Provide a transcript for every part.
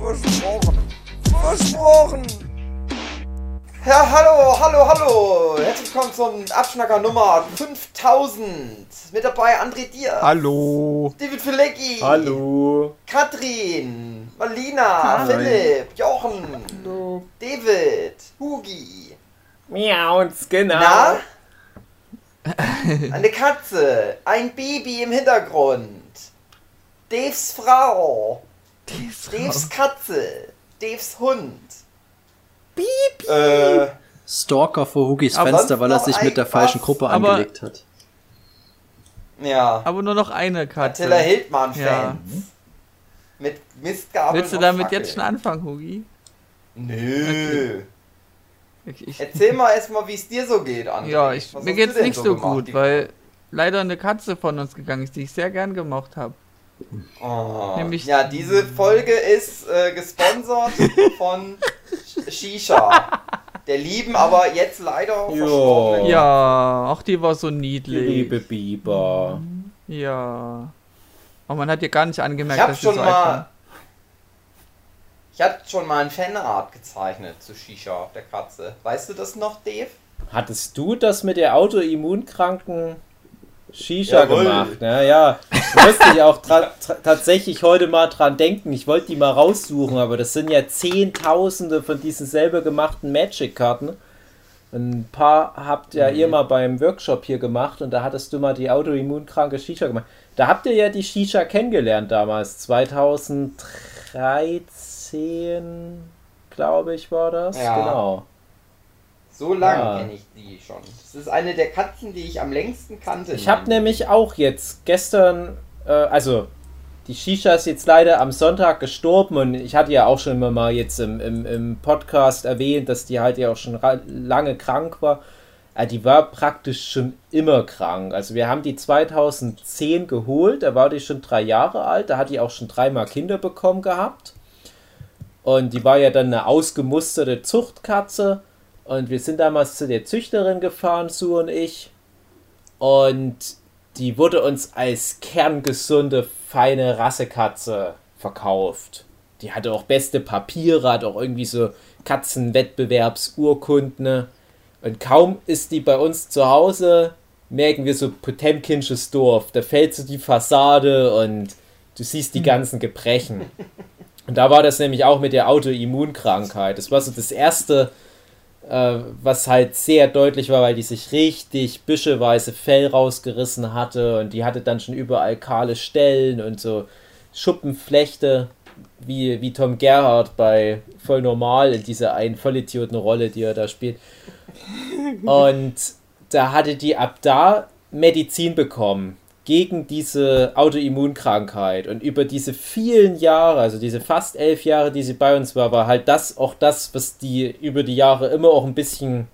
Versprochen. Versprochen. Ja, hallo, hallo, hallo. Herzlich willkommen zum Abschnacker Nummer 5000. Mit dabei André Dier. Hallo. David Filecki. Hallo. Katrin. Malina. Hi. Philipp. Jochen. Hallo. David. Hugi. Miauns, genau. Na? Eine Katze. Ein Baby im Hintergrund. Daves Frau. Daves Katze. Daves Hund. Piep. Äh, Stalker vor Hugis Fenster, weil er sich mit der falschen? Gruppe Aber- angelegt hat. ja. Aber nur noch eine Katze. Attila Hildmann-Fans. Ja. Mit Mistgabel Willst du damit Fackeln. jetzt schon anfangen, Hugi? Nö. Ich, ich, Erzähl mal erstmal, wie es dir so geht, André. ja, ich, mir geht's nicht so gemacht gut, weil leider eine Katze von uns gegangen ist, die ich sehr gern gemocht habe. Oh. Nämlich- ja, diese Folge ist äh, gesponsert von Sh- Shisha. Der lieben, aber jetzt leider Jo. verstorbenen. Ja, auch die war so niedlich. liebe Biber. Ja. Aber man hat ihr gar nicht angemerkt, Ich dass sie schon so alt mal. war. Ich hatte schon mal ein Fanart gezeichnet zu Shisha, der Katze. Weißt du das noch, Dave? Hattest du das mit der autoimmunkranken Shisha Jawohl. gemacht? Ne? Ja, da musste ich auch tatsächlich heute mal dran denken. Ich wollte die mal raussuchen, aber das sind ja Zehntausende von diesen selber gemachten Magic-Karten. Ein paar habt ja ihr mal beim Workshop hier gemacht und da hattest du mal die autoimmunkranke Shisha gemacht. Da habt ihr ja die Shisha kennengelernt damals, 2013, glaube ich, war das. Ja. Genau. So lange Ja. kenne ich die schon. Das ist eine der Katzen, die ich am längsten kannte. Ich habe nämlich auch jetzt gestern, äh, also die Shisha ist jetzt leider am Sonntag gestorben und ich hatte ja auch schon immer mal jetzt im, im, im Podcast erwähnt, dass die halt ja auch schon lange krank war. Äh, die war praktisch schon immer krank. Also wir haben die 2010 geholt, da war die schon drei Jahre alt, da hat die auch schon dreimal Kinder bekommen gehabt. Und die war ja dann eine ausgemusterte Zuchtkatze. Und wir sind damals zu der Züchterin gefahren, Sue und ich. Und die wurde uns als kerngesunde, feine Rassekatze verkauft. Die hatte auch beste Papiere, hat auch irgendwie so Katzenwettbewerbsurkunden. Und kaum ist die bei uns zu Hause, merken wir so Potemkinsches Dorf. Da fällt so die Fassade und du siehst die ganzen Gebrechen. Und da war das nämlich auch mit der Autoimmunkrankheit. Das war so das erste, äh, was halt sehr deutlich war, weil die sich richtig büscheweise Fell rausgerissen hatte und die hatte dann schon überall kahle Stellen und so Schuppenflechte, wie, wie Tom Gerhardt bei Voll Normal in dieser einen Vollidiotenrolle, die er da spielt. Und da hatte die ab da Medizin bekommen gegen diese Autoimmunkrankheit. Und über diese vielen Jahre, also diese fast elf Jahre, die sie bei uns war, war halt das auch das, was die über die Jahre immer auch ein bisschen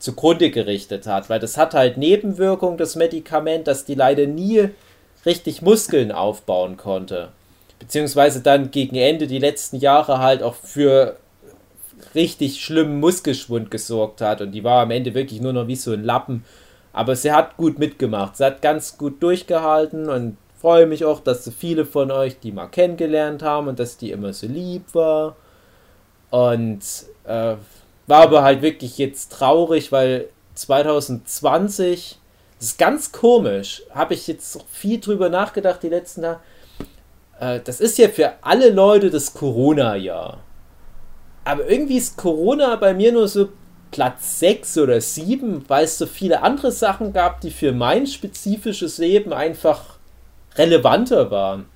zugrunde gerichtet hat. Weil das hat halt Nebenwirkung, das Medikament, dass die leider nie richtig Muskeln aufbauen konnte. Beziehungsweise dann gegen Ende die letzten Jahre halt auch für richtig schlimmen Muskelschwund gesorgt hat. Und die war am Ende wirklich nur noch wie so ein Lappen. Aber sie hat gut mitgemacht. Sie hat ganz gut durchgehalten und freue mich auch, dass so viele von euch die mal kennengelernt haben und dass die immer so lieb war. Und äh, war aber halt wirklich jetzt traurig, weil 2020, das ist ganz komisch, habe ich jetzt viel drüber nachgedacht die letzten Tage. Äh, das ist ja für alle Leute das Corona-Jahr. Aber irgendwie ist Corona bei mir nur so Platz 6 oder 7, weil es so viele andere Sachen gab, die für mein spezifisches Leben einfach relevanter waren.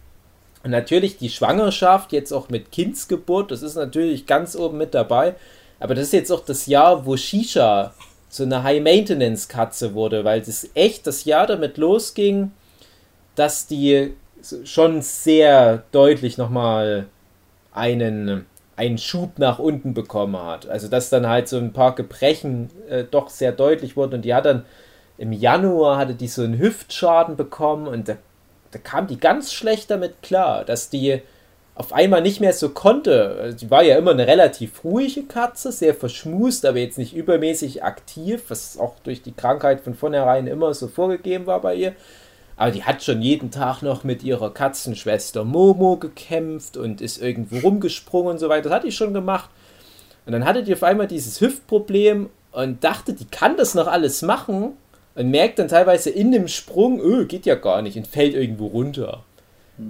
Und natürlich die Schwangerschaft, jetzt auch mit Kindsgeburt, das ist natürlich ganz oben mit dabei. Aber das ist jetzt auch das Jahr, wo Shisha so eine High-Maintenance-Katze wurde, weil das echt das Jahr damit losging, dass die schon sehr deutlich nochmal einen einen Schub nach unten bekommen hat. Also dass dann halt so ein paar Gebrechen äh, doch sehr deutlich wurden und die hat dann im Januar hatte die so einen Hüftschaden bekommen und da, da kam die ganz schlecht damit klar, dass die auf einmal nicht mehr so konnte. Also die war ja immer eine relativ ruhige Katze, sehr verschmust, aber jetzt nicht übermäßig aktiv, was auch durch die Krankheit von vornherein immer so vorgegeben war bei ihr. Aber die hat schon jeden Tag noch mit ihrer Katzenschwester Momo gekämpft und ist irgendwo rumgesprungen und so weiter. Das hat die schon gemacht. Und dann hatte die auf einmal dieses Hüftproblem und dachte, die kann das noch alles machen und merkt dann teilweise in dem Sprung, öh, geht ja gar nicht und fällt irgendwo runter.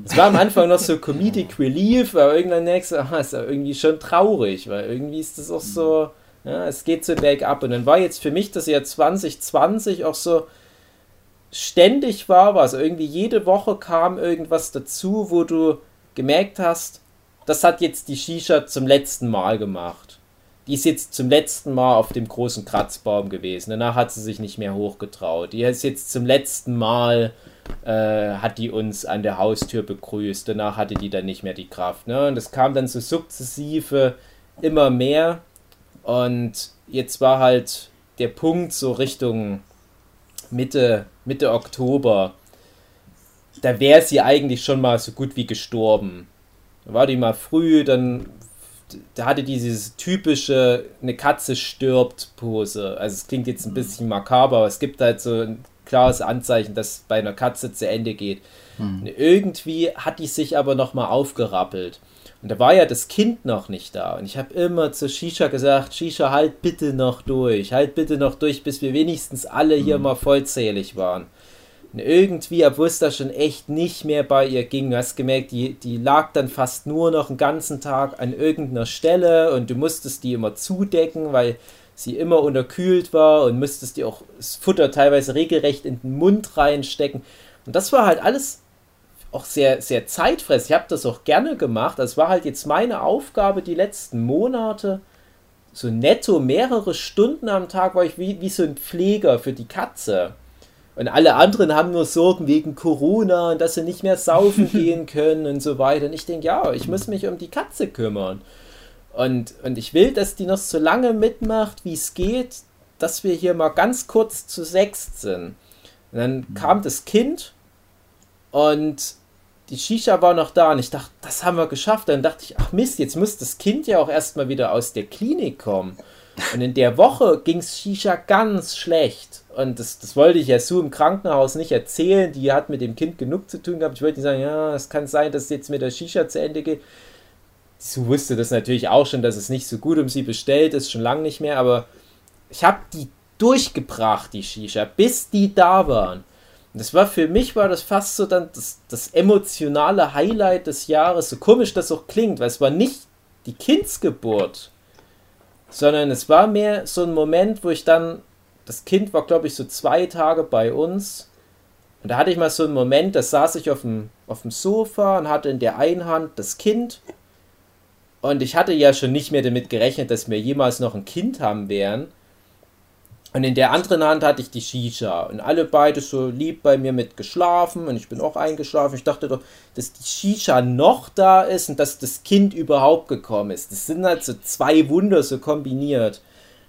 Es war am Anfang noch so Comedic Relief, aber irgendwann merkst du, aha, ist ja irgendwie schon traurig, weil irgendwie ist das auch so, ja, es geht so bergab. Und dann war jetzt für mich das Jahr 2020 auch so ständig war was. Irgendwie jede Woche kam irgendwas dazu, wo du gemerkt hast, das hat jetzt die Shisha zum letzten Mal gemacht. Die ist jetzt zum letzten Mal auf dem großen Kratzbaum gewesen. Danach hat sie sich nicht mehr hochgetraut. Die ist jetzt zum letzten Mal äh, hat die uns an der Haustür begrüßt. Danach hatte die dann nicht mehr die Kraft. Ne? Und das kam dann so sukzessive immer mehr. Und jetzt war halt der Punkt so Richtung Mitte, Mitte Oktober. Da wäre sie eigentlich schon mal so gut wie gestorben. Da war die mal früh, dann da hatte dieses typische eine Katze stirbt Pose. Also es klingt jetzt ein bisschen makaber, aber es gibt halt so ein klares Anzeichen, dass bei einer Katze zu Ende geht. Mhm. irgendwie hat die sich aber noch mal aufgerappelt. Und da war ja das Kind noch nicht da. Und ich habe immer zu Shisha gesagt, Shisha, halt bitte noch durch. Halt bitte noch durch, bis wir wenigstens alle hier mhm. mal vollzählig waren. Und irgendwie, obwohl es da schon echt nicht mehr bei ihr ging, du hast gemerkt, die, die lag dann fast nur noch einen ganzen Tag an irgendeiner Stelle und du musstest die immer zudecken, weil sie immer unterkühlt war und müsstest dir auch das Futter teilweise regelrecht in den Mund reinstecken. Und das war halt alles auch sehr, sehr zeitfressend. Ich habe das auch gerne gemacht. Das war halt jetzt meine Aufgabe die letzten Monate. So netto mehrere Stunden am Tag war ich wie, wie so ein Pfleger für die Katze. Und alle anderen haben nur Sorgen wegen Corona und dass sie nicht mehr saufen gehen können und so weiter. Und ich denke, ja, ich muss mich um die Katze kümmern. Und, und ich will, dass die noch so lange mitmacht, wie es geht, dass wir hier mal ganz kurz zu sechst sind. Und dann mhm. kam das Kind und die Shisha war noch da und ich dachte, das haben wir geschafft. Dann dachte ich, ach Mist, jetzt muss das Kind ja auch erstmal wieder aus der Klinik kommen. Und in der Woche ging es Shisha ganz schlecht. Und das, das wollte ich ja Sue im Krankenhaus nicht erzählen. Die hat mit dem Kind genug zu tun gehabt. Ich wollte nicht sagen, ja, es kann sein, dass jetzt mit der Shisha zu Ende geht. Sue wusste das natürlich auch schon, dass es nicht so gut um sie bestellt ist, schon lange nicht mehr, aber ich habe die durchgebracht, die Shisha, bis die da waren. Und das war für mich, war das fast so dann das, das emotionale Highlight des Jahres, so komisch das auch klingt, weil es war nicht die Kindsgeburt, sondern es war mehr so ein Moment, wo ich dann, das Kind war glaube ich so zwei Tage bei uns. Und da hatte ich mal so einen Moment, da saß ich auf dem, auf dem Sofa und hatte in der einen Hand das Kind. Und ich hatte ja schon nicht mehr damit gerechnet, dass wir jemals noch ein Kind haben werden. Und in der anderen Hand hatte ich die Shisha. Und alle beide so lieb bei mir mit geschlafen. Und ich bin auch eingeschlafen. Ich dachte doch, dass die Shisha noch da ist und dass das Kind überhaupt gekommen ist. Das sind halt so zwei Wunder so kombiniert.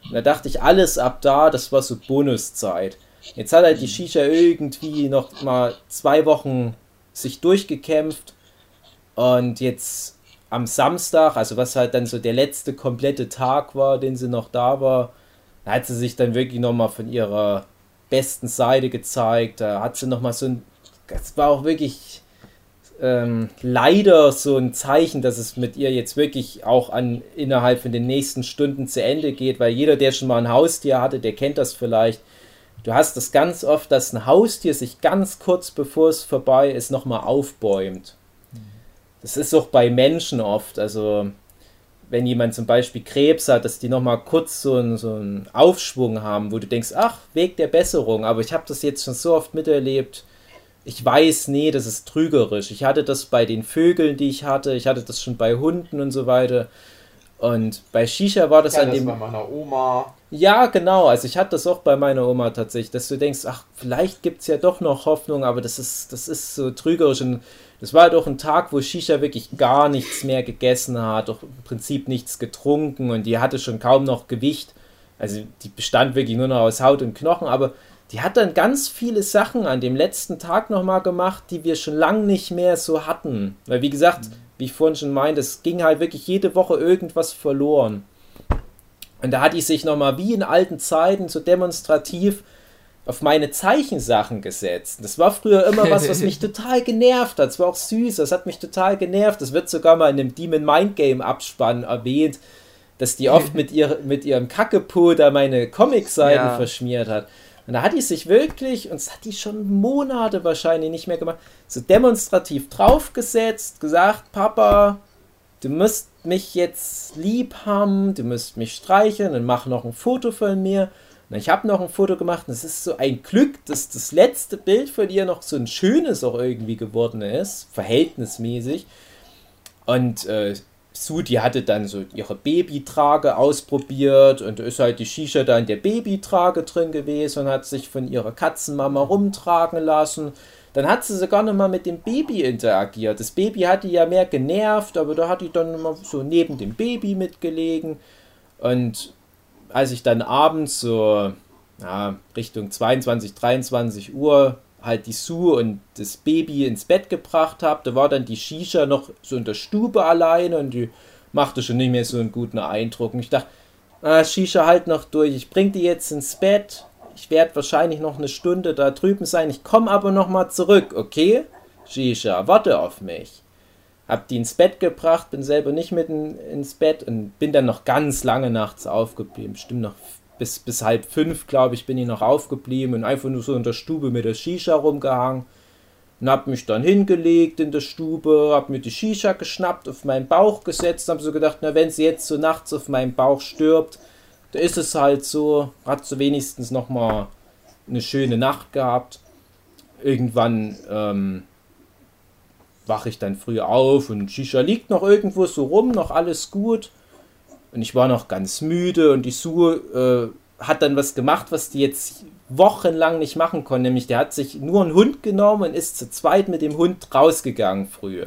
Und da dachte ich, alles ab da, das war so Bonuszeit. Jetzt hat halt die Shisha irgendwie noch mal zwei Wochen sich durchgekämpft. Und jetzt am Samstag, also was halt dann so der letzte komplette Tag war, den sie noch da war, da hat sie sich dann wirklich nochmal von ihrer besten Seite gezeigt. Da hat sie nochmal so ein. Das war auch wirklich ähm, leider so ein Zeichen, dass es mit ihr jetzt wirklich auch an innerhalb von den nächsten Stunden zu Ende geht, weil jeder, der schon mal ein Haustier hatte, der kennt das vielleicht. Du hast das ganz oft, dass ein Haustier sich ganz kurz bevor es vorbei ist, nochmal aufbäumt. Das ist auch bei Menschen oft. Also, wenn jemand zum Beispiel Krebs hat, dass die nochmal kurz so einen, so einen Aufschwung haben, wo du denkst, ach, Weg der Besserung. Aber ich habe das jetzt schon so oft miterlebt. Ich weiß, nee, das ist trügerisch. Ich hatte das bei den Vögeln, die ich hatte. Ich hatte das schon bei Hunden und so weiter. Und bei Shisha war das ja, an dem. Das bei meiner Oma. Ja, genau. Also ich hatte das auch bei meiner Oma tatsächlich, dass du denkst, ach, vielleicht gibt es ja doch noch Hoffnung, aber das ist, das ist so trügerisch. Und Das war halt auch ein Tag, wo Shisha wirklich gar nichts mehr gegessen hat, auch im Prinzip nichts getrunken und die hatte schon kaum noch Gewicht. Also die bestand wirklich nur noch aus Haut und Knochen, aber die hat dann ganz viele Sachen an dem letzten Tag nochmal gemacht, die wir schon lange nicht mehr so hatten. Weil wie gesagt, wie ich vorhin schon meinte, es ging halt wirklich jede Woche irgendwas verloren. Und da hat die sich nochmal wie in alten Zeiten so demonstrativ auf meine Zeichensachen gesetzt. Das war früher immer was, was mich total genervt hat. Es war auch süß, das hat mich total genervt. Das wird sogar mal in dem Demon Mind Game Abspann erwähnt, dass die oft mit, ihr, mit ihrem Kackepuder meine Comicseiten Ja. verschmiert hat. Und da hat die sich wirklich, und das hat die schon Monate wahrscheinlich nicht mehr gemacht, so demonstrativ draufgesetzt, gesagt, Papa, du musst mich jetzt lieb haben, du musst mich streicheln und mach noch ein Foto von mir. Und ich habe noch ein Foto gemacht und es ist so ein Glück, dass das letzte Bild von ihr noch so ein schönes auch irgendwie geworden ist, verhältnismäßig. Und äh, Sue, hatte dann so ihre Babytrage ausprobiert und ist halt die Shisha da in der Babytrage drin gewesen und hat sich von ihrer Katzenmama rumtragen lassen. Dann hat sie sogar noch mal mit dem Baby interagiert. Das Baby hat die ja mehr genervt, aber da hat die dann immer so neben dem Baby mitgelegen. Und als ich dann abends so ja, Richtung 22, 23 Uhr halt die Sue und das Baby ins Bett gebracht habe, da war dann die Shisha noch so in der Stube alleine und die machte schon nicht mehr so einen guten Eindruck. Und ich dachte, ah, Shisha halt noch durch, ich bring die jetzt ins Bett. Ich werde wahrscheinlich noch eine Stunde da drüben sein. Ich komme aber noch mal zurück, okay? Shisha, warte auf mich. Hab die ins Bett gebracht, bin selber nicht mit in, ins Bett und bin dann noch ganz lange nachts aufgeblieben. Bestimmt noch bis, bis halb fünf, glaube ich, bin ich noch aufgeblieben und einfach nur so in der Stube mit der Shisha rumgehangen. Und hab mich dann hingelegt in der Stube, hab mir die Shisha geschnappt, auf meinen Bauch gesetzt, hab so gedacht, na wenn sie jetzt so nachts auf meinem Bauch stirbt, da ist es halt so, hat sie wenigstens noch mal eine schöne Nacht gehabt. Irgendwann ähm, wache ich dann früh auf und Shisha liegt noch irgendwo so rum, noch alles gut. Und ich war noch ganz müde und die Sue äh, hat dann was gemacht, was die jetzt wochenlang nicht machen konnte. Nämlich der hat sich nur einen Hund genommen und ist zu zweit mit dem Hund rausgegangen früh.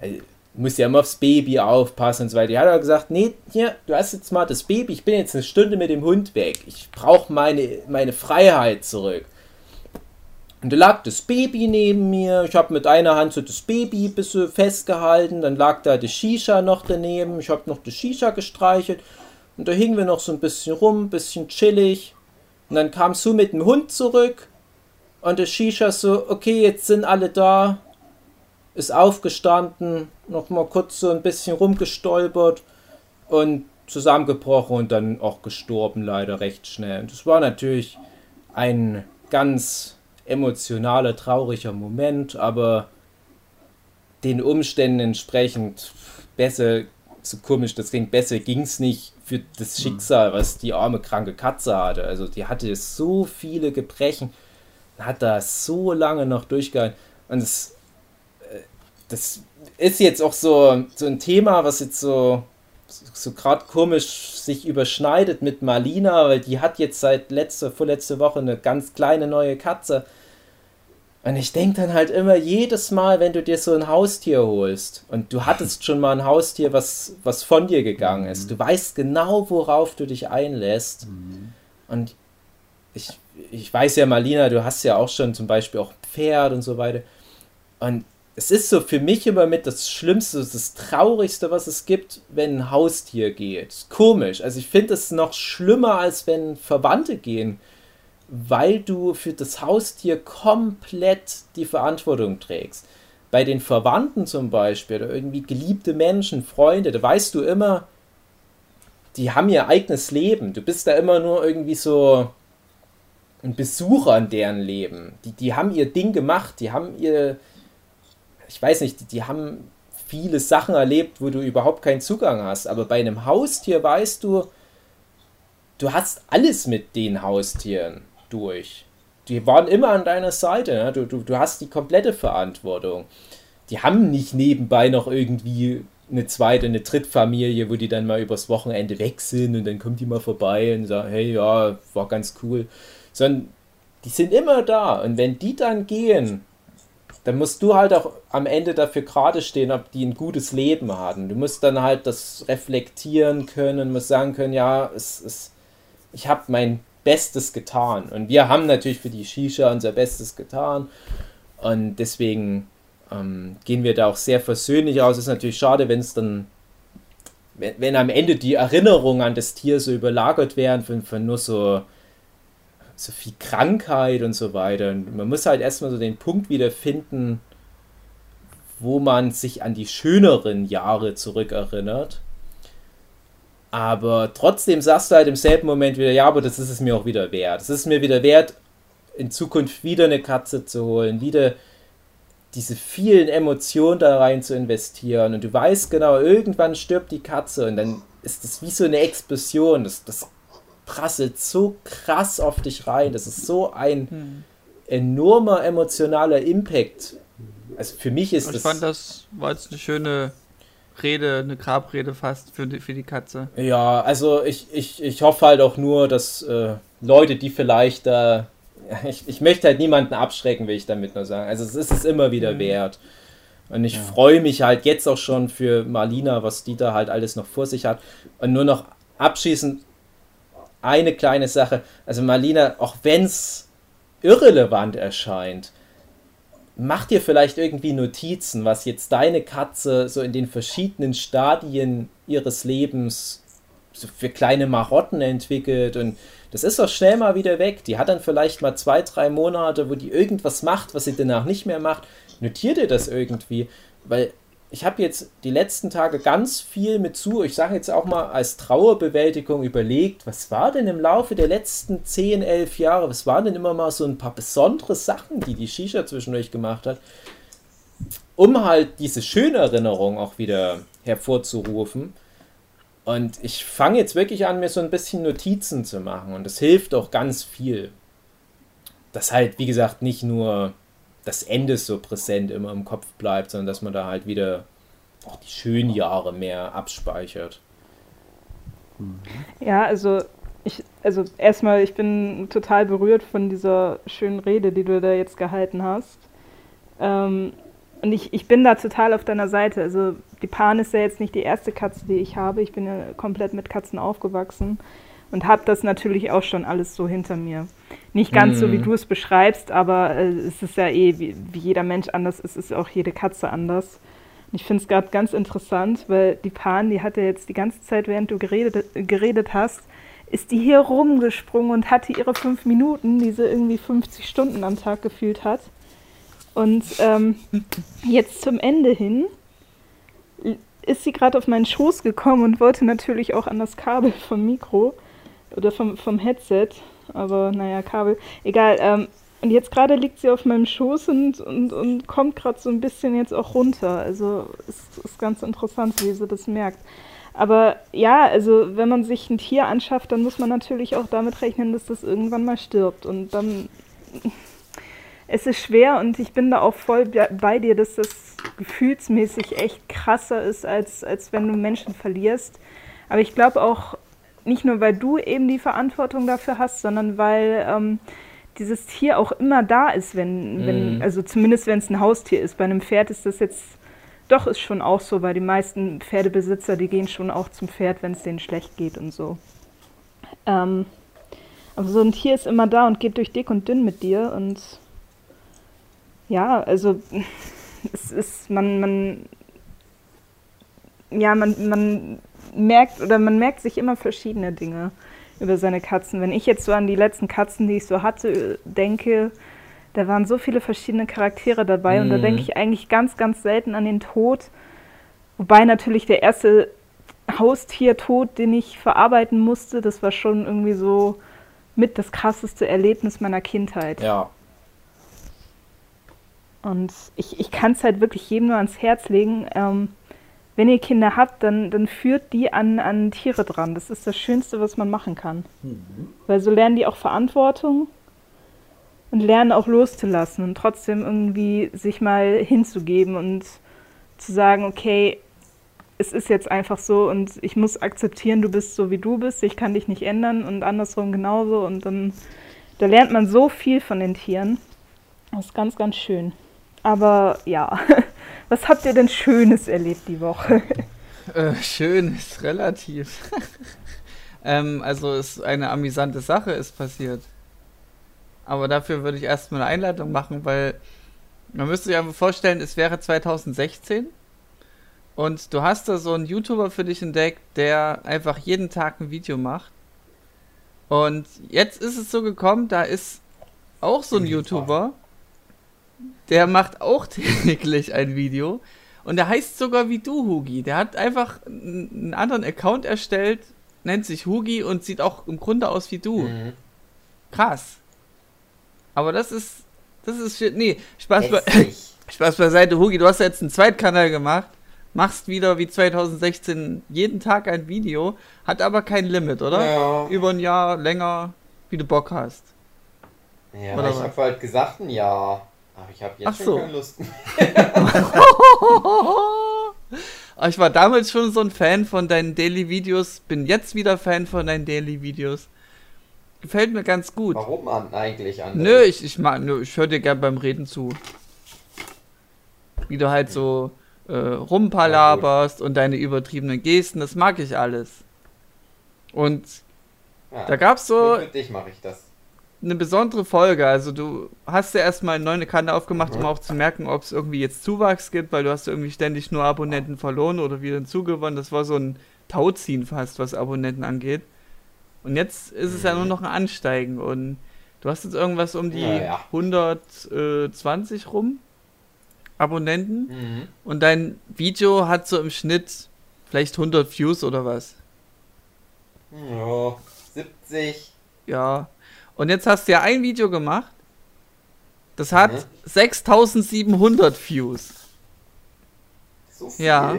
Äh, muss ja immer aufs Baby aufpassen und so weiter. Die hat aber gesagt, nee, hier, du hast jetzt mal das Baby, ich bin jetzt eine Stunde mit dem Hund weg. Ich brauche meine, meine Freiheit zurück. Und da lag das Baby neben mir. Ich habe mit einer Hand so das Baby ein bisschen festgehalten. Dann lag da die Shisha noch daneben. Ich habe noch die Shisha gestreichelt. Und da hingen wir noch so ein bisschen rum, ein bisschen chillig. Und dann kam Sue mit dem Hund zurück. Und der Shisha so, okay, jetzt sind alle da. Ist aufgestanden, noch mal kurz so ein bisschen rumgestolpert und zusammengebrochen und dann auch gestorben, leider recht schnell. Und das war natürlich ein ganz emotionaler, trauriger Moment, aber den Umständen entsprechend besser, so komisch das klingt, besser ging es nicht für das Schicksal, was die arme kranke Katze hatte. Also die hatte so viele Gebrechen, hat da so lange noch durchgehalten. Und das, äh, das ist jetzt auch so, so ein Thema, was jetzt so, so gerade komisch sich überschneidet mit Marlina, weil die hat jetzt seit letzter, vorletzte Woche eine ganz kleine neue Katze. Und ich denke dann halt immer jedes Mal, wenn du dir so ein Haustier holst und du hattest schon mal ein Haustier, was, was von dir gegangen ist, du weißt genau, worauf du dich einlässt. Und ich, ich weiß ja, Marlina, du hast ja auch schon zum Beispiel auch Pferd und so weiter. Und es ist so für mich immer mit das Schlimmste, das Traurigste, was es gibt, wenn ein Haustier geht. Komisch. Also ich finde es noch schlimmer, als wenn Verwandte gehen, weil du für das Haustier komplett die Verantwortung trägst. Bei den Verwandten zum Beispiel oder irgendwie geliebte Menschen, Freunde, da weißt du immer, die haben ihr eigenes Leben. Du bist da immer nur irgendwie so ein Besucher in deren Leben. Die, die haben ihr Ding gemacht, die haben ihr, ich weiß nicht, die, die haben viele Sachen erlebt, wo du überhaupt keinen Zugang hast. Aber bei einem Haustier weißt du, du hast alles mit den Haustieren durch. Die waren immer an deiner Seite. Ne? Du, du, du hast die komplette Verantwortung. Die haben nicht nebenbei noch irgendwie eine zweite, eine Drittfamilie, wo die dann mal übers Wochenende weg sind und dann kommt die mal vorbei und sagen, hey, ja, war ganz cool. Sondern die sind immer da. Und wenn die dann gehen, dann musst du halt auch am Ende dafür gerade stehen, ob die ein gutes Leben hatten. Du musst dann halt das reflektieren können, musst sagen können, ja, es, es, ich habe mein Bestes getan. Und wir haben natürlich für die Shisha unser Bestes getan. Und deswegen ähm, gehen wir da auch sehr versöhnlich aus. Ist natürlich schade, wenn es dann, wenn, wenn am Ende die Erinnerungen an das Tier so überlagert werden von, von nur so, so viel Krankheit und so weiter. Und man muss halt erstmal so den Punkt wieder finden, wo man sich an die schöneren Jahre zurückerinnert. Aber trotzdem sagst du halt im selben Moment wieder, ja, aber das ist es mir auch wieder wert. Es ist mir wieder wert, in Zukunft wieder eine Katze zu holen, wieder diese vielen Emotionen da rein zu investieren. Und du weißt genau, irgendwann stirbt die Katze und dann ist das wie so eine Explosion. Das, das prasselt so krass auf dich rein. Das ist so ein hm. enormer emotionaler Impact. Also für mich ist ich das. Ich fand, das war jetzt eine schöne Rede, eine Grabrede fast für die, für die Katze. Ja, also ich, ich, ich hoffe halt auch nur, dass äh, Leute, die vielleicht da. Äh, ich, ich möchte halt niemanden abschrecken, will ich damit nur sagen. Also es ist es immer wieder mhm. wert. Und ich ja. freue mich halt jetzt auch schon für Marlina, was die da halt alles noch vor sich hat. Und nur noch abschließend eine kleine Sache. Also Marlina, auch wenn es irrelevant erscheint, mach dir vielleicht irgendwie Notizen, was jetzt deine Katze so in den verschiedenen Stadien ihres Lebens für kleine Marotten entwickelt und das ist auch schnell mal wieder weg. Die hat dann vielleicht mal zwei, drei Monate, wo die irgendwas macht, was sie danach nicht mehr macht. Notier dir das irgendwie, weil ich habe jetzt die letzten Tage ganz viel mit zu, ich sage jetzt auch mal als Trauerbewältigung überlegt, was war denn im Laufe der letzten 10, 11 Jahre, was waren denn immer mal so ein paar besondere Sachen, die die Shisha zwischendurch gemacht hat, um halt diese schöne Erinnerung auch wieder hervorzurufen. Und ich fange jetzt wirklich an, mir so ein bisschen Notizen zu machen und das hilft auch ganz viel. Das halt, wie gesagt, nicht nur das Ende so präsent immer im Kopf bleibt, sondern dass man da halt wieder auch die schönen Jahre mehr abspeichert. Ja, also ich, also erstmal, ich bin total berührt von dieser schönen Rede, die du da jetzt gehalten hast. Ähm, und ich, ich bin da total auf deiner Seite. Also die Pan ist ja jetzt nicht die erste Katze, die ich habe. Ich bin ja komplett mit Katzen aufgewachsen und habe das natürlich auch schon alles so hinter mir. Nicht ganz mm. so, wie mhm. du es beschreibst, aber äh, es ist ja eh, wie, wie, jeder Mensch anders ist, ist auch jede Katze anders. Und ich finde es gerade ganz interessant, weil die Pan, die hatte jetzt die ganze Zeit, während du geredet, geredet hast, ist die hier rumgesprungen und hatte ihre fünf Minuten, die sie irgendwie 50 Stunden am Tag gefühlt hat. Und ähm, jetzt zum Ende hin ist sie gerade auf meinen Schoß gekommen und wollte natürlich auch an das Kabel vom Mikro oder vom, vom Headset aber naja, Kabel. Egal. Ähm, und jetzt gerade liegt sie auf meinem Schoß und, und, und kommt gerade so ein bisschen jetzt auch runter. Also es ist ganz interessant, wie sie das merkt. Aber ja, also wenn man sich ein Tier anschafft, dann muss man natürlich auch damit rechnen, dass das irgendwann mal stirbt. Und dann es ist schwer und ich bin da auch voll bei dir, dass das gefühlsmäßig echt krasser ist, als, als wenn du Menschen verlierst. Aber ich glaube auch, nicht nur, weil du eben die Verantwortung dafür hast, sondern weil ähm, dieses Tier auch immer da ist, wenn, wenn mhm. also zumindest wenn es ein Haustier ist. Bei einem Pferd ist das jetzt doch ist schon auch so, weil die meisten Pferdebesitzer, die gehen schon auch zum Pferd, wenn es denen schlecht geht und so. Ähm, aber so ein Tier ist immer da und geht durch dick und dünn mit dir und ja, also es ist, man, man, ja, man, man merkt oder man merkt sich immer verschiedene Dinge über seine Katzen. Wenn ich jetzt so an die letzten Katzen, die ich so hatte, denke, da waren so viele verschiedene Charaktere dabei mhm. und da mhm. denke ich eigentlich ganz, ganz selten an den Tod. Wobei natürlich der erste Haustiertod, den ich verarbeiten musste, das war schon irgendwie so mit das krasseste Erlebnis meiner Kindheit. Ja. Und ich, ich kann es halt wirklich jedem nur ans Herz legen. Ähm, wenn ihr Kinder habt, dann, dann führt die an, an Tiere dran. Das ist das Schönste, was man machen kann. Mhm. Weil so lernen die auch Verantwortung und lernen auch loszulassen und trotzdem irgendwie sich mal hinzugeben und zu sagen, okay, es ist jetzt einfach so und ich muss akzeptieren, du bist so wie du bist, ich kann dich nicht ändern und andersrum genauso und dann da lernt man so viel von den Tieren. Das ist ganz, ganz schön. Aber ja, was habt ihr denn Schönes erlebt die Woche? Äh, schön ist relativ. ähm, also ist eine amüsante Sache ist passiert. Aber dafür würde ich erstmal eine Einleitung machen, weil man müsste sich einfach vorstellen, es wäre 2016 und du hast da so einen YouTuber für dich entdeckt, der einfach jeden Tag ein Video macht. Und jetzt ist es so gekommen, da ist auch so ein YouTuber, der macht auch täglich ein Video. Und der heißt sogar wie du, Hugi. Der hat einfach einen anderen Account erstellt, nennt sich Hugi und sieht auch im Grunde aus wie du. Mhm. Krass. Aber das ist. Das ist. shit. Nee, Spaß, be. Spaß beiseite, Hugi. Du hast jetzt einen Zweitkanal gemacht. Machst wieder wie 2016 jeden Tag ein Video. Hat aber kein Limit, oder? Ja. Über ein Jahr länger, wie du Bock hast. Ja, ich habe halt gesagt ein Ja. Aber ich habe jetzt Ach schon so. keine Lust. Aber ich war damals schon so ein Fan von deinen Daily Videos. Bin jetzt wieder Fan von deinen Daily Videos. Gefällt mir ganz gut. Warum an, eigentlich an? Nö, ich, ich, mag- nö, ich höre dir gern beim Reden zu. Wie du halt so äh, rumpalaberst und deine übertriebenen Gesten, das mag ich alles. Und ja. da gab's so Für dich mache ich das. Eine besondere Folge. Also du hast ja erstmal einen neuen Kanal aufgemacht, um auch zu merken, ob es irgendwie jetzt Zuwachs gibt, weil du hast irgendwie ständig nur Abonnenten verloren oder wieder hinzugewonnen. Das war so ein Tauziehen fast, was Abonnenten angeht. Und jetzt ist es ja nur noch ein Ansteigen und du hast jetzt irgendwas um die Ja, ja. 120 rum Abonnenten Mhm. und dein Video hat so im Schnitt vielleicht 100 Views oder was. Ja, 70. Ja. Und jetzt hast du ja ein Video gemacht. Das hat Mhm. 6700 Views. So viel. Ja.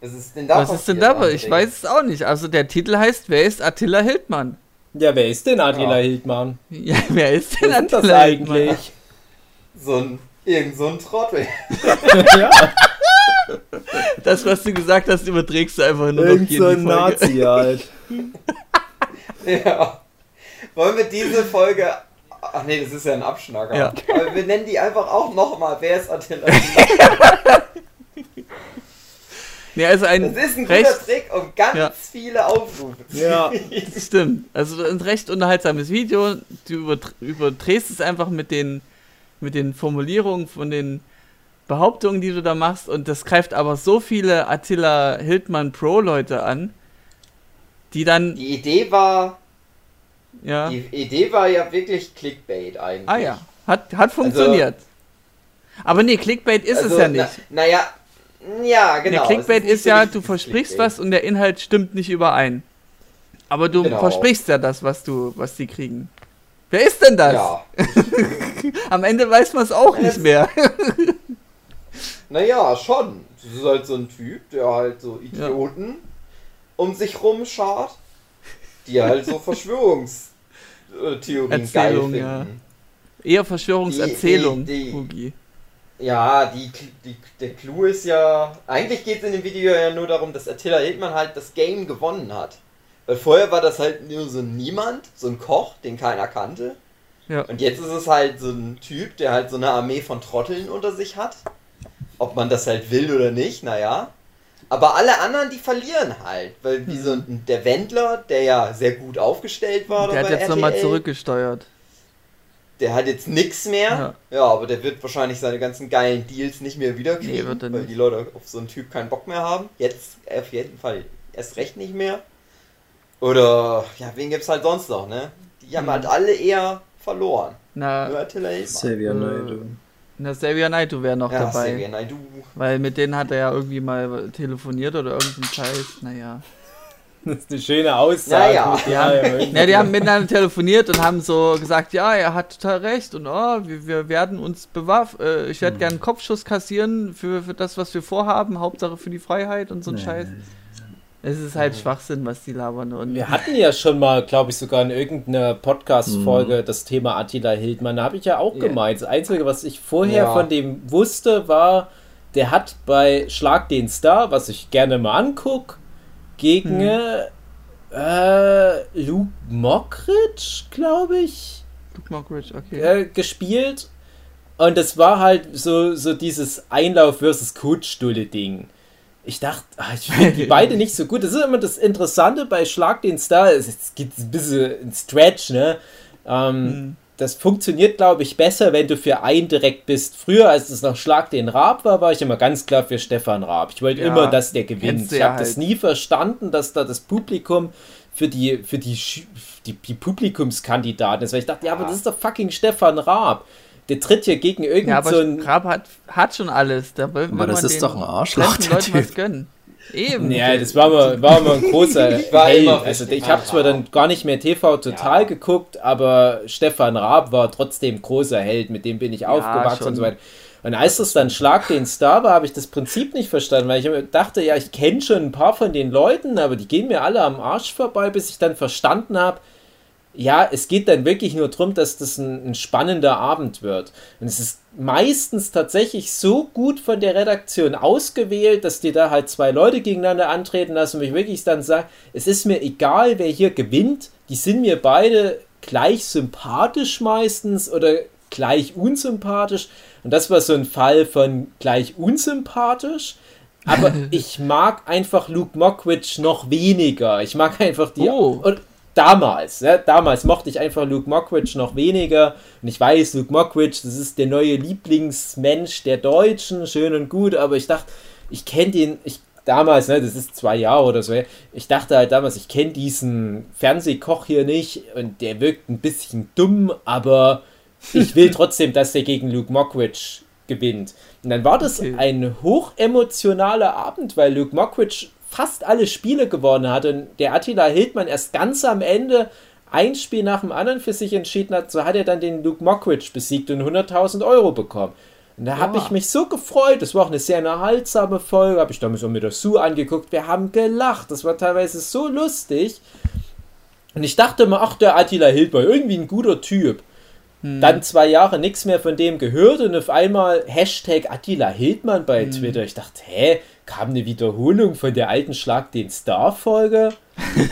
Was ist denn da Was ist denn dabei? Ich weiß es auch nicht. Also der Titel heißt Wer ist Attila Hildmann? Ja, wer ist denn Attila Ja. Hildmann? Ja, wer ist denn Wer ist das Attila Hildmann? eigentlich? So ein, irgend so ein Trottel. ja, Das, was du gesagt hast, überträgst du einfach nur noch irgend hier so in die ein Folge. Nazi halt. ja. Wollen wir diese Folge. Ach nee, das ist ja ein Abschnacker. Ja. Aber wir nennen die einfach auch nochmal. Wer ist Attila? Nee, also ein Das ist ein guter recht, Trick und ganz Ja. viele Aufrufe. Ja. das stimmt. Also ein recht unterhaltsames Video. Du überdrehst es einfach mit den, mit den Formulierungen von den Behauptungen, die du da machst. Und das greift aber so viele Attila Hildmann Pro-Leute an, die dann, Die Idee war, ja, die Idee war ja wirklich Clickbait eigentlich. ah ja, hat, hat funktioniert. aber nee, Clickbait ist Also, es ja nicht. Na, naja, ja, genau. nee, Clickbait ist so ja, du versprichst Clickbait. was und der Inhalt stimmt nicht überein. Aber du Genau. versprichst ja das, was du, was die kriegen. Wer ist denn das? Ja, Am Ende weiß man es auch nicht mehr. naja, schon. Das ist halt so ein Typ, der halt so Idioten um sich rumschart, die halt so Verschwörungstheorien geil Erzählung, finden. ja. Eher Verschwörungserzählung, Die- die- die-. Ja, die, die, der Clou ist ja. Eigentlich geht es in dem Video ja nur darum, dass Attila Hildmann halt das Game gewonnen hat. Weil vorher war das halt nur so ein Niemand, so ein Koch, den keiner kannte. Ja. Und jetzt ist es halt so ein Typ, der halt so eine Armee von Trotteln unter sich hat. Ob man das halt will oder nicht, naja. Aber alle anderen, die verlieren halt. Weil wie so ein, der Wendler, der ja sehr gut aufgestellt war, Der hat jetzt nochmal zurückgesteuert. der hat jetzt nix mehr. Ja. aber der wird wahrscheinlich seine ganzen geilen Deals nicht mehr wiederkriegen, Nee, wird weil nicht. die Leute auf so einen Typ keinen Bock mehr haben. Jetzt auf jeden Fall erst recht nicht mehr. Oder, ja, wen gibt's halt sonst noch, ne? Die haben Mhm. halt alle eher verloren. Nur Na, Attila Hildmann. Xavier Äh, Naidoo. Na Xavier Naidoo wäre noch Ja, dabei. Xavier Naidoo. Weil mit denen hat er ja irgendwie mal telefoniert oder irgendeinen Scheiß. Naja. Das ist eine schöne Aussage. Naja. Die haben, ja, die haben miteinander telefoniert und haben so gesagt, ja, er hat total recht und oh, wir, wir werden uns bewaffnen. Äh, ich werde gerne einen Kopfschuss kassieren für, für das, was wir vorhaben. Hauptsache für die Freiheit und so ein Nee. Scheiß. Es ist halt Schwachsinn, was die labern. Und Wir hatten ja schon mal, glaube ich, sogar in irgendeiner Podcast-Folge das Thema Attila Hildmann. Da habe ich ja auch Ja. gemeint. Das Einzige, was ich vorher Ja. von dem wusste, war, der hat bei Schlag den Star, was ich gerne mal angucke, gegen äh, Luke Mockridge, glaube ich, Luke Mockridge, okay. äh, gespielt. Und das war halt so, so dieses Einlauf versus Kotstulle-Ding. Ich dachte, ach, ich finde die beide nicht so gut. Das ist immer das Interessante bei Schlag den Star. Es gibt ein bisschen ein Stretch, ne? Ähm, Mhm. Das funktioniert, glaube ich, besser, wenn du für einen direkt bist. Früher, als es noch Schlag den Raab war, war ich immer ganz klar für Stefan Raab. Ich wollte Ja, immer, dass der gewinnt. Ich habe das halt. nie verstanden, dass da das Publikum für die, für die, die, die Publikumskandidaten ist. Weil ich dachte, ja, aber das ist doch fucking Stefan Raab. Der tritt hier gegen irgend Ja, aber so ein. Raab hat, hat schon alles. Da will, Aber will das man ist den doch ein Arschloch, der Leuten was Typ. gönnen. Eben. Ja, das war mal, war mal ein großer Ich war Held. Also ich habe zwar dann gar nicht mehr TV total Ja. geguckt, aber Stefan Raab war trotzdem großer Held, mit dem bin ich aufgewachsen schon. und so weiter. Und als es dann Schlag den Star war, habe ich das Prinzip nicht verstanden, weil ich dachte, ja, ich kenne schon ein paar von den Leuten, aber die gehen mir alle am Arsch vorbei, bis ich dann verstanden habe, ja, es geht dann wirklich nur darum, dass das ein, ein spannender Abend wird. Und es ist meistens tatsächlich so gut von der Redaktion ausgewählt, dass die da halt zwei Leute gegeneinander antreten lassen und ich wirklich dann sage, es ist mir egal, wer hier gewinnt, die sind mir beide gleich sympathisch meistens oder gleich unsympathisch. Und das war so ein Fall von gleich unsympathisch. Aber ich mag einfach Luke Mockridge noch weniger. Ich mag einfach die. Oh. Und damals, ne, damals mochte ich einfach Luke Mockridge noch weniger. Und ich weiß, Luke Mockridge, das ist der neue Lieblingsmensch der Deutschen, schön und gut, aber ich dachte, ich kenne den, ich damals, ne, das ist zwei Jahre oder so, ich dachte halt damals, ich kenne diesen Fernsehkoch hier nicht und der wirkt ein bisschen dumm, aber ich will trotzdem, dass der gegen Luke Mockridge gewinnt. Und dann war das Okay. ein hochemotionaler Abend, weil Luke Mockridge fast alle Spiele gewonnen hat und der Attila Hildmann erst ganz am Ende ein Spiel nach dem anderen für sich entschieden hat, so hat er dann den Luke Mockridge besiegt und 100.000 Euro bekommen. Und da habe Ja. ich mich so gefreut. Das war auch eine sehr unterhaltsame Folge. Habe ich damals auch mit der Sue angeguckt. Wir haben gelacht. Das war teilweise so lustig. Und ich dachte mir, ach, der Attila Hildmann, irgendwie ein guter Typ. Dann zwei Jahre nichts mehr von dem gehört und auf einmal Hashtag Attila Hildmann bei Twitter. Ich dachte, hä, kam eine Wiederholung von der alten Schlag den Star-Folge?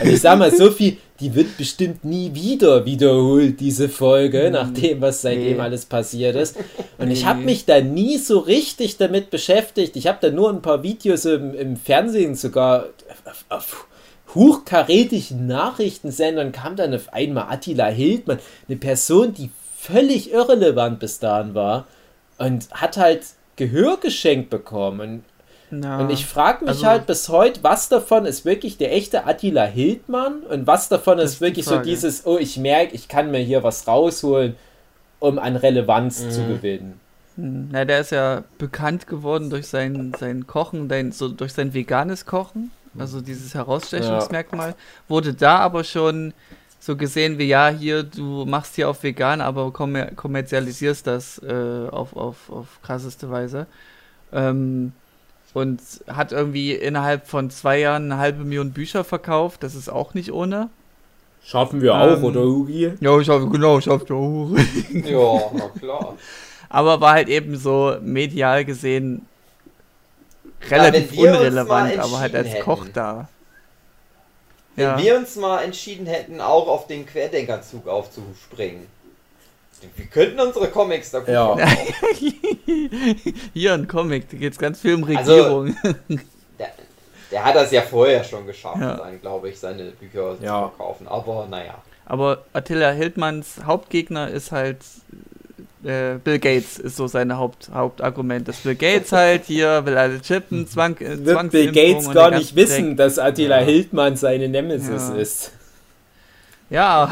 Und ich sag mal, so viel, die wird bestimmt nie wieder wiederholt, diese Folge, nach dem, was seitdem Nee. alles passiert ist. Und ich Nee. habe mich da nie so richtig damit beschäftigt. Ich habe da nur ein paar Videos im, im Fernsehen sogar auf, auf hochkarätigen Nachrichtensendern kam dann auf einmal Attila Hildmann, eine Person, die völlig irrelevant bis dahin war und hat halt Gehör geschenkt bekommen. Na, Und ich frage mich also- halt bis heute, was davon ist wirklich der echte Attila Hildmann und was davon ist wirklich so dieses, oh, ich merke, ich kann mir hier was rausholen, um an Relevanz zu gewinnen. Hm, Na, der ist ja bekannt geworden durch sein, sein Kochen, dein, so durch sein veganes Kochen, also dieses Herausstechungsmerkmal. Wurde da aber schon so gesehen wie, ja, hier, du machst hier auf vegan, aber kommer kommerzialisierst das äh, auf, auf, auf krasseste Weise. Ähm, und hat irgendwie innerhalb von zwei Jahren eine halbe Million Bücher verkauft, das ist auch nicht ohne. Schaffen wir auch, auch, oder, Hugi? Ja, ich habe genau, ich habe auch. Ja, na klar. aber war halt eben so medial gesehen Ja, relativ uns unrelevant, aber halt als Koch hätten. da. Wenn Ja. wir uns mal entschieden hätten, auch auf den Querdenkerzug aufzuspringen. Wir könnten unsere Comics da gut Ja. Hier ein Comic, da geht's ganz viel um Also- Regierung. Der, der hat das ja vorher schon geschafft, Ja. dann glaube ich, seine Bücher Ja. zu verkaufen. Aber naja. aber Attila Hildmanns Hauptgegner ist halt äh, Bill Gates, ist so sein Haupt, Hauptargument. Dass Bill Gates halt hier will alle chippen, Zwang, äh, Wird Bill Gates gar nicht wissen, Dreck. dass Attila Ja. Hildmann seine Nemesis Ja. ist. Ja.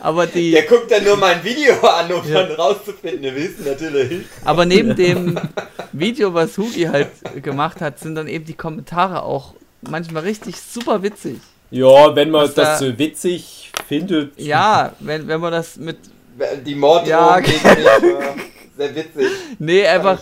Aber die. Der guckt dann nur mein Video an, um Ja. dann rauszufinden, wir wissen natürlich. Aber neben dem Video, was Hugi halt gemacht hat, sind dann eben die Kommentare auch manchmal richtig super witzig. Ja, wenn man das da- so witzig findet. Ja, wenn, wenn man das mit. Die Morddrohung Ja. gegen mich sehr witzig. Nee, einfach.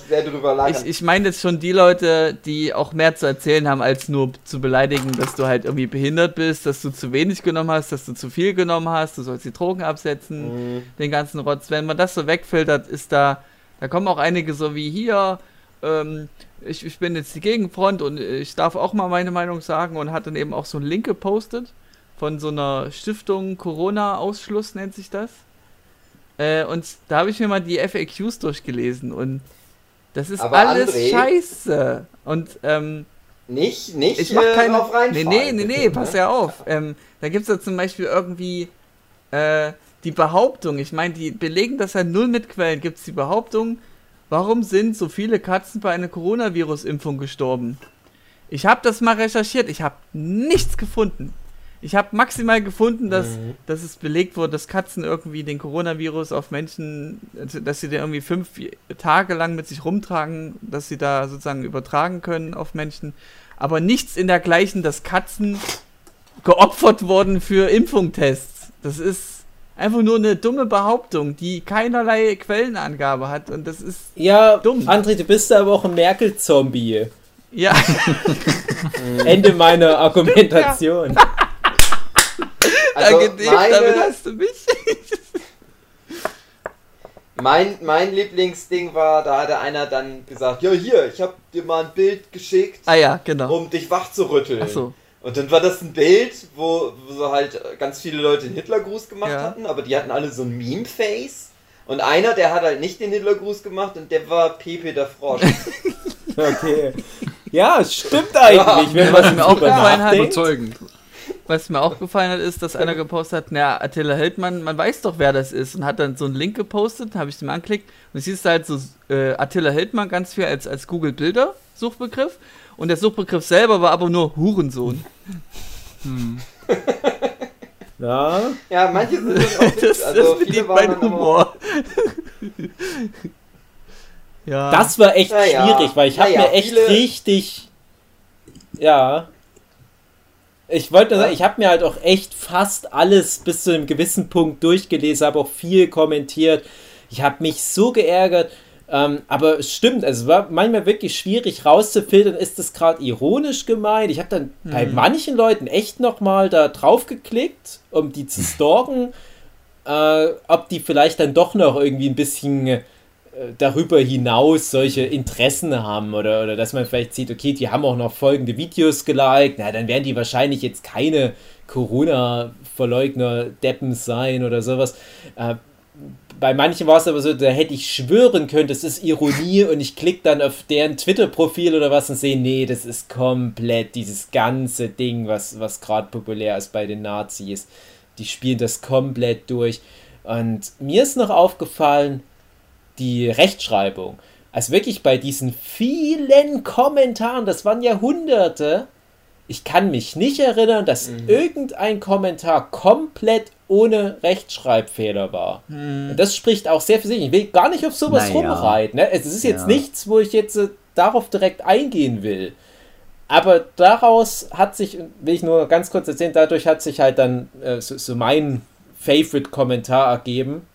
ich. Ich, ich meine jetzt schon die Leute, die auch mehr zu erzählen haben, als nur zu beleidigen, dass du halt irgendwie behindert bist, dass du zu wenig genommen hast, dass du zu viel genommen hast, du sollst die Drogen absetzen, Mhm. den ganzen Rotz. Wenn man das so wegfiltert, ist da, da kommen auch einige so wie hier, ähm, ich, ich bin jetzt die Gegenfront und ich darf auch mal meine Meinung sagen und hat dann eben auch so einen Link gepostet von so einer Stiftung Corona-Ausschluss nennt sich das. Äh, und da habe ich mir mal die FAQs durchgelesen und das ist Aber alles André- scheiße. Und ähm, Nicht, nicht ich mach äh, keine. auf. Nee, nee, nee, nee, bitte, pass ne? ja auf. Ähm, da gibt es ja zum Beispiel irgendwie äh, die Behauptung, ich meine, die belegen das ja null mit Quellen, gibt es die Behauptung, warum sind so viele Katzen bei einer Coronavirus-Impfung gestorben? Ich habe das mal recherchiert, ich habe nichts gefunden. Ich habe maximal gefunden, dass, Mhm. dass es belegt wurde, dass Katzen irgendwie den Coronavirus auf Menschen, also, dass sie den irgendwie fünf Tage lang mit sich rumtragen, dass sie da sozusagen übertragen können auf Menschen. Aber nichts in dergleichen, dass Katzen geopfert wurden für Impfungtests. Das ist einfach nur eine dumme Behauptung, die keinerlei Quellenangabe hat. Und das ist, Ja, Dumm. André, du bist aber auch ein Merkel-Zombie. ja, Ende meiner Argumentation. Also danke dir, damit hast du mich. mein, mein Lieblingsding war, da hatte einer dann gesagt, ja hier, ich habe dir mal ein Bild geschickt, Ah ja, genau. um dich wach zu rütteln. Ach so. Und dann war das ein Bild, wo, wo so halt ganz viele Leute den Hitlergruß gemacht Ja. hatten, aber die hatten alle so ein Meme-Face. Und einer, der hat halt nicht den Hitlergruß gemacht und der war Pepe der Frosch. Okay. Ja, es stimmt eigentlich, wenn Was man mir auch gefallen hat. Überzeugend. Was mir auch gefallen hat, ist, dass einer gepostet hat, naja, Attila Hildmann, man weiß doch, wer das ist. Und hat dann so einen Link gepostet, habe ich den mal angeklickt. Und siehst du halt so äh, Attila Hildmann ganz viel als, als Google-Bilder-Suchbegriff. Und der Suchbegriff selber war aber nur Hurensohn. Ja, ja, manche sind das auch Das, also das viele bedient waren mein Humor. ja. das war echt Naja, schwierig, weil ich habe naja, mir echt viele- richtig. Ja. Ich wollte nur sagen, ich habe mir halt auch echt fast alles bis zu einem gewissen Punkt durchgelesen, habe auch viel kommentiert. Ich habe mich so geärgert. Ähm, aber es stimmt, also es war manchmal wirklich schwierig rauszufiltern, ist das gerade ironisch gemeint. Ich habe dann bei manchen Leuten echt nochmal da drauf geklickt, um die zu stalken, äh, ob die vielleicht dann doch noch irgendwie ein bisschen darüber hinaus solche Interessen haben oder, oder dass man vielleicht sieht, okay, die haben auch noch folgende Videos geliked, na, dann werden die wahrscheinlich jetzt keine Corona-Verleugner Deppen sein oder sowas. Äh, bei manchen war es aber so, da hätte ich schwören können, das ist Ironie und ich klicke dann auf deren Twitter-Profil oder was und sehe, nee, das ist komplett dieses ganze Ding, was, was gerade populär ist bei den Nazis. Die spielen das komplett durch. Und mir ist noch aufgefallen, die Rechtschreibung. Also wirklich bei diesen vielen Kommentaren, das waren ja hunderte, ich kann mich nicht erinnern, dass irgendein Kommentar komplett ohne Rechtschreibfehler war. Und das spricht auch sehr für sich. Ich will gar nicht auf sowas Naja. rumreiten. Ne? Es ist jetzt Ja. nichts, wo ich jetzt äh, darauf direkt eingehen will. Aber daraus hat sich, will ich nur ganz kurz erzählen, dadurch hat sich halt dann äh, so, so mein Favorite-Kommentar ergeben.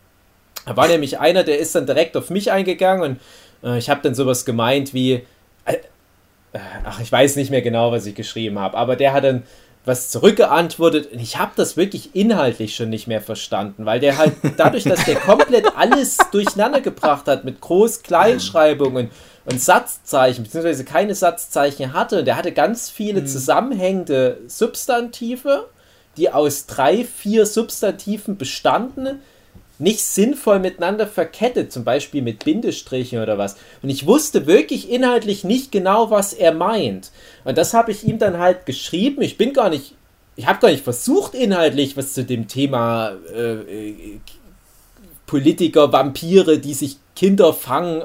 Da war nämlich einer, der ist dann direkt auf mich eingegangen und äh, ich habe dann sowas gemeint wie, äh, äh, ach, ich weiß nicht mehr genau, was ich geschrieben habe, aber der hat dann was zurückgeantwortet und ich habe das wirklich inhaltlich schon nicht mehr verstanden, weil der halt dadurch, dass der komplett alles durcheinander gebracht hat mit Groß-Kleinschreibungen und Satzzeichen, beziehungsweise keine Satzzeichen hatte, und der hatte ganz viele zusammenhängende Substantive, die aus drei, vier Substantiven bestanden, nicht sinnvoll miteinander verkettet, zum Beispiel mit Bindestrichen oder was. Und ich wusste wirklich inhaltlich nicht genau, was er meint. Und das habe ich ihm dann halt geschrieben. Ich bin gar nicht, ich habe gar nicht versucht, inhaltlich was zu dem Thema äh, äh, Politiker, Vampire, die sich Kinder fangen,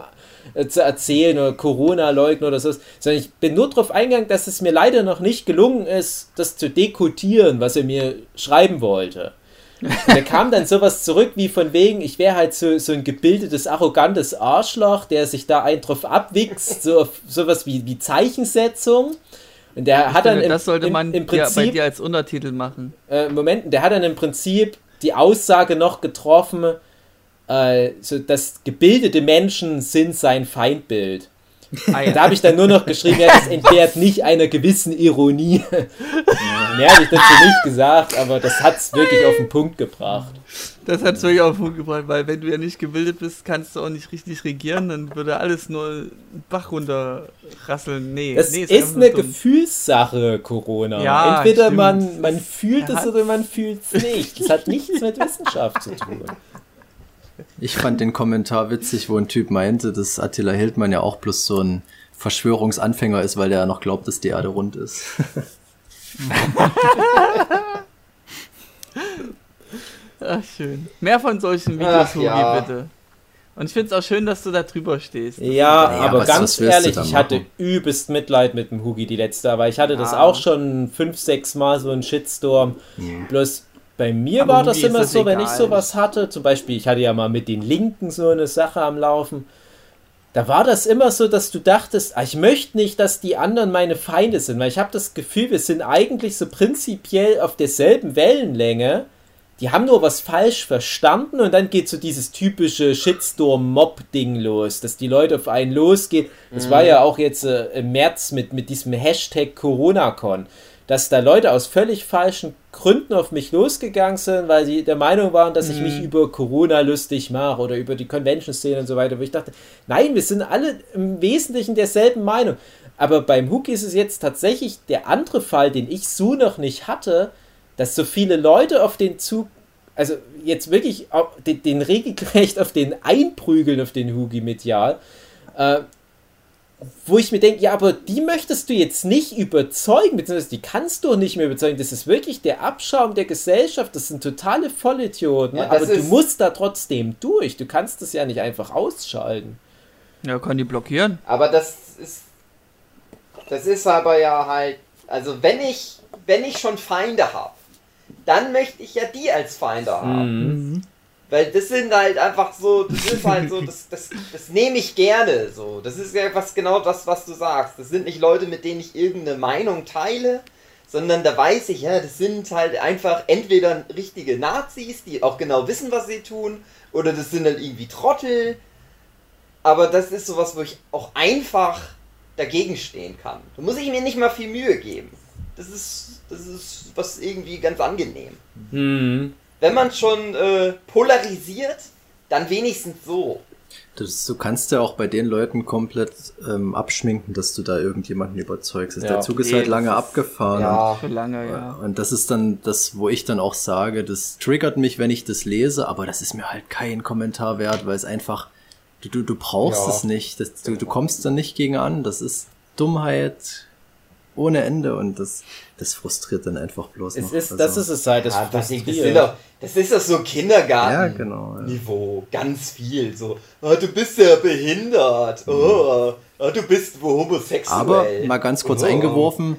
äh, zu erzählen oder Corona leugnen oder so, sondern ich bin nur darauf eingegangen, dass es mir leider noch nicht gelungen ist, das zu dekodieren, was er mir schreiben wollte. Und da kam dann sowas zurück wie von wegen, ich wäre halt so, so ein gebildetes, arrogantes Arschloch, der sich da einen drauf abwichst, so auf sowas wie, wie Zeichensetzung. Und der hat dann finde, im, das sollte man im ja, bei Prinzip dir als Untertitel machen. äh, Moment, der hat dann im Prinzip die Aussage noch getroffen, äh, so, dass gebildete Menschen sind sein Feindbild. Ah, ja. Da habe ich dann nur noch geschrieben, ja, das entbehrt nicht einer gewissen Ironie. Mehr habe ich dazu nicht gesagt, aber das hat es wirklich auf den Punkt gebracht. Das hat wirklich auf den Punkt gebracht, weil wenn du ja nicht gebildet bist, kannst du auch nicht richtig regieren, dann würde alles nur einen Bach runterrasseln. Nee, Das nee, ist, einfach eine dumm. Gefühlssache, Corona. Ja, Entweder stimmt. man, man fühlt es oder man fühlt es nicht. Das hat nichts mit Wissenschaft zu tun. Ich fand den Kommentar witzig, wo ein Typ meinte, dass Attila Hildmann ja auch bloß so ein Verschwörungsanfänger ist, weil der ja noch glaubt, dass die Erde rund ist. Ach, schön. Mehr von solchen Videos, Ach, Hugi, ja. bitte. Und ich finde es auch schön, dass du da drüber stehst. Ja, Naja, aber was- ganz was ehrlich, ich hatte übelst Mitleid mit dem Hugi die letzte, aber ich hatte das Ah. auch schon fünf, sechs Mal so einen Shitstorm. Bloß bei mir Aber war das immer das so, wenn ich egal. sowas hatte, zum Beispiel, ich hatte ja mal mit den Linken so eine Sache am Laufen, da war das immer so, dass du dachtest, ah, ich möchte nicht, dass die anderen meine Feinde sind, weil ich habe das Gefühl, wir sind eigentlich so prinzipiell auf derselben Wellenlänge. Die haben nur was falsch verstanden und dann geht so dieses typische Shitstorm-Mob-Ding los, dass die Leute auf einen losgehen. Das war ja auch jetzt äh, im März mit, mit diesem Hashtag CoronaCon, dass da Leute aus völlig falschen Gründen auf mich losgegangen sind, weil sie der Meinung waren, dass ich mich über Corona lustig mache oder über die Convention-Szene und so weiter, wo ich dachte, nein, wir sind alle im Wesentlichen derselben Meinung. Aber beim Hook ist es jetzt tatsächlich der andere Fall, den ich so noch nicht hatte, dass so viele Leute auf den Zug, also jetzt wirklich den, den regelrecht auf den einprügeln, auf den Hugi medial, äh, wo ich mir denke, ja, aber die möchtest du jetzt nicht überzeugen, beziehungsweise die kannst du auch nicht mehr überzeugen. Das ist wirklich der Abschaum der Gesellschaft, das sind totale Vollidioten, Ja, aber du musst da trotzdem durch. Du kannst das ja nicht einfach ausschalten. Ja, kann die blockieren. Aber das ist. Das ist aber ja halt. Also wenn ich, wenn ich schon Feinde habe, dann möchte ich ja die als Feinde haben. Mhm. Weil das sind halt einfach so, das ist halt so, das, das, das nehme ich gerne so. Das ist ja genau das, was du sagst. Das sind nicht Leute, mit denen ich irgendeine Meinung teile, sondern da weiß ich, ja, das sind halt einfach entweder richtige Nazis, die auch genau wissen, was sie tun, oder das sind halt irgendwie Trottel. Aber das ist sowas, wo ich auch einfach dagegen stehen kann. Da muss ich mir nicht mal viel Mühe geben. Das ist, das ist was irgendwie ganz angenehm. Hm. Wenn man schon äh, polarisiert, dann wenigstens so. Das, du kannst ja auch bei den Leuten komplett ähm, abschminken, dass du da irgendjemanden überzeugst. Ja. Der Zug ist Nee, halt lange ist- abgefahren. Ja, Für lange, ja. Und das ist dann das, wo ich dann auch sage, das triggert mich, wenn ich das lese, aber das ist mir halt kein Kommentar wert, weil es einfach, du, du, du brauchst Ja. es nicht. Das, du, du kommst dann nicht gegen an. Das ist Dummheit ohne Ende und das, das frustriert dann einfach bloß Es noch. ist, Also, das ist es halt, das, ja das, das, frustriert. sind doch, das ist doch so Kindergarten-Niveau. Ja, genau, ja. Ganz viel. So, oh, du bist ja behindert. Oh, oh, du bist homosexuell. Aber mal ganz kurz oh. eingeworfen,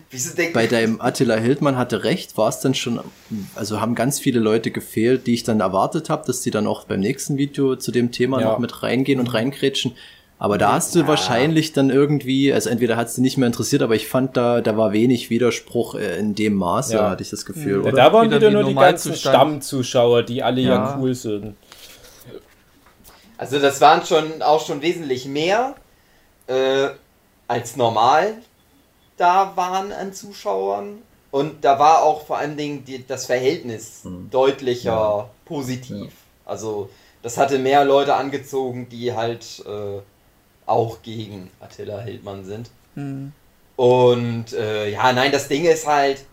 bei deinem Attila Hildmann hatte recht, war es dann schon, also haben ganz viele Leute gefehlt, die ich dann erwartet habe, dass die dann auch beim nächsten Video zu dem Thema Ja. noch mit reingehen und reingrätschen. Aber da hast du wahrscheinlich dann irgendwie, also entweder hat es dich nicht mehr interessiert, aber ich fand da, da war wenig Widerspruch äh, in dem Maße, Ja. hatte ich das Gefühl, Ja, oder? da waren Wieder wieder wie nur die ganzen. Stammzuschauer, die alle ja, Ja. cool sind. Also das waren schon auch schon wesentlich mehr äh, als normal da waren an Zuschauern. Und da war auch vor allen Dingen die, das Verhältnis deutlicher positiv. Also das hatte mehr Leute angezogen, die halt äh, auch gegen Attila Hildmann sind. Mhm. Und äh, ja, nein, das Ding ist halt,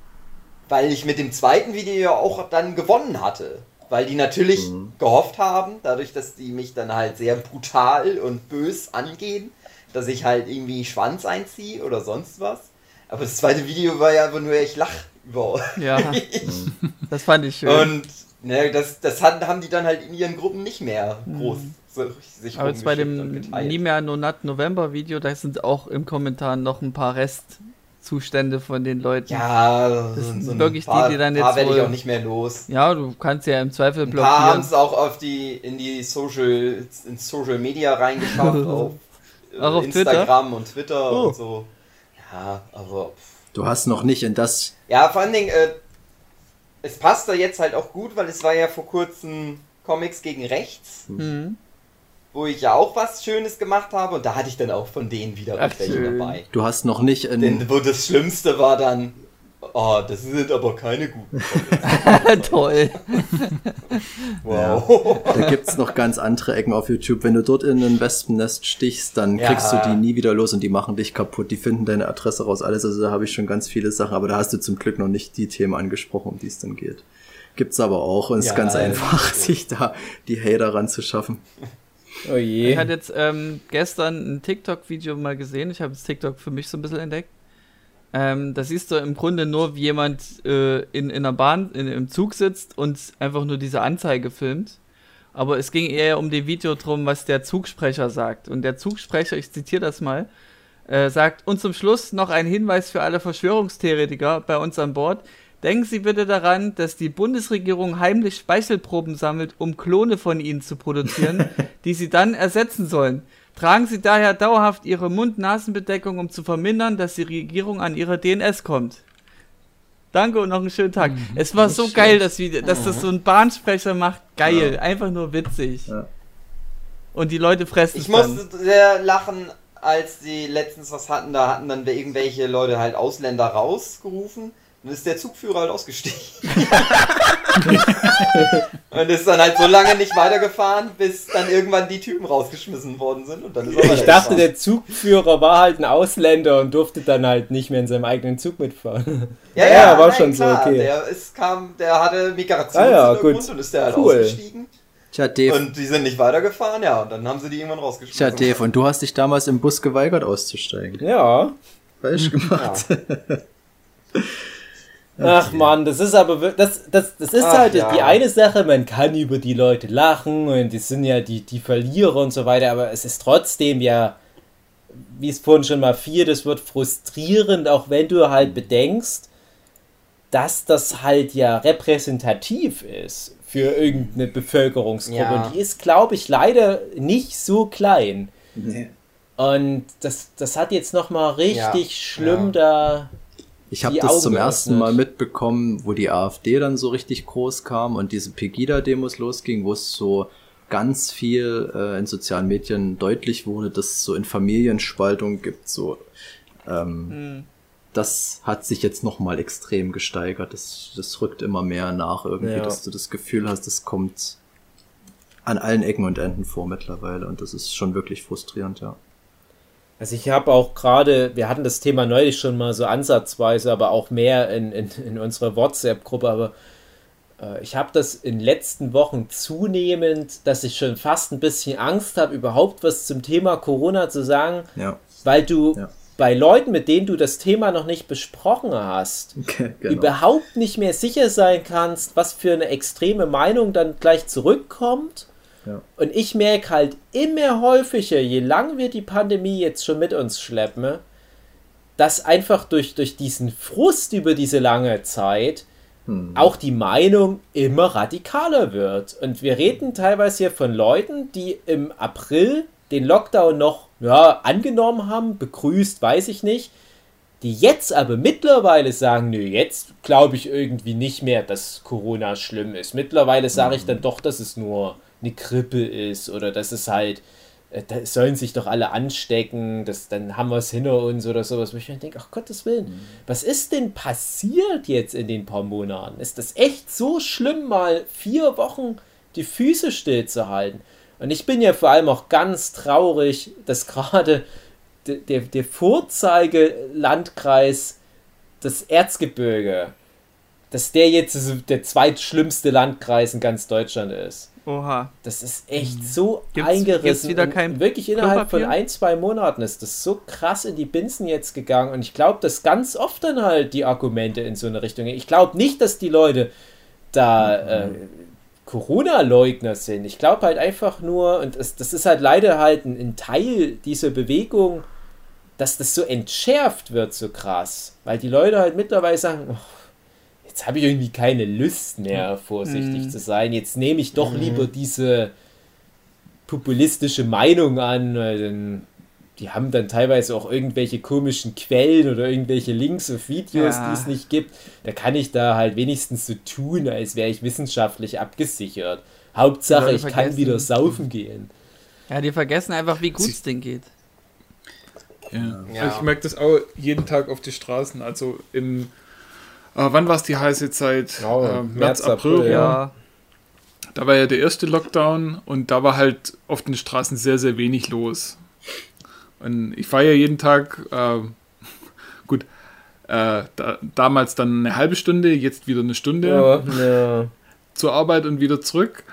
weil ich mit dem zweiten Video ja auch dann gewonnen hatte. Weil die natürlich gehofft haben, dadurch, dass die mich dann halt sehr brutal und bös angehen, dass ich halt irgendwie Schwanz einziehe oder sonst was. Aber das zweite Video war ja einfach nur, ich lach über Ja, das fand ich schön. Und ne, das, das hat, haben die dann halt in ihren Gruppen nicht mehr groß so, sich Aber jetzt bei dem. Nie mehr Nonat November Video, da sind auch im Kommentar noch ein paar Restzustände von den Leuten. Ja, Das sind so ein wirklich die, paar, die dann paar jetzt werde ich auch nicht mehr los. Ja, du kannst ja im Zweifel Ein paar haben blockieren. es auch auf die, in die Social, in Social Media reingeschafft, auf, äh, Auch auf Instagram und Twitter Oh. und so. Ja, aber pff. Du hast noch nicht in das, ja, vor allen Dingen, äh, es passt da jetzt halt auch gut, weil es war ja vor kurzem Comics gegen Rechts, Mhm. Wo ich ja auch was Schönes gemacht habe und da hatte ich dann auch von denen wieder Ach, welche schön. dabei. du hast noch nicht in, Denn wo das Schlimmste war dann oh, das sind aber keine guten Toll. Wow. Da gibt's noch ganz andere Ecken auf YouTube. Wenn du dort in ein Wespennest stichst, dann Ja. kriegst du die nie wieder los und die machen dich kaputt. Die finden deine Adresse raus, alles. Also da habe ich schon ganz viele Sachen, aber da hast du zum Glück noch nicht die Themen angesprochen, um die es dann geht. Gibt's aber auch und es Ja, ist ganz einfach, sich da die Hater ranzuschaffen. Oh Ich je. hatte jetzt ähm, gestern ein TikTok-Video mal gesehen. Ich habe das TikTok für mich so ein bisschen entdeckt. Ähm, da siehst du im Grunde nur, wie jemand äh, in, in einer Bahn, in, im Zug sitzt und einfach nur diese Anzeige filmt. Aber es ging eher um die Video drum, was der Zugsprecher sagt. Und der Zugsprecher, ich zitiere das mal, äh, sagt, und zum Schluss noch ein Hinweis für alle Verschwörungstheoretiker bei uns an Bord. Denken Sie bitte daran, dass die Bundesregierung heimlich Speichelproben sammelt, um Klone von Ihnen zu produzieren, die Sie dann ersetzen sollen. Tragen Sie daher dauerhaft Ihre Mund-Nasen-Bedeckung, um zu vermindern, dass die Regierung an ihre DNS kommt. Danke und noch einen schönen Tag. es war so geil, dass, wir, dass das so ein Bahnsprecher macht. Geil, einfach nur witzig. Ja. Und die Leute fressen Ich dann. musste sehr lachen, als sie letztens was hatten. Da hatten dann irgendwelche Leute halt Ausländer rausgerufen. Dann ist der Zugführer halt ausgestiegen. und ist dann halt so lange nicht weitergefahren, bis dann irgendwann die Typen rausgeschmissen worden sind. Und dann ist er Ich dachte, der Zugführer war halt ein Ausländer und durfte dann halt nicht mehr in seinem eigenen Zug mitfahren. Ja, Ja, ja, war nein, schon so, klar, okay. Der, ist, kam, der hatte Ah Migrationshintergrund ja, gut. und ist der halt Cool. ausgestiegen. Tja, Dave, Und die sind nicht weitergefahren, ja, und dann haben sie die irgendwann rausgeschmissen. tja, Dave, und du hast dich damals im Bus geweigert auszusteigen. Ja. Falsch gemacht. Ach man, das ist aber das, das, das ist Ach, halt ja. die eine Sache, man kann über die Leute lachen und die sind ja die, die Verlierer und so weiter, aber es ist trotzdem ja, wie es vorhin schon mal fiel, das wird frustrierend, auch wenn du halt bedenkst, dass das halt ja repräsentativ ist für irgendeine Bevölkerungsgruppe. Ja. Und die ist, glaube ich, leider nicht so klein. Nee. Und das, das hat jetzt nochmal richtig Ja, schlimm da. Ich habe das Augen zum ersten. Mal mitbekommen, wo die AfD dann so richtig groß kam und diese Pegida-Demos losging, wo es so ganz viel äh, in sozialen Medien deutlich wurde, dass es so in Familienspaltung gibt. So, ähm, Hm. das hat sich jetzt noch mal extrem gesteigert. Das, das rückt immer mehr nach irgendwie, Ja. dass du das Gefühl hast, es kommt an allen Ecken und Enden vor mittlerweile und das ist schon wirklich frustrierend, ja. Also ich habe auch gerade, wir hatten das Thema neulich schon mal so ansatzweise, aber auch mehr in, in, in unserer WhatsApp-Gruppe, aber äh, ich habe das in den letzten Wochen zunehmend, dass ich schon fast ein bisschen Angst habe, überhaupt was zum Thema Corona zu sagen, Ja, weil du Ja. bei Leuten, mit denen du das Thema noch nicht besprochen hast, okay, genau. überhaupt nicht mehr sicher sein kannst, was für eine extreme Meinung dann gleich zurückkommt. Ja. Und ich merke halt immer häufiger, je lang wir die Pandemie jetzt schon mit uns schleppen, dass einfach durch, durch diesen Frust über diese lange Zeit Hm. auch die Meinung immer radikaler wird. Und wir reden teilweise hier von Leuten, die im April den Lockdown noch ja, angenommen haben, begrüßt, weiß ich nicht, die jetzt aber mittlerweile sagen, nö, jetzt glaube ich irgendwie nicht mehr, dass Corona schlimm ist. Mittlerweile sage ich dann doch, dass es nur eine Grippe ist oder dass es halt, äh, da sollen sich doch alle anstecken, das, dann haben wir es hinter uns oder sowas, wo ich mir denke, ach Gottes Willen, was ist denn passiert jetzt in den paar Monaten? Ist das echt so schlimm, mal vier Wochen die Füße stillzuhalten? Und ich bin ja vor allem auch ganz traurig, dass gerade der, der, der Vorzeigelandkreis, das Erzgebirge, dass der jetzt der zweitschlimmste Landkreis in ganz Deutschland ist. Oha. Das ist echt so Gibt's- eingerissen. gibt's wieder und kein wirklich innerhalb von ein, zwei Monaten ist das so krass in die Binsen jetzt gegangen. Und ich glaube, dass ganz oft dann halt die Argumente in so eine Richtung gehen. Ich glaube nicht, dass die Leute da äh, Corona-Leugner sind. Ich glaube halt einfach nur, und das, das ist halt leider halt ein, ein Teil dieser Bewegung, dass das so entschärft wird, so krass. Weil die Leute halt mittlerweile sagen, oh, jetzt habe ich irgendwie keine Lust mehr, vorsichtig Mhm. zu sein. Jetzt nehme ich doch lieber diese populistische Meinung an, weil dann, die haben dann teilweise auch irgendwelche komischen Quellen oder irgendwelche Links auf Videos, Ja. die es nicht gibt. Da kann ich da halt wenigstens so tun, als wäre ich wissenschaftlich abgesichert. Hauptsache, ich kann wieder saufen gehen. Ja, die vergessen einfach, wie gut es denen geht. Ja. Ja. Also ich merke das auch jeden Tag auf die Straßen. Also in äh, wann war es die heiße Zeit? Genau, äh, März, März, April. April. Ja. Da war ja der erste Lockdown und da war halt auf den Straßen sehr, sehr wenig los. Und ich fahre ja jeden Tag, äh, gut, äh, da, damals dann eine halbe Stunde, jetzt wieder eine Stunde Ja, ja. zur Arbeit und wieder zurück.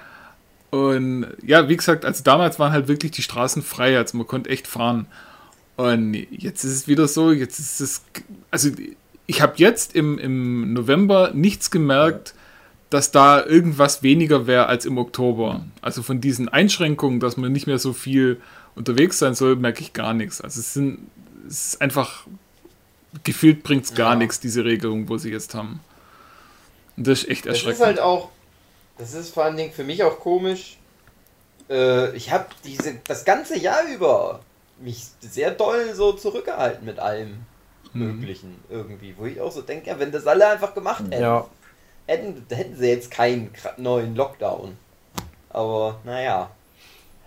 Und ja, wie gesagt, also damals waren halt wirklich die Straßen frei, also man konnte echt fahren. Und jetzt ist es wieder so, jetzt ist es, also ich habe jetzt im, im November nichts gemerkt, dass da irgendwas weniger wäre als im Oktober. Also von diesen Einschränkungen, dass man nicht mehr so viel unterwegs sein soll, merke ich gar nichts. Also es sind, es ist einfach, gefühlt bringt es gar Ja. nichts, diese Regelung, wo sie jetzt haben. Und das ist echt Das erschreckend. ist halt auch, das ist vor allen Dingen für mich auch komisch. Äh, ich habe diese das ganze Jahr über mich sehr doll so zurückgehalten mit allem Mhm. Möglichen irgendwie, wo ich auch so denke, ja, wenn das alle einfach gemacht hätten, ja. hätten, hätten sie jetzt keinen neuen Lockdown. Aber naja,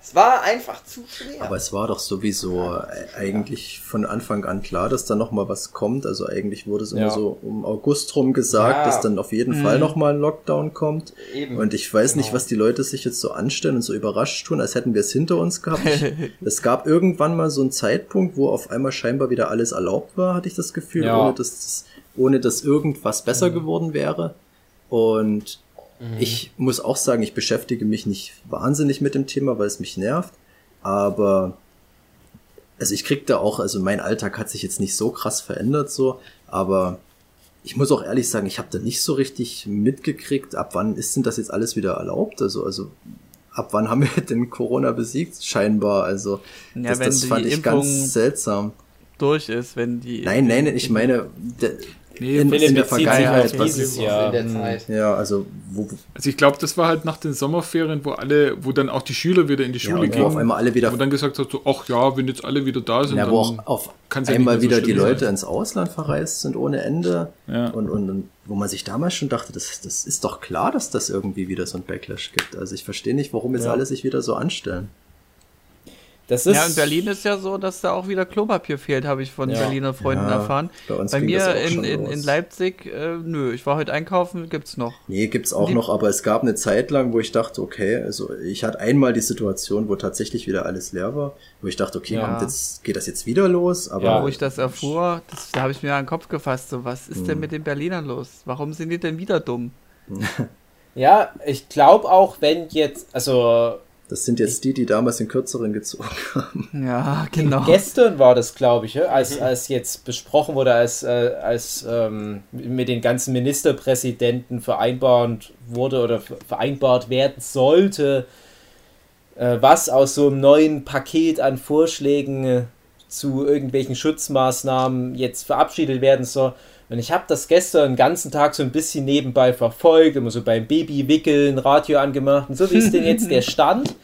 es war einfach zu schwer. Aber es war doch sowieso äh, eigentlich von Anfang an klar, dass da noch mal was kommt. Also eigentlich wurde es immer Ja. so um August rum gesagt, Ja. dass dann auf jeden Fall noch mal ein Lockdown kommt. Eben. Und ich weiß nicht, Genau. was die Leute sich jetzt so anstellen und so überrascht tun, als hätten wir es hinter uns gehabt. Es gab irgendwann mal so einen Zeitpunkt, wo auf einmal scheinbar wieder alles erlaubt war, hatte ich das Gefühl, Ja. ohne, dass, das- ohne dass irgendwas besser geworden wäre. Und ich muss auch sagen, ich beschäftige mich nicht wahnsinnig mit dem Thema, weil es mich nervt. Aber also ich krieg da auch, also mein Alltag hat sich jetzt nicht so krass verändert so, aber ich muss auch ehrlich sagen, ich habe da nicht so richtig mitgekriegt, ab wann ist denn das jetzt alles wieder erlaubt? Also, also ab wann haben wir denn Corona besiegt? Scheinbar. Also Ja, das, das fand ich Impfung ganz seltsam. durch ist, wenn die. Nein, nein, ich meine, Nee, in, Philipp in der Vergangenheit, auf was, dieses in Jahr. der Hm. Zeit. ja, also wo, Also ich glaube, das war halt nach den Sommerferien, wo alle, wo dann auch die Schüler wieder in die ja, Schule und wo gingen. auf einmal alle wieder wo dann gesagt hat, so, ach ja, wenn jetzt alle wieder da sind, Ja, dann wo auch auf kann's ja einmal nicht mehr wieder so die Leute sein. ins Ausland verreist sind ohne Ende. Ja. Und, und, und wo man sich damals schon dachte, das, das ist doch klar, dass das irgendwie wieder so ein Backlash gibt. Also ich verstehe nicht, warum jetzt Ja. alle sich wieder so anstellen. Das ist Ja, in Berlin ist ja so, dass da auch wieder Klopapier fehlt, habe ich von Ja. Berliner Freunden Ja, erfahren. bei uns Bei ging das mir auch in, schon in, los. in Leipzig, äh, nö, ich war heute einkaufen, gibt's noch. Nee, gibt's auch Die- noch, aber es gab eine Zeit lang, wo ich dachte, okay, also ich hatte einmal die Situation, wo tatsächlich wieder alles leer war, wo ich dachte, okay, Ja. kommt jetzt, geht das jetzt wieder los? Aber Ja. Wo ich das erfuhr, das, da habe ich mir an den Kopf gefasst, so was ist Hm. denn mit den Berlinern los? Warum sind die denn wieder dumm? Ja, ich glaube auch, wenn jetzt, also das sind jetzt die, die damals den kürzeren gezogen haben. Ja, genau. gestern war das, glaube ich, als, als jetzt besprochen wurde, als, äh, als ähm, mit den ganzen Ministerpräsidenten vereinbart wurde oder ver- vereinbart werden sollte, äh, was aus so einem neuen Paket an Vorschlägen äh, zu irgendwelchen Schutzmaßnahmen jetzt verabschiedet werden soll. Und ich habe das gestern den ganzen Tag so ein bisschen nebenbei verfolgt, immer so beim Babywickeln, Radio angemacht und so, wie ist denn jetzt der Stand?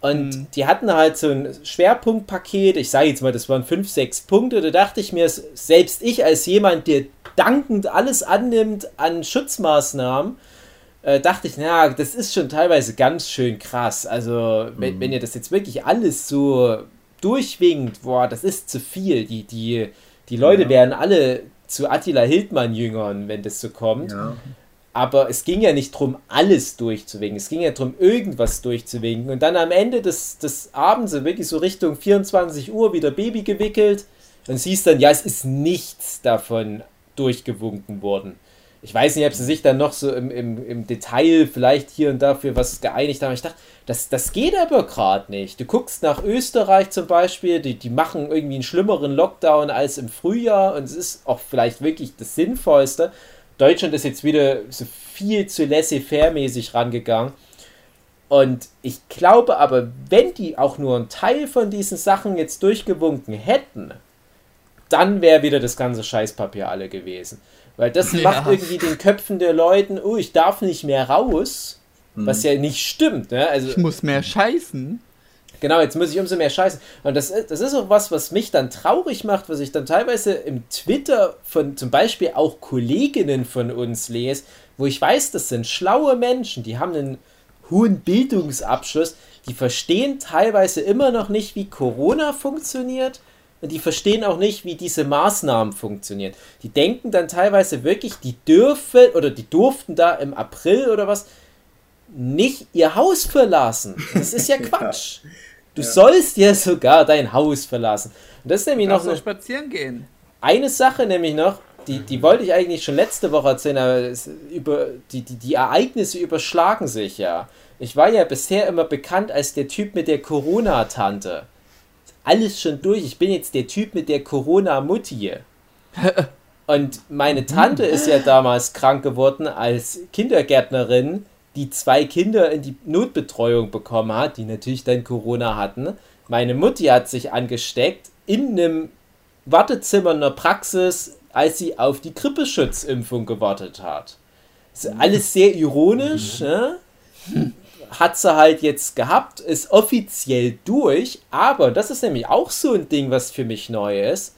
Und die hatten halt so ein Schwerpunktpaket, ich sage jetzt mal, das waren fünf, sechs Punkte, da dachte ich mir, selbst ich als jemand, der dankend alles annimmt an Schutzmaßnahmen, äh, dachte ich, na, das ist schon teilweise ganz schön krass. Also, wenn, wenn ihr das jetzt wirklich alles so durchwinkt, boah, das ist zu viel. Die, die, die Leute werden alle zu Attila Hildmann-Jüngern, wenn das so kommt. Ja. Aber es ging ja nicht darum, alles durchzuwinken. Es ging ja darum, irgendwas durchzuwinken. Und dann am Ende des, des Abends, wirklich so Richtung 24 Uhr, wieder Baby gewickelt. Und siehst dann, ja, es ist nichts davon durchgewunken worden. Ich weiß nicht, ob sie sich dann noch so im, im, im Detail vielleicht hier und da für was geeinigt haben. Ich dachte, das, das geht aber gerade nicht. Du guckst nach Österreich zum Beispiel, die, die machen irgendwie einen schlimmeren Lockdown als im Frühjahr und es ist auch vielleicht wirklich das Sinnvollste. Deutschland ist jetzt wieder so viel zu laissez-faire-mäßig rangegangen. Und ich glaube aber, wenn die auch nur einen Teil von diesen Sachen jetzt durchgewunken hätten, dann wäre wieder das ganze Scheißpapier alle gewesen. Weil das Ja. macht irgendwie den Köpfen der Leuten, oh, ich darf nicht mehr raus, was ja nicht stimmt. Ne? Also, Ich muss mehr scheißen. Genau, jetzt muss ich umso mehr scheißen. Und das, das ist auch was, was mich dann traurig macht, was ich dann teilweise im Twitter von zum Beispiel auch Kolleginnen von uns lese, wo ich weiß, das sind schlaue Menschen, die haben einen hohen Bildungsabschluss, die verstehen teilweise immer noch nicht, wie Corona funktioniert. Und die verstehen auch nicht, wie diese Maßnahmen funktionieren. Die denken dann teilweise wirklich, die dürfen oder die durften da im April oder was nicht ihr Haus verlassen. Das ist ja Quatsch. Du sollst ja sogar dein Haus verlassen. Und das ist nämlich noch so spazieren gehen. eine Sache, nämlich noch, die, die wollte ich eigentlich schon letzte Woche erzählen, aber über, die, die, die Ereignisse überschlagen sich ja. Ich war ja bisher immer bekannt als der Typ mit der Corona-Tante. Alles schon durch. Ich bin jetzt der Typ mit der Corona-Mutti. Und meine Tante ist ja damals krank geworden als Kindergärtnerin, die zwei Kinder in die Notbetreuung bekommen hat, die natürlich dann Corona hatten. Meine Mutti hat sich angesteckt in einem Wartezimmer in der Praxis, als sie auf die Grippeschutzimpfung gewartet hat. Ist alles sehr ironisch, ne? Hat sie halt jetzt gehabt, ist offiziell durch, aber das ist nämlich auch so ein Ding, was für mich neu ist.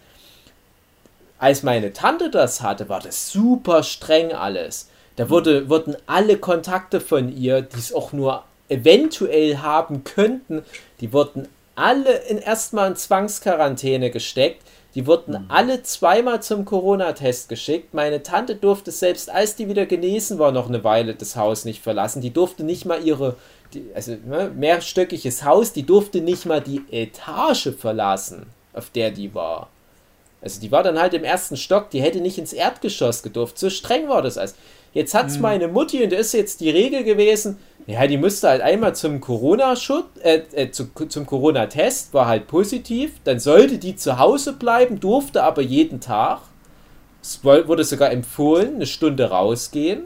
Als meine Tante das hatte, war das super streng alles. Da wurde, wurden alle Kontakte von ihr, die es auch nur eventuell haben könnten, die wurden alle in erstmal in Zwangsquarantäne gesteckt. Die wurden alle zweimal zum Corona-Test geschickt. Meine Tante durfte selbst, als die wieder genesen war, noch eine Weile das Haus nicht verlassen. Die durfte nicht mal ihre, die, also ne, mehrstöckiges Haus, die durfte nicht mal die Etage verlassen, auf der die war. Also die war dann halt im ersten Stock, die hätte nicht ins Erdgeschoss gedurft. So streng war das alles. Jetzt hat's meine Mutti und das ist jetzt die Regel gewesen. Ja, die musste halt einmal zum Corona-Schutz, äh, äh, zu, zum Corona-Test, war halt positiv. Dann sollte die zu Hause bleiben, durfte aber jeden Tag. Es wurde sogar empfohlen, eine Stunde rausgehen.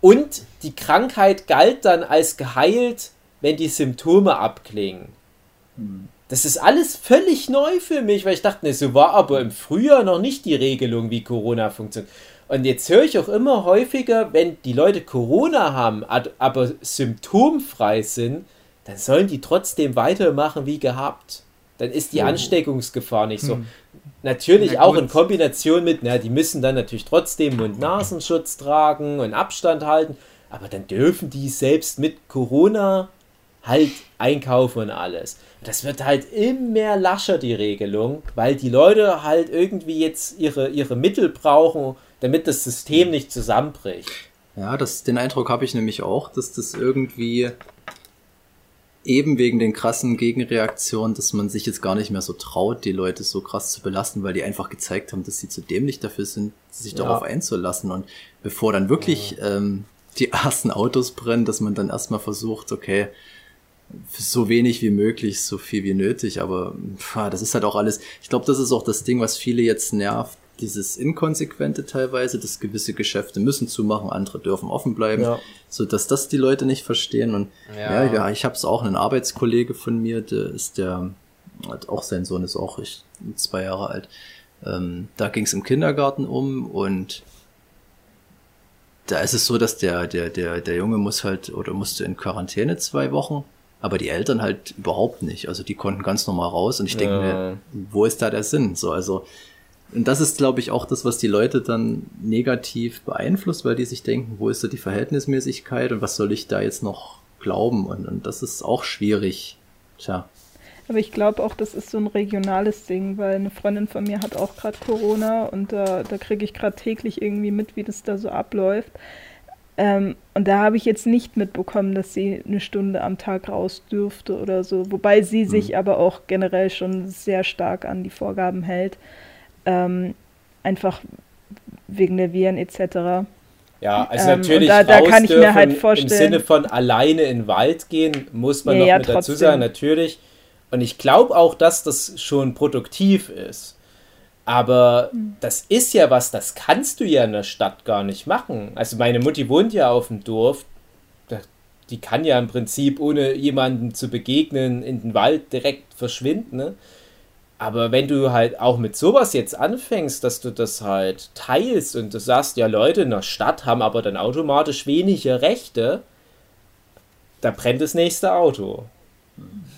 Und die Krankheit galt dann als geheilt, wenn die Symptome abklingen. Das ist alles völlig neu für mich, weil ich dachte, ne, so war aber im Frühjahr noch nicht die Regelung, wie Corona funktioniert. Und jetzt höre ich auch immer häufiger, wenn die Leute Corona haben, aber symptomfrei sind, dann sollen die trotzdem weitermachen wie gehabt. Dann ist die Ansteckungsgefahr nicht so. Natürlich Na auch in Kombination mit, na, die müssen dann natürlich trotzdem Mund-Nasenschutz tragen und Abstand halten, aber dann dürfen die selbst mit Corona halt einkaufen und alles. Das wird halt immer lascher, die Regelung, weil die Leute halt irgendwie jetzt ihre, ihre Mittel brauchen, damit das System nicht zusammenbricht. Ja, das, den Eindruck habe ich nämlich auch, dass das irgendwie eben wegen den krassen Gegenreaktionen, dass man sich jetzt gar nicht mehr so traut, die Leute so krass zu belasten, weil die einfach gezeigt haben, dass sie zu dämlich dafür sind, sich Ja. darauf einzulassen. Und bevor dann wirklich ähm, die ersten Autos brennen, dass man dann erstmal versucht, okay, so wenig wie möglich, so viel wie nötig, aber pff, das ist halt auch alles, ich glaube, das ist auch das Ding, was viele jetzt nervt, dieses Inkonsequente teilweise, dass gewisse Geschäfte müssen zumachen, andere dürfen offen bleiben, Ja. so dass das die Leute nicht verstehen und ja, Ja. ja, ich habe es auch, einen Arbeitskollege von mir, der ist der, hat auch sein Sohn ist auch ich, zwei Jahre alt, ähm, da ging es im Kindergarten um und da ist es so, dass der, der, der, der Junge muss halt oder musste in Quarantäne zwei Wochen, aber die Eltern halt überhaupt nicht. Also die konnten ganz normal raus und ich denke Ja. mir, wo ist da der Sinn? So, also, und das ist, glaube ich, auch das, was die Leute dann negativ beeinflusst, weil die sich denken, wo ist da die Verhältnismäßigkeit und was soll ich da jetzt noch glauben? Und, und das ist auch schwierig. Tja. Aber ich glaube auch, das ist so ein regionales Ding, weil eine Freundin von mir hat auch gerade Corona und da, da kriege ich gerade täglich irgendwie mit, wie das da so abläuft. Ähm, und da habe ich jetzt nicht mitbekommen, dass sie eine Stunde am Tag raus dürfte oder so. Wobei sie sich aber auch generell schon sehr stark an die Vorgaben hält. Ähm, einfach wegen der Viren etc. Ja, also Ähm, natürlich und da- da kann ich mir halt im vorstellen- Sinne von alleine in den Wald gehen, muss man Ja, noch ja, mit dazu trotzdem. sagen, natürlich. Und ich glaube auch, dass das schon produktiv ist. Aber Hm. das ist ja was, das kannst du ja in der Stadt gar nicht machen. Also meine Mutti wohnt ja auf dem Dorf. Die kann ja im Prinzip, ohne jemanden zu begegnen, in den Wald direkt verschwinden. Ne? Aber wenn du halt auch mit sowas jetzt anfängst, dass du das halt teilst und du sagst, ja Leute in der Stadt haben aber dann automatisch weniger Rechte, da brennt das nächste Auto.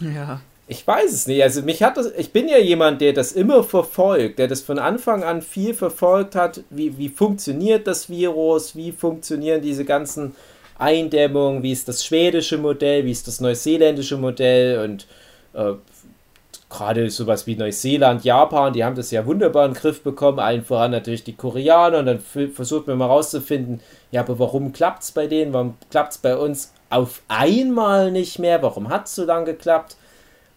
Ja. Ich weiß es nicht. Also mich hat das, ich bin ja jemand, der das immer verfolgt, der das von Anfang an viel verfolgt hat. Wie, wie funktioniert das Virus? Wie funktionieren diese ganzen Eindämmungen? Wie ist das schwedische Modell? Wie ist das neuseeländische Modell? Und äh, gerade sowas wie Neuseeland, Japan, die haben das ja wunderbar in den Griff bekommen, allen voran natürlich die Koreaner und dann versucht man mal rauszufinden, ja, aber warum klappt es bei denen, warum klappt es bei uns auf einmal nicht mehr, warum hat es so lange geklappt?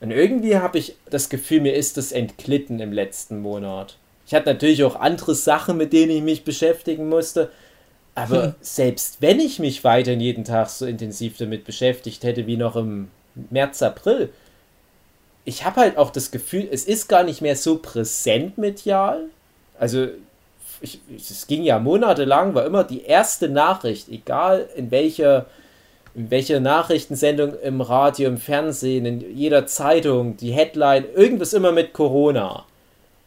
Und irgendwie habe ich das Gefühl, mir ist das entglitten im letzten Monat. Ich hatte natürlich auch andere Sachen, mit denen ich mich beschäftigen musste, aber hm. selbst wenn ich mich weiterhin jeden Tag so intensiv damit beschäftigt hätte wie noch im März, April, ich habe halt auch das Gefühl, es ist gar nicht mehr so präsent medial. Also, es ging ja monatelang, war immer die erste Nachricht, egal in welcher, in welcher Nachrichtensendung im Radio, im Fernsehen, in jeder Zeitung, die Headline, irgendwas immer mit Corona.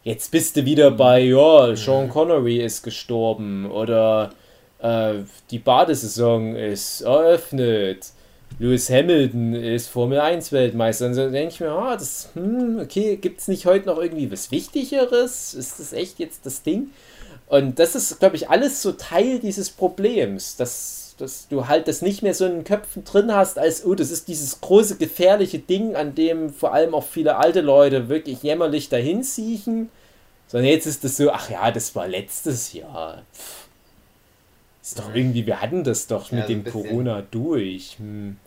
Jetzt bist du wieder bei, ja, Sean Connery ist gestorben oder äh, die Badesaison ist eröffnet Lewis Hamilton ist Formel 1 Weltmeister. Und so denke ich mir, ah, das, hm, okay, gibt es nicht heute noch irgendwie was Wichtigeres? Ist das echt jetzt das Ding? Und das ist, glaube ich, alles so Teil dieses Problems, dass, dass du halt das nicht mehr so in den Köpfen drin hast, als, oh, das ist dieses große, gefährliche Ding, an dem vor allem auch viele alte Leute wirklich jämmerlich dahin siechen. Sondern jetzt ist das so, ach ja, das war letztes Jahr. Pff, ist doch irgendwie, wir hatten das doch ja, mit dem Corona durch. Hm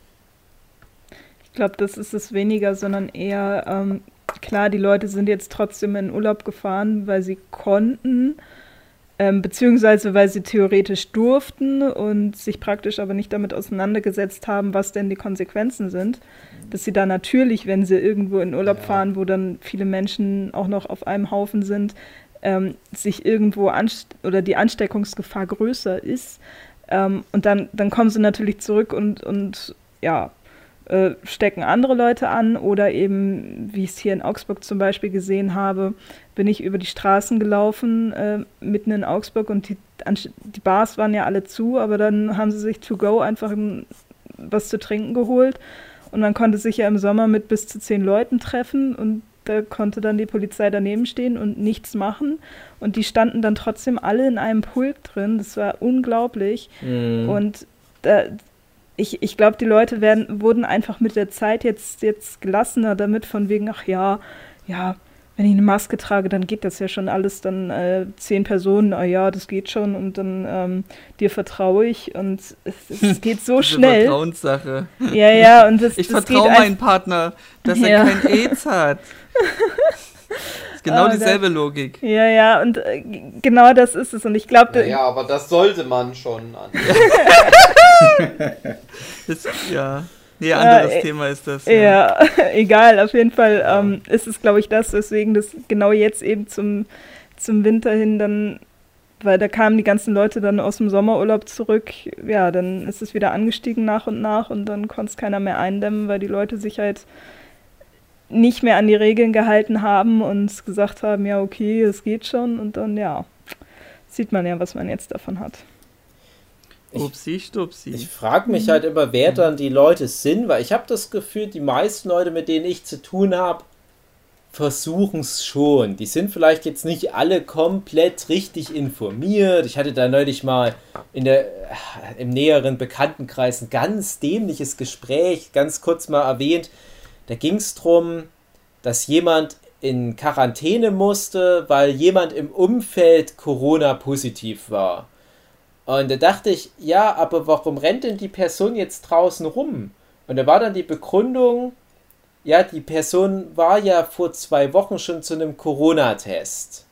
glaube, das ist es weniger, sondern eher, ähm, klar, die Leute sind jetzt trotzdem in Urlaub gefahren, weil sie konnten, ähm, beziehungsweise weil sie theoretisch durften und sich praktisch aber nicht damit auseinandergesetzt haben, was denn die Konsequenzen sind. Dass sie da natürlich, wenn sie irgendwo in Urlaub ja. fahren, wo dann viele Menschen auch noch auf einem Haufen sind, ähm, sich irgendwo oder die Ansteckungsgefahr größer ist. Ähm, und dann, dann kommen sie natürlich zurück und, und ja, äh, stecken andere Leute an oder eben, wie ich es hier in Augsburg zum Beispiel gesehen habe, bin ich über die Straßen gelaufen, äh, mitten in Augsburg und die, die Bars waren ja alle zu, aber dann haben sie sich to go einfach was zu trinken geholt und man konnte sich ja im Sommer mit bis zu zehn Leuten treffen und da konnte dann die Polizei daneben stehen und nichts machen. Und die standen dann trotzdem alle in einem Pulk drin. Das war unglaublich. Mhm. Und da, ich, ich glaube, die Leute werden, wurden einfach mit der Zeit jetzt, jetzt gelassener damit, von wegen, ach ja, ja, wenn ich eine Maske trage, dann geht das ja schon alles, dann äh, zehn Personen, ah ja, das geht schon und dann ähm, dir vertraue ich und es, es geht so schnell. Vertrauenssache. Ja, ja, und das, Ich das vertraue meinem Partner, dass ja. er kein AIDS hat. genau oh, dieselbe das, Logik. Ja, ja, und äh, genau das ist es. Und ich glaube. Ja, aber das sollte man schon. das, ja. Nee, anderes äh, Thema ist das. Ja, ja egal, auf jeden Fall ähm, ist es, glaube ich, das, weswegen das genau jetzt eben zum, zum Winter hin dann, weil da kamen die ganzen Leute dann aus dem Sommerurlaub zurück, ja, dann ist es wieder angestiegen nach und nach und dann konnte es keiner mehr eindämmen, weil die Leute sich halt nicht mehr an die Regeln gehalten haben und gesagt haben, ja, okay, es geht schon. Und dann, ja, sieht man ja, was man jetzt davon hat. Upsi, stupsi. Ich frage mich halt immer, wer dann die Leute sind, weil ich habe das Gefühl, die meisten Leute, mit denen ich zu tun habe, versuchen es schon. Die sind vielleicht jetzt nicht alle komplett richtig informiert. Ich hatte da neulich mal in der, im näheren Bekanntenkreis ein ganz dämliches Gespräch, ganz kurz mal erwähnt. Da ging es darum, dass jemand in Quarantäne musste, weil jemand im Umfeld Corona-positiv war. Und da dachte ich, ja, aber warum rennt denn die Person jetzt draußen rum? Und da war dann die Begründung, ja, die Person war ja vor zwei Wochen schon zu einem Corona-Test.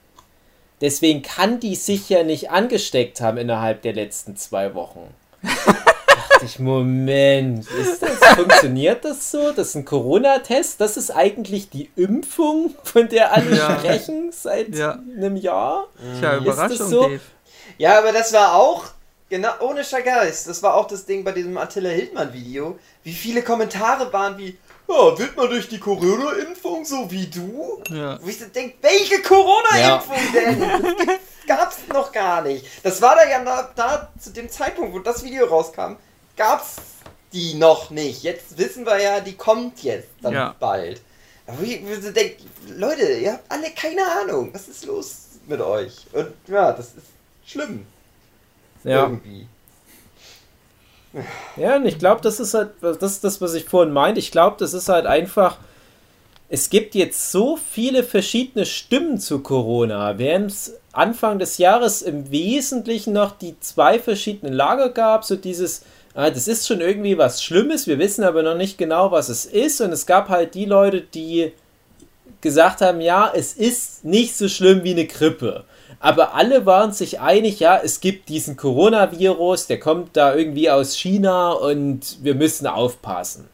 Deswegen kann die sich ja nicht angesteckt haben innerhalb der letzten zwei Wochen. ich, Moment, ist das, funktioniert das so? Das ist ein Corona-Test? Das ist eigentlich die Impfung, von der alle ja. sprechen seit ja. einem Jahr? Tja, Überraschung, so? Dave. Ja, aber das war auch, genau, ohne Scheiß, das war auch das Ding bei diesem Attila Hildmann-Video, wie viele Kommentare waren wie, ja, wird man durch die Corona-Impfung so wie du? Ja. Wo ich so denke, welche Corona-Impfung ja. denn? Das gab's noch gar nicht. Das war da ja da, da zu dem Zeitpunkt, wo das Video rauskam, gab's die noch nicht. Jetzt wissen wir ja, die kommt jetzt dann ja. bald. Aber ich denke, Leute, ihr habt alle keine Ahnung. Was ist los mit euch? Und ja, das ist schlimm. Ja. Irgendwie. Ja, und ich glaube, das ist halt, das ist das, was ich vorhin meinte. Ich glaube, das ist halt einfach es gibt jetzt so viele verschiedene Stimmen zu Corona, während es Anfang des Jahres im Wesentlichen noch die zwei verschiedenen Lager gab, so dieses, ah, das ist schon irgendwie was Schlimmes, wir wissen aber noch nicht genau, was es ist. Und es gab halt die Leute, die gesagt haben, ja, es ist nicht so schlimm wie eine Grippe. Aber alle waren sich einig, ja, es gibt diesen Coronavirus, der kommt da irgendwie aus China und wir müssen aufpassen.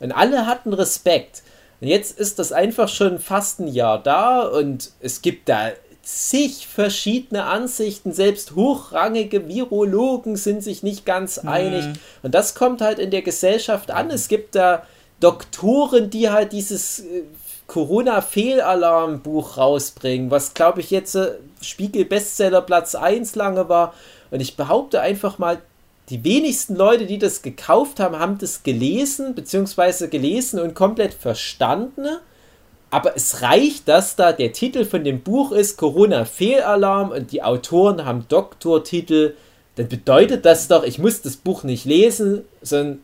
Und alle hatten Respekt. Und jetzt ist das einfach schon fast ein Jahr da und es gibt da zig verschiedene Ansichten. Selbst hochrangige Virologen sind sich nicht ganz einig. Und das kommt halt in der Gesellschaft an. Es gibt da Doktoren, die halt dieses äh, Corona-Fehlalarm-Buch rausbringen, was glaube ich jetzt äh, Spiegel-Bestseller Platz 1 lange war. Und ich behaupte einfach mal, die wenigsten Leute, die das gekauft haben, haben das gelesen, beziehungsweise gelesen und komplett verstanden. Aber es reicht, dass da der Titel von dem Buch ist Corona-Fehlalarm und die Autoren haben Doktortitel. Dann bedeutet das doch, ich muss das Buch nicht lesen, sondern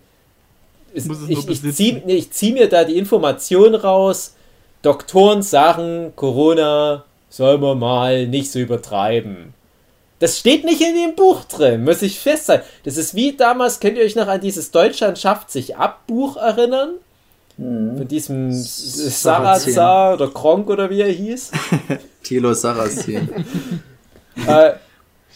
ich, ich besitzen. ziehe ich zieh mir da die Information raus. Doktoren sagen, Corona soll man mal nicht so übertreiben. Das steht nicht in dem Buch drin, muss ich festhalten. Das ist wie damals, könnt ihr euch noch an dieses Deutschland schafft sich ab Buch erinnern? Von diesem. Sarazar oder Kronk oder wie er hieß. Thilo Sarrazin. äh,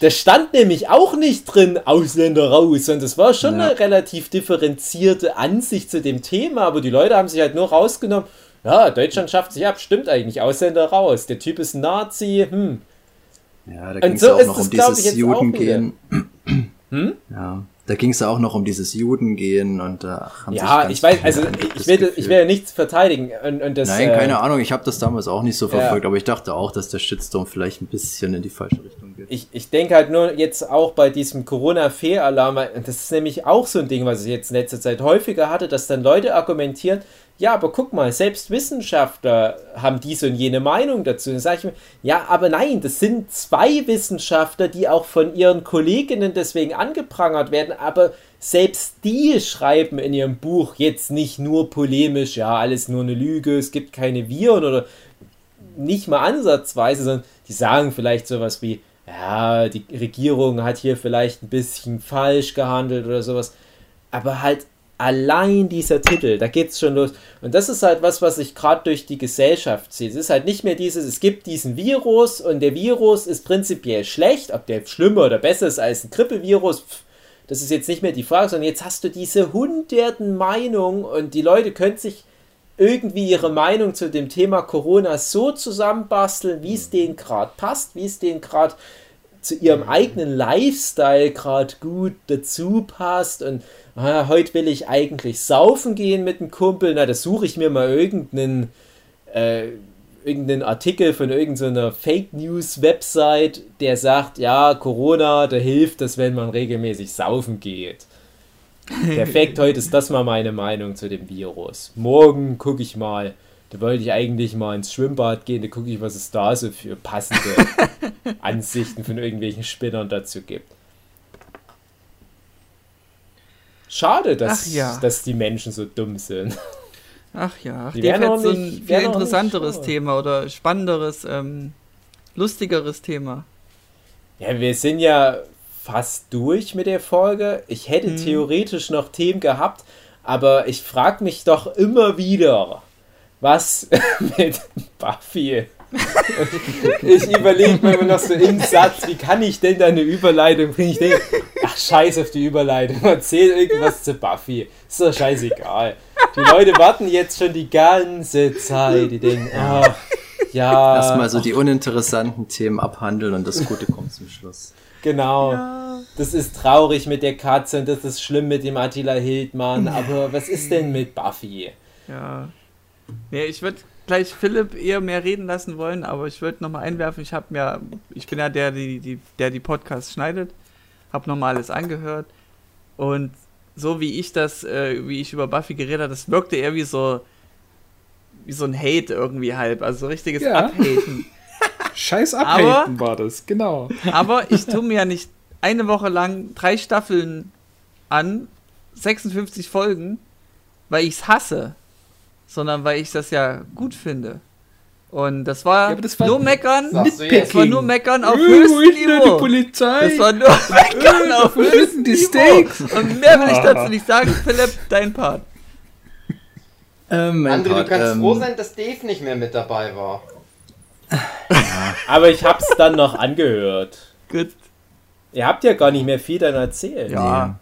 da stand nämlich auch nicht drin, Ausländer raus, sondern das war schon Ja. eine relativ differenzierte Ansicht zu dem Thema, aber die Leute haben sich halt nur rausgenommen, ja, Deutschland schafft sich ab, stimmt eigentlich, Ausländer raus, der Typ ist ein Nazi, hm. Ja, da ging es so ja auch noch um dieses Judengehen. Hm? Ja, da ging es ja auch noch um dieses Judengehen und da haben sich Ja, ich weiß, also ich will, ich will ja nichts verteidigen. Und, und das, Nein, äh, keine Ahnung, ich habe das damals auch nicht so Ja. verfolgt, aber ich dachte auch, dass der Shitstorm vielleicht ein bisschen in die falsche Richtung geht. Ich, ich denke halt nur jetzt auch bei diesem Corona-Fehlalarm, das ist nämlich auch so ein Ding, was ich jetzt in letzter Zeit häufiger hatte, dass dann Leute argumentieren, ja, aber guck mal, selbst Wissenschaftler haben diese und jene Meinung dazu. Dann sage ich mir, ja, aber nein, das sind zwei Wissenschaftler, die auch von ihren Kolleginnen deswegen angeprangert werden, aber selbst die schreiben in ihrem Buch jetzt nicht nur polemisch, ja, alles nur eine Lüge, es gibt keine Viren oder nicht mal ansatzweise, sondern die sagen vielleicht sowas wie, ja, die Regierung hat hier vielleicht ein bisschen falsch gehandelt oder sowas. Aber halt allein dieser Titel, da geht's schon los. Und das ist halt was, was sich gerade durch die Gesellschaft zieht. Es ist halt nicht mehr dieses, es gibt diesen Virus und der Virus ist prinzipiell schlecht, ob der schlimmer oder besser ist als ein Grippevirus, pff, das ist jetzt nicht mehr die Frage, sondern jetzt hast du diese hunderten Meinungen und die Leute können sich irgendwie ihre Meinung zu dem Thema Corona so zusammenbasteln, wie es denen gerade passt, wie es denen gerade zu ihrem eigenen Lifestyle gerade gut dazu passt und ah, heute will ich eigentlich saufen gehen mit einem Kumpel, na, da suche ich mir mal irgendeinen äh, irgendeinen Artikel von irgendeiner Fake News Website, der sagt, ja, Corona, da hilft das, wenn man regelmäßig saufen geht. Perfekt, heute ist das mal meine Meinung zu dem Virus. Morgen gucke ich mal, da wollte ich eigentlich mal ins Schwimmbad gehen, da gucke ich, was es da so für passende Ansichten von irgendwelchen Spinnern dazu gibt. Schade, dass, ja. dass die Menschen so dumm sind. Ach ja, Die hat auch so ein nicht- viel interessanteres. Thema oder spannenderes, ähm, lustigeres Thema. Ja, wir sind ja fast durch mit der Folge. Ich hätte Mhm. theoretisch noch Themen gehabt, aber ich frage mich doch immer wieder, was mit Buffy. ich überlege mir immer noch so im Satz, wie kann ich denn da eine Überleitung bringen? Ich denke, ach scheiß auf die Überleitung, erzähl irgendwas zu Buffy. Ist doch scheißegal. Die Leute warten jetzt schon die ganze Zeit. Die denken, ach, ja. Erstmal so die uninteressanten Themen abhandeln und das Gute kommt zum Schluss. Genau. Das ist traurig mit der Katze und das ist schlimm mit dem Attila Hildmann. Aber was ist denn mit Buffy? Ja. Nee, ich würde gleich Philipp eher mehr reden lassen wollen, aber ich würde nochmal einwerfen, ich habe mir, ich bin ja der, die, die, der die Podcasts schneidet, habe nochmal alles angehört und so wie ich das, äh, wie ich über Buffy geredet habe, das wirkte eher wie so, wie so ein Hate irgendwie halb, also so richtiges Ja. Abhaten. Scheiß abhaten war das, genau. Aber ich tue mir ja nicht eine Woche lang drei Staffeln an, 56 Folgen, weil ich es hasse. Sondern weil ich das ja gut finde. Und das war, Ja, das war nur meckern. Du? Das war nur meckern auf Äh, höchstem denn die Niveau. Polizei? Das war nur meckern auf wo sind höchstem die Niveau. Steaks? Und mehr will ich dazu nicht sagen. Philipp, dein Part. Ähm, André, du Part, kannst ähm, froh sein, dass Dave nicht mehr mit dabei war. Aber ich hab's dann noch angehört. Gut. Ihr habt ja gar nicht mehr viel dann erzählt. Ja.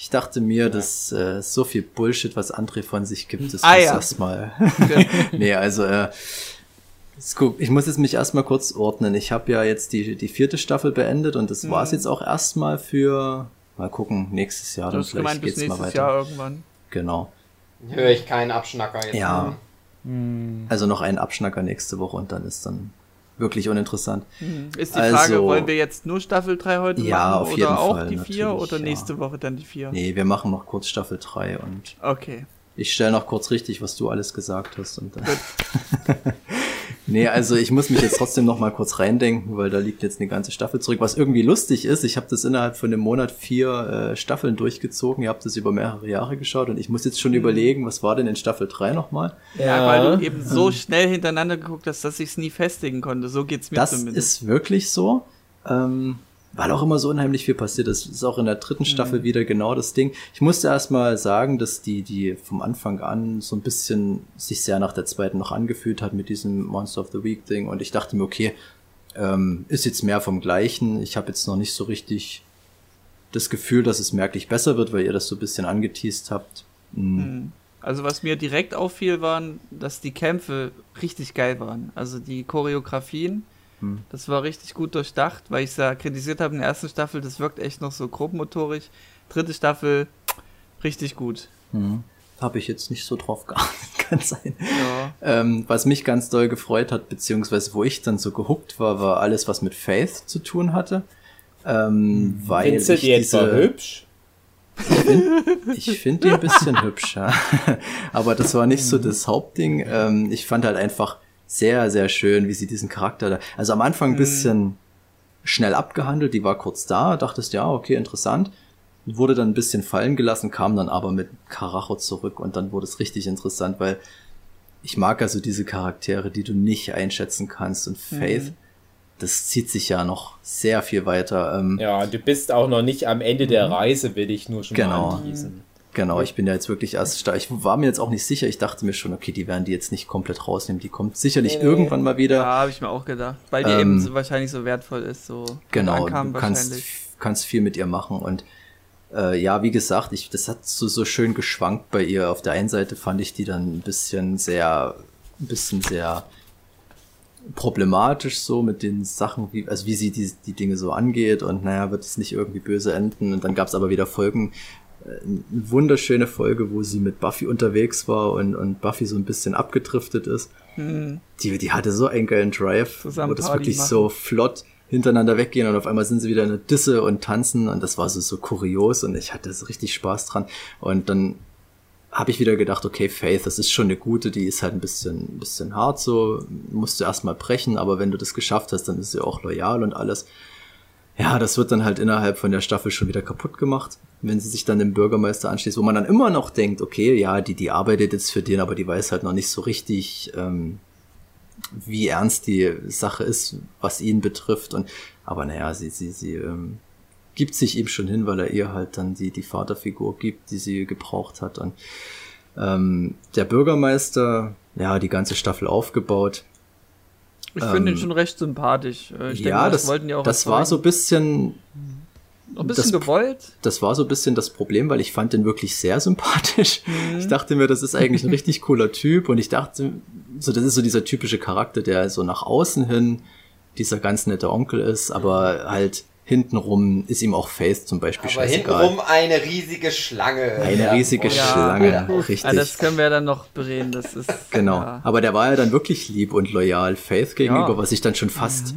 Ich dachte mir, dass äh, so viel Bullshit, was André von sich gibt, das Ah, muss ja. erstmal. nee, also äh, es ich muss jetzt mich erstmal kurz ordnen. Ich habe ja jetzt die, die vierte Staffel beendet und das war's jetzt auch erstmal für mal gucken, nächstes Jahr Du dann hast gemeint, vielleicht bis geht's mal nächstes weiter. Jahr irgendwann. Genau. Höre ich keinen Abschnacker jetzt. Ja. mehr. Also noch einen Abschnacker nächste Woche und dann ist dann wirklich uninteressant. Ist die Frage, Also- wollen wir jetzt nur Staffel 3 heute Ja, machen auf oder jeden auch Fall, die 4 natürlich, oder ja. nächste Woche dann die 4? Nee, wir machen noch kurz Staffel 3 und Okay. Ich stelle noch kurz richtig, was du alles gesagt hast. Und dann nee, also ich muss mich jetzt trotzdem noch mal kurz reindenken, weil da liegt jetzt eine ganze Staffel zurück. Was irgendwie lustig ist, ich habe das innerhalb von einem Monat vier äh, Staffeln durchgezogen. Ihr habt das über mehrere Jahre geschaut und ich muss jetzt schon überlegen, was war denn in Staffel 3 nochmal? Ja, weil du eben so schnell hintereinander geguckt hast, dass ich es nie festigen konnte. So geht's mir Das zumindest. ist wirklich so. Ähm, weil auch immer so unheimlich viel passiert ist. Das ist auch in der dritten Staffel wieder genau das Ding. Ich musste erst mal sagen, dass die, die vom Anfang an so ein bisschen sich sehr nach der zweiten noch angefühlt hat mit diesem Monster of the Week Ding. Und ich dachte mir, okay, ähm, ist jetzt mehr vom Gleichen. Ich habe jetzt noch nicht so richtig das Gefühl, dass es merklich besser wird, weil ihr das so ein bisschen angeteased habt. Hm. Also was mir direkt auffiel, waren, dass die Kämpfe richtig geil waren. Also die Choreografien, Hm. das war richtig gut durchdacht, weil ich es ja kritisiert habe in der ersten Staffel, das wirkt echt noch so grobmotorisch. Dritte Staffel, richtig gut. Hm. Habe ich jetzt nicht so drauf geachtet, kann sein. Ja. Ähm, was mich ganz doll gefreut hat, beziehungsweise wo ich dann so gehuckt war, war alles, was mit Faith zu tun hatte. Ähm, weil Findest du ich die etwa diese, hübsch? ich finde die ein bisschen hübscher. Aber das war nicht so das Hauptding. Ähm, ich fand halt einfach sehr, sehr schön, wie sie diesen Charakter da. Also am Anfang ein bisschen schnell abgehandelt, die war kurz da, dachtest, ja, okay, interessant. Wurde dann ein bisschen fallen gelassen, kam dann aber mit Karacho zurück und dann wurde es richtig interessant, weil ich mag also diese Charaktere, die du nicht einschätzen kannst und Faith, das zieht sich ja noch sehr viel weiter. Ähm, Ja, du bist auch noch nicht am Ende der Reise, will ich nur schon Genau. mal anteasen. Genau, ich bin ja jetzt wirklich erst da. Ich war mir jetzt auch nicht sicher. Ich dachte mir schon, okay, die werden die jetzt nicht komplett rausnehmen. Die kommt sicherlich irgendwann mal wieder. Ja, habe ich mir auch gedacht. Weil die Ähm, eben so, wahrscheinlich so wertvoll ist, so Genau, du kannst, kannst viel mit ihr machen und äh, ja, wie gesagt, ich, das hat so, so schön geschwankt bei ihr. Auf der einen Seite fand ich die dann ein bisschen sehr, ein bisschen sehr problematisch so mit den Sachen, wie, also wie sie die, die Dinge so angeht und naja, wird es nicht irgendwie böse enden und dann gab es aber wieder Folgen, eine wunderschöne Folge, wo sie mit Buffy unterwegs war und, und Buffy so ein bisschen abgedriftet ist. Hm. Die, die hatte so einen geilen Drive, Zusammen wo das Party wirklich machen. so flott hintereinander weggehen und auf einmal sind sie wieder in der Disse und tanzen und das war so, so kurios und ich hatte so richtig Spaß dran. Und dann habe ich wieder gedacht, okay, Faith, das ist schon eine gute, die ist halt ein bisschen, ein bisschen hart so, musst du erstmal brechen, aber wenn du das geschafft hast, dann ist sie auch loyal und alles. Ja, das wird dann halt innerhalb von der Staffel schon wieder kaputt gemacht, wenn sie sich dann dem Bürgermeister anschließt, wo man dann immer noch denkt, okay, ja, die, die arbeitet jetzt für den, aber die weiß halt noch nicht so richtig, ähm, wie ernst die Sache ist, was ihn betrifft. Und aber naja, sie, sie, sie ähm, gibt sich ihm schon hin, weil er ihr halt dann die, die Vaterfigur gibt, die sie gebraucht hat. Und ähm, der Bürgermeister, ja, die ganze Staffel aufgebaut. Ich finde ihn ähm, schon recht sympathisch. Äh, Ich denke, ja, mal, das, wollten die auch das war so ein bisschen ein bisschen das- gewollt. das war so ein bisschen das Problem, weil ich fand den wirklich sehr sympathisch. Mhm. Ich dachte mir, das ist eigentlich ein richtig cooler Typ und ich dachte, so das ist so dieser typische Charakter, der so nach außen hin dieser ganz nette Onkel ist, aber halt hintenrum ist ihm auch Faith zum Beispiel Aber scheißegal. hintenrum eine riesige Schlange. Eine Ja, riesige und- Schlange, Ja. richtig. Ah, das können wir ja dann noch bereden. Das ist Genau. Ja. Aber der war ja dann wirklich lieb und loyal Faith gegenüber, Ja. was ich dann schon fast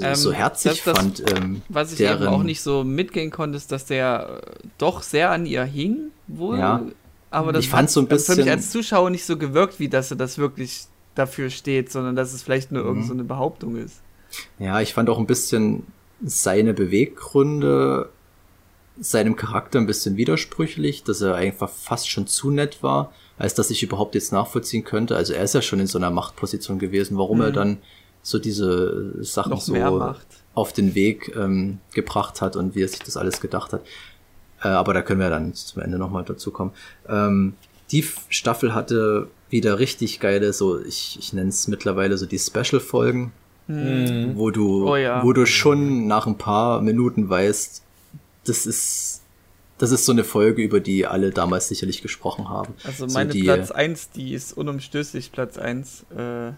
äh, so Ähm, herzig das- fand. Ähm, Was ich deren, eben auch nicht so mitgehen konnte, ist, dass der äh, doch sehr an ihr hing, wohl. Ja. Aber das Ich fand's so ein hat für mich bisschen- als Zuschauer nicht so gewirkt, wie dass er das wirklich dafür steht, sondern dass es vielleicht nur Mhm. irgend so eine Behauptung ist. Ja, ich fand auch ein bisschen seine Beweggründe seinem Charakter ein bisschen widersprüchlich, dass er einfach fast schon zu nett war, als dass ich überhaupt jetzt nachvollziehen könnte. Also er ist ja schon in so einer Machtposition gewesen, warum er dann so diese Sachen Mhm. Noch so auf den Weg ähm, gebracht hat und wie er sich das alles gedacht hat. Äh, aber da können wir dann zum Ende nochmal dazu kommen. Ähm, die Staffel hatte wieder richtig geile, so ich, ich nenne es mittlerweile so die Special-Folgen, wo du, Oh ja. wo du schon nach ein paar Minuten weißt, das ist, das ist so eine Folge, über die alle damals sicherlich gesprochen haben. Also so meine die, Platz 1, die ist unumstößlich Platz 1. Äh,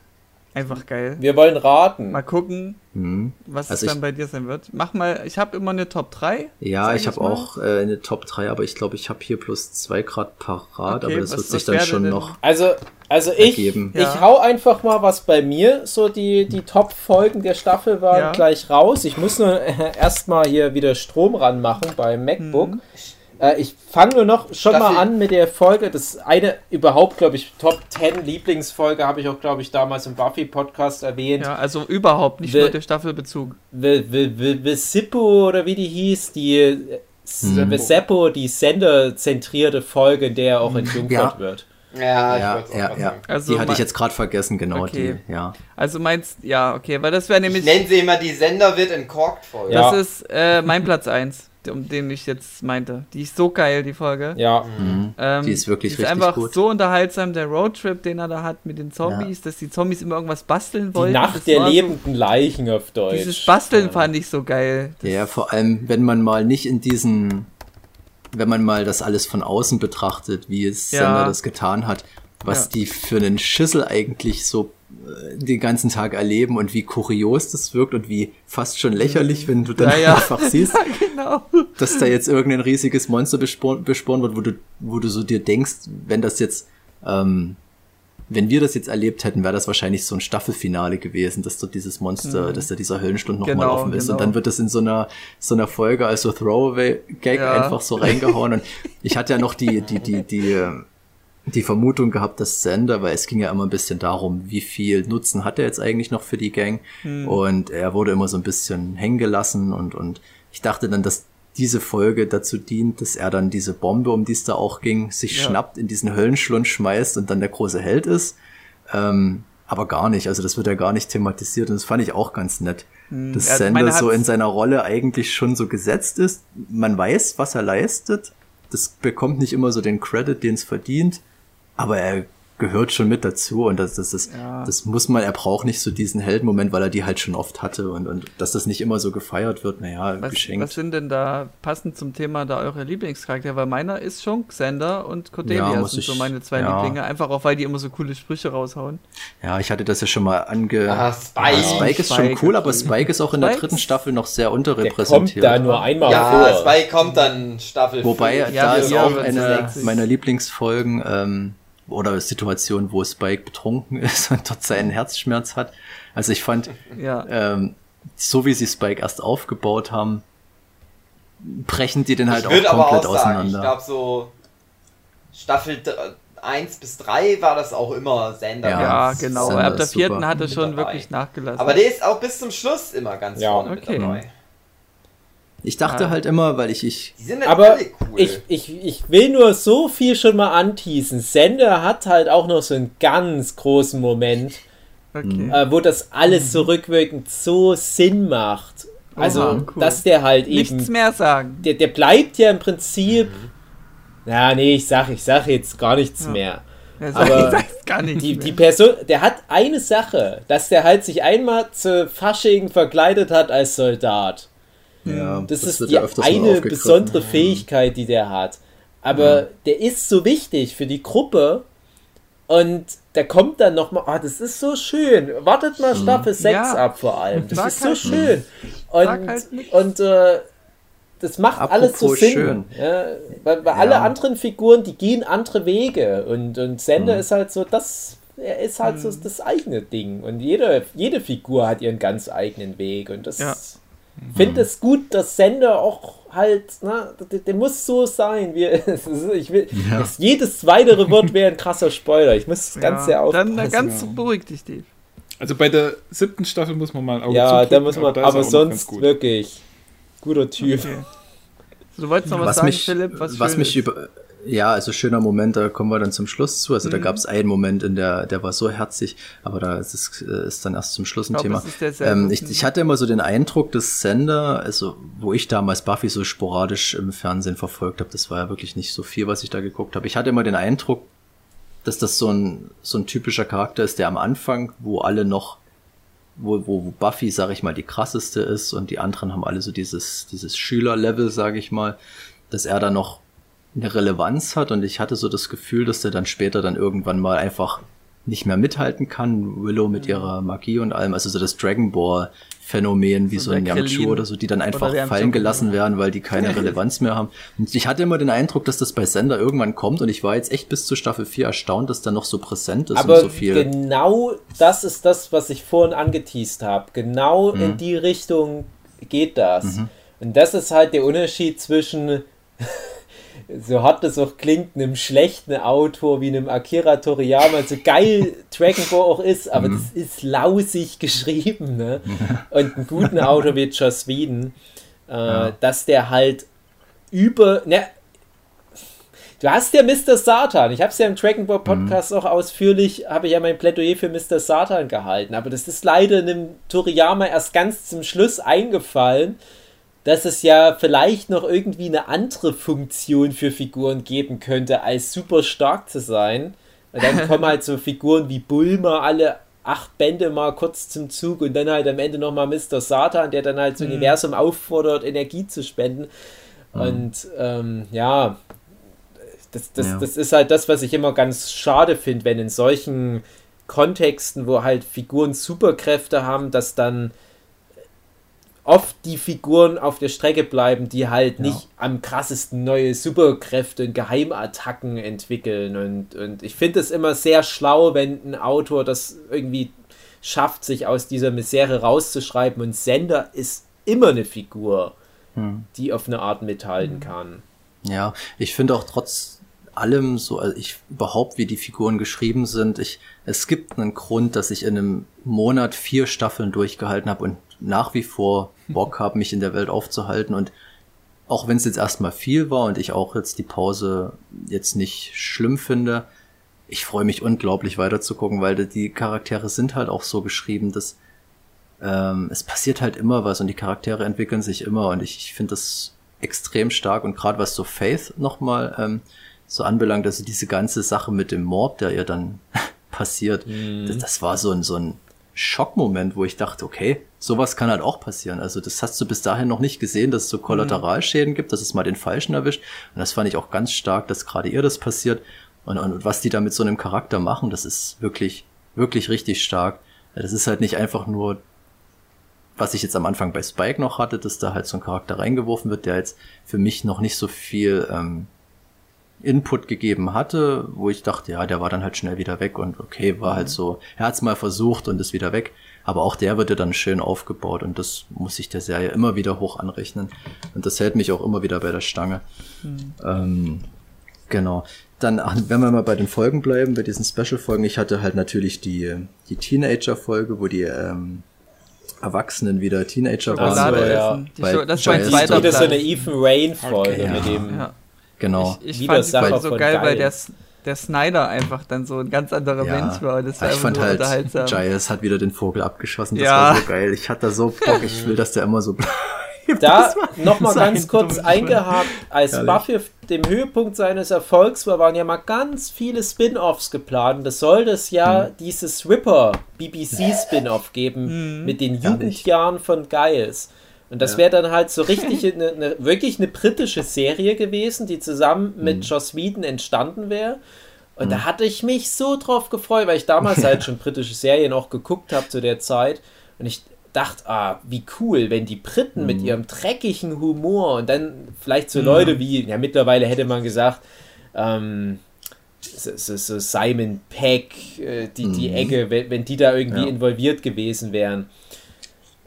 einfach geil. Wir wollen raten. Mal gucken, Hm. was Also es dann ich- bei dir sein wird. Mach mal, ich habe immer eine Top 3. Ja, ich habe auch äh, eine Top 3, aber ich glaube, ich habe hier plus zwei Grad parat, Okay, aber das was- wird sich dann schon denn- noch Also, also ich, ergeben. Ja. ich hau einfach mal, was bei mir so die, die Top-Folgen der Staffel waren, Ja. gleich raus. Ich muss nur äh, erstmal hier wieder Strom ranmachen beim MacBook. Mhm. Äh, ich fange nur noch schon Staffel- mal an mit der Folge. Das eine überhaupt, glaube ich, Top 10 Lieblingsfolge habe ich auch, glaube ich, damals im Buffy-Podcast erwähnt. Ja, also überhaupt nicht Will- nur der Staffelbezug. The, the, the, the Sippo oder wie die hieß, die äh, Mhm. The Seppo, die senderzentrierte Folge, in der auch entjungfert Ja. wird. Ja, ich Ja, wollte es auch ja, ja. sagen. Also die hatte ich jetzt gerade vergessen, genau Okay. die, ja. Also meinst, ja, okay, weil das wäre Ich nämlich, nenne sie immer die Sender wird entkorkt Folge. Ja. das ist äh, mein Platz 1, um den ich jetzt meinte. Die ist so geil, die Folge. Ja. Mhm. Ähm, Die ist wirklich die ist richtig einfach gut. so unterhaltsam, der Roadtrip, den er da hat mit den Zombies, dass die Zombies immer irgendwas basteln Die wollten. Nacht das der lebenden Leichen auf Deutsch. Dieses Basteln Ja. fand ich so geil. Das, Ja, vor allem, wenn man mal nicht in diesen, wenn man mal das alles von außen betrachtet, wie es Ja. Sender das getan hat, was Ja. die für einen Schüssel eigentlich so den ganzen Tag erleben und wie kurios das wirkt und wie fast schon lächerlich, wenn du dann Ja, ja. einfach siehst, genau. dass da jetzt irgendein riesiges Monster besporen, besporen wird, wo du, wo du so dir denkst, wenn das jetzt, ähm, wenn wir das jetzt erlebt hätten, wäre das wahrscheinlich so ein Staffelfinale gewesen, dass dort dieses Monster, dass da dieser Höllenstund nochmal Genau, offen ist. Und genau. dann wird das in so einer, so einer Folge als so Throwaway-Gag Ja. einfach so reingehauen. Und ich hatte ja noch die, die, die, die, äh, die Vermutung gehabt, dass Sender, weil es ging ja immer ein bisschen darum, wie viel Nutzen hat er jetzt eigentlich noch für die Gang. Hm. Und er wurde immer so ein bisschen hängen gelassen und, und ich dachte dann, dass diese Folge dazu dient, dass er dann diese Bombe, um die es da auch ging, sich Ja. schnappt, in diesen Höllenschlund schmeißt und dann der große Held ist. Ähm, aber gar nicht, also das wird ja gar nicht thematisiert und das fand ich auch ganz nett. Dass Ja, Sender so in seiner Rolle eigentlich schon so gesetzt ist. Man weiß, was er leistet. Das bekommt nicht immer so den Credit, den es verdient. Aber er gehört schon mit dazu und das, das ist, Ja. das muss man, er braucht nicht so diesen Heldenmoment, weil er die halt schon oft hatte und, und dass das nicht immer so gefeiert wird, naja, Was, geschenkt. was sind denn da passend zum Thema da eure Lieblingscharaktere? Weil meiner ist schon Xander und Cordelia Ja, sind ich- so meine zwei ja. Lieblinge. Einfach auch, weil die immer so coole Sprüche raushauen. Ja, ich hatte das ja schon mal ange. Ah, Spike. Ja, Spike ist schon Spike, cool, aber. Spike ist auch in der Spike dritten Staffel noch sehr Der kommt unterrepräsentiert. da nur einmal Ja, vor. Spike kommt dann Staffel Wobei. Ja, da ist ja, auch eine meiner Lieblingsfolgen ähm, oder Situationen, wo Spike betrunken ist und dort seinen Herzschmerz hat. Also ich fand, Ja. ähm, so wie sie Spike erst aufgebaut haben, brechen die den halt ich auch komplett auch sagen, ich auseinander. glaube so Staffel 1 bis 3 war das auch immer Sender. Ja, Ja, ganz- genau. Sander Ab der vierten hat er schon wirklich nachgelassen. Aber der ist auch bis zum Schluss immer ganz Ja. vorne Okay. mit dabei. Ich dachte Ah. halt immer, weil ich, ich Die sind halt Aber alle cool. ich, ich, ich will nur so viel schon mal anteasen. Sender hat halt auch noch so einen ganz großen Moment, okay. äh, wo das alles so rückwirkend so Sinn macht. Also, Oha, cool. dass der halt Nichts eben. mehr sagen. Der, der bleibt ja im Prinzip. Ja, nee, ich sag, ich sag jetzt gar nichts Ja. mehr. Er Aber gar nichts Die, mehr. die Person, der hat eine Sache, dass der halt sich einmal zu Fasching verkleidet hat als Soldat. Ja, Das, ist wird die ja eine besondere Fähigkeit, die der hat. Aber der ist so wichtig für die Gruppe und der kommt dann nochmal, ah, das ist so schön. Wartet mal Staffel 6 Ja. ab vor allem. Das Sag ist so halt schön. Und, halt und äh, das macht alles so Apropos Sinn. schön. Ja, weil, weil alle anderen Figuren, die gehen andere Wege. Und, und Sender ist halt so, das er ist halt so das eigene Ding. Und jede, jede Figur hat ihren ganz eigenen Weg. Und das Ja. Finde es gut, dass Sender auch halt, na, der, der muss so sein. Wie, ich will, Ja. das, jedes weitere Wort wäre ein krasser Spoiler. Ich muss das ganz sehr ja, aufpassen. dann ganz beruhig dich, Steve. Also bei der siebten Staffel muss man mal ein Auge ja, da muss man, er aber ganz sonst gut. wirklich guter Typ. Okay. Du wolltest noch was, was sagen, mich, Philipp? Was, was mich ist. über, ja, also schöner Moment, da kommen wir dann zum Schluss zu. Also da Mhm. gab es einen Moment, in der, der war so herzig, aber da ist es äh, ist dann erst zum Schluss ein Ich glaub, Thema. Ähm, ich, ich hatte immer so den Eindruck, dass Sender, also wo ich damals Buffy so sporadisch im Fernsehen verfolgt habe, das war ja wirklich nicht so viel, was ich da geguckt habe. Ich hatte immer den Eindruck, dass das so ein, so ein typischer Charakter ist, der am Anfang, wo alle noch, wo, wo, wo Buffy, sag ich mal, die krasseste ist und die anderen haben alle so dieses, dieses Schülerlevel, sag ich mal, dass er da noch eine Relevanz hat und ich hatte so das Gefühl, dass der dann später dann irgendwann mal einfach nicht mehr mithalten kann. Willow mit ihrer Magie und allem, also so das Dragon Ball Phänomen wie So so, ein Yamchu oder so, die dann einfach fallen Yamchu. gelassen werden, weil die keine Relevanz mehr haben. Und ich hatte immer den Eindruck, dass das bei Sender irgendwann kommt und ich war jetzt echt bis zu Staffel 4 erstaunt, dass da noch so präsent ist Aber und so viel. genau das ist das, was ich vorhin angeteased habe. Genau Mhm. in die Richtung geht das. Und das ist halt der Unterschied zwischen, so hart es auch klingt, einem schlechten Autor wie einem Akira Toriyama, so geil Dragon Ball auch ist, aber Mhm. das ist lausig geschrieben. Ne? Und einen guten Autor wie Joss Whedon, äh, dass der halt über, ne, Du hast ja Mr. Satan. Ich habe es ja im Dragon Ball Podcast auch ausführlich, habe ich ja mein Plädoyer für Mr. Satan gehalten. Aber das ist leider einem Toriyama erst ganz zum Schluss eingefallen, dass es ja vielleicht noch irgendwie eine andere Funktion für Figuren geben könnte, als super stark zu sein. Und dann kommen halt so Figuren wie Bulma alle acht Bände mal kurz zum Zug und dann halt am Ende nochmal Mr. Satan, der dann halt das Universum auffordert, Energie zu spenden. Und ähm, ja, das, das, Ja. das ist halt das, was ich immer ganz schade finde, wenn in solchen Kontexten, wo halt Figuren Superkräfte haben, dass dann oft die Figuren auf der Strecke bleiben, die halt nicht am krassesten neue Superkräfte und Geheimattacken entwickeln. Und, und ich finde es immer sehr schlau, wenn ein Autor das irgendwie schafft, sich aus dieser Misere rauszuschreiben. Und Sender ist immer eine Figur, die auf eine Art mithalten kann. Ja, ich finde auch trotz allem so, also ich überhaupt, wie die Figuren geschrieben sind, ich, es gibt einen Grund, dass ich in einem Monat vier Staffeln durchgehalten habe und nach wie vor Bock habe, mich in der Welt aufzuhalten. Und auch wenn es jetzt erstmal viel war und ich auch jetzt die Pause jetzt nicht schlimm finde, ich freue mich unglaublich weiterzugucken, weil die Charaktere sind halt auch so geschrieben, dass ähm, es passiert halt immer was und die Charaktere entwickeln sich immer. Und ich, ich finde das extrem stark. Und gerade was so Faith nochmal ähm, so anbelangt, also diese ganze Sache mit dem Mord, der ihr dann passiert, das, das war so ein, so ein Schockmoment, wo ich dachte, okay, sowas kann halt auch passieren. Also das hast du bis dahin noch nicht gesehen, dass es so Kollateralschäden gibt, dass es mal den Falschen erwischt. Und das fand ich auch ganz stark, dass gerade ihr das passiert. Und, und, und was die da mit so einem Charakter machen, das ist wirklich, wirklich richtig stark. Das ist halt nicht einfach nur, was ich jetzt am Anfang bei Spike noch hatte, dass da halt so ein Charakter reingeworfen wird, der jetzt für mich noch nicht so viel ähm, Input gegeben hatte, wo ich dachte, ja, der war dann halt schnell wieder weg und okay, war halt so, er hat's mal versucht und ist wieder weg. Aber auch der wird ja dann schön aufgebaut und das muss ich der Serie immer wieder hoch anrechnen. Und das hält mich auch immer wieder bei der Stange. Ähm, genau. Dann, wenn wir mal bei den Folgen bleiben, bei diesen Special-Folgen, ich hatte halt natürlich die, die Teenager-Folge, wo die ähm, Erwachsenen wieder Teenager waren. Ja. Die das war ein zweiter Wieder Platz. so eine Ethan Rain-Folge Okay, mit ja. dem. Ja. Genau. Ich, ich Wieder fand die Sache so von geil, weil geil. der, der Snyder einfach dann so ein ganz anderer Ja. Mensch war. Und das war ich fand halt, unterhaltsam. Giles hat wieder den Vogel abgeschossen. Das Ja. war so geil. Ich hatte da so Bock. Ich will, dass der immer so bleibt. Da nochmal ganz kurz eingehakt, als Herrlich. Buffy auf dem Höhepunkt seines Erfolgs war, waren ja mal ganz viele Spin-Offs geplant. Das sollte es ja Mhm. dieses Ripper BBC-Spin-Off geben mit den Jugendjahren von Giles. Und das wäre dann halt so richtig eine, eine, wirklich eine britische Serie gewesen, die zusammen Mhm. mit Joss Whedon entstanden wäre. Und da hatte ich mich so drauf gefreut, weil ich damals halt schon britische Serien auch geguckt habe zu der Zeit. Und ich dachte, ah, wie cool, wenn die Briten mit ihrem dreckigen Humor und dann vielleicht so Leute wie, ja, mittlerweile hätte man gesagt, ähm, so, so, so Simon Peck, äh, die, die Ecke, wenn, wenn die da irgendwie Ja. involviert gewesen wären.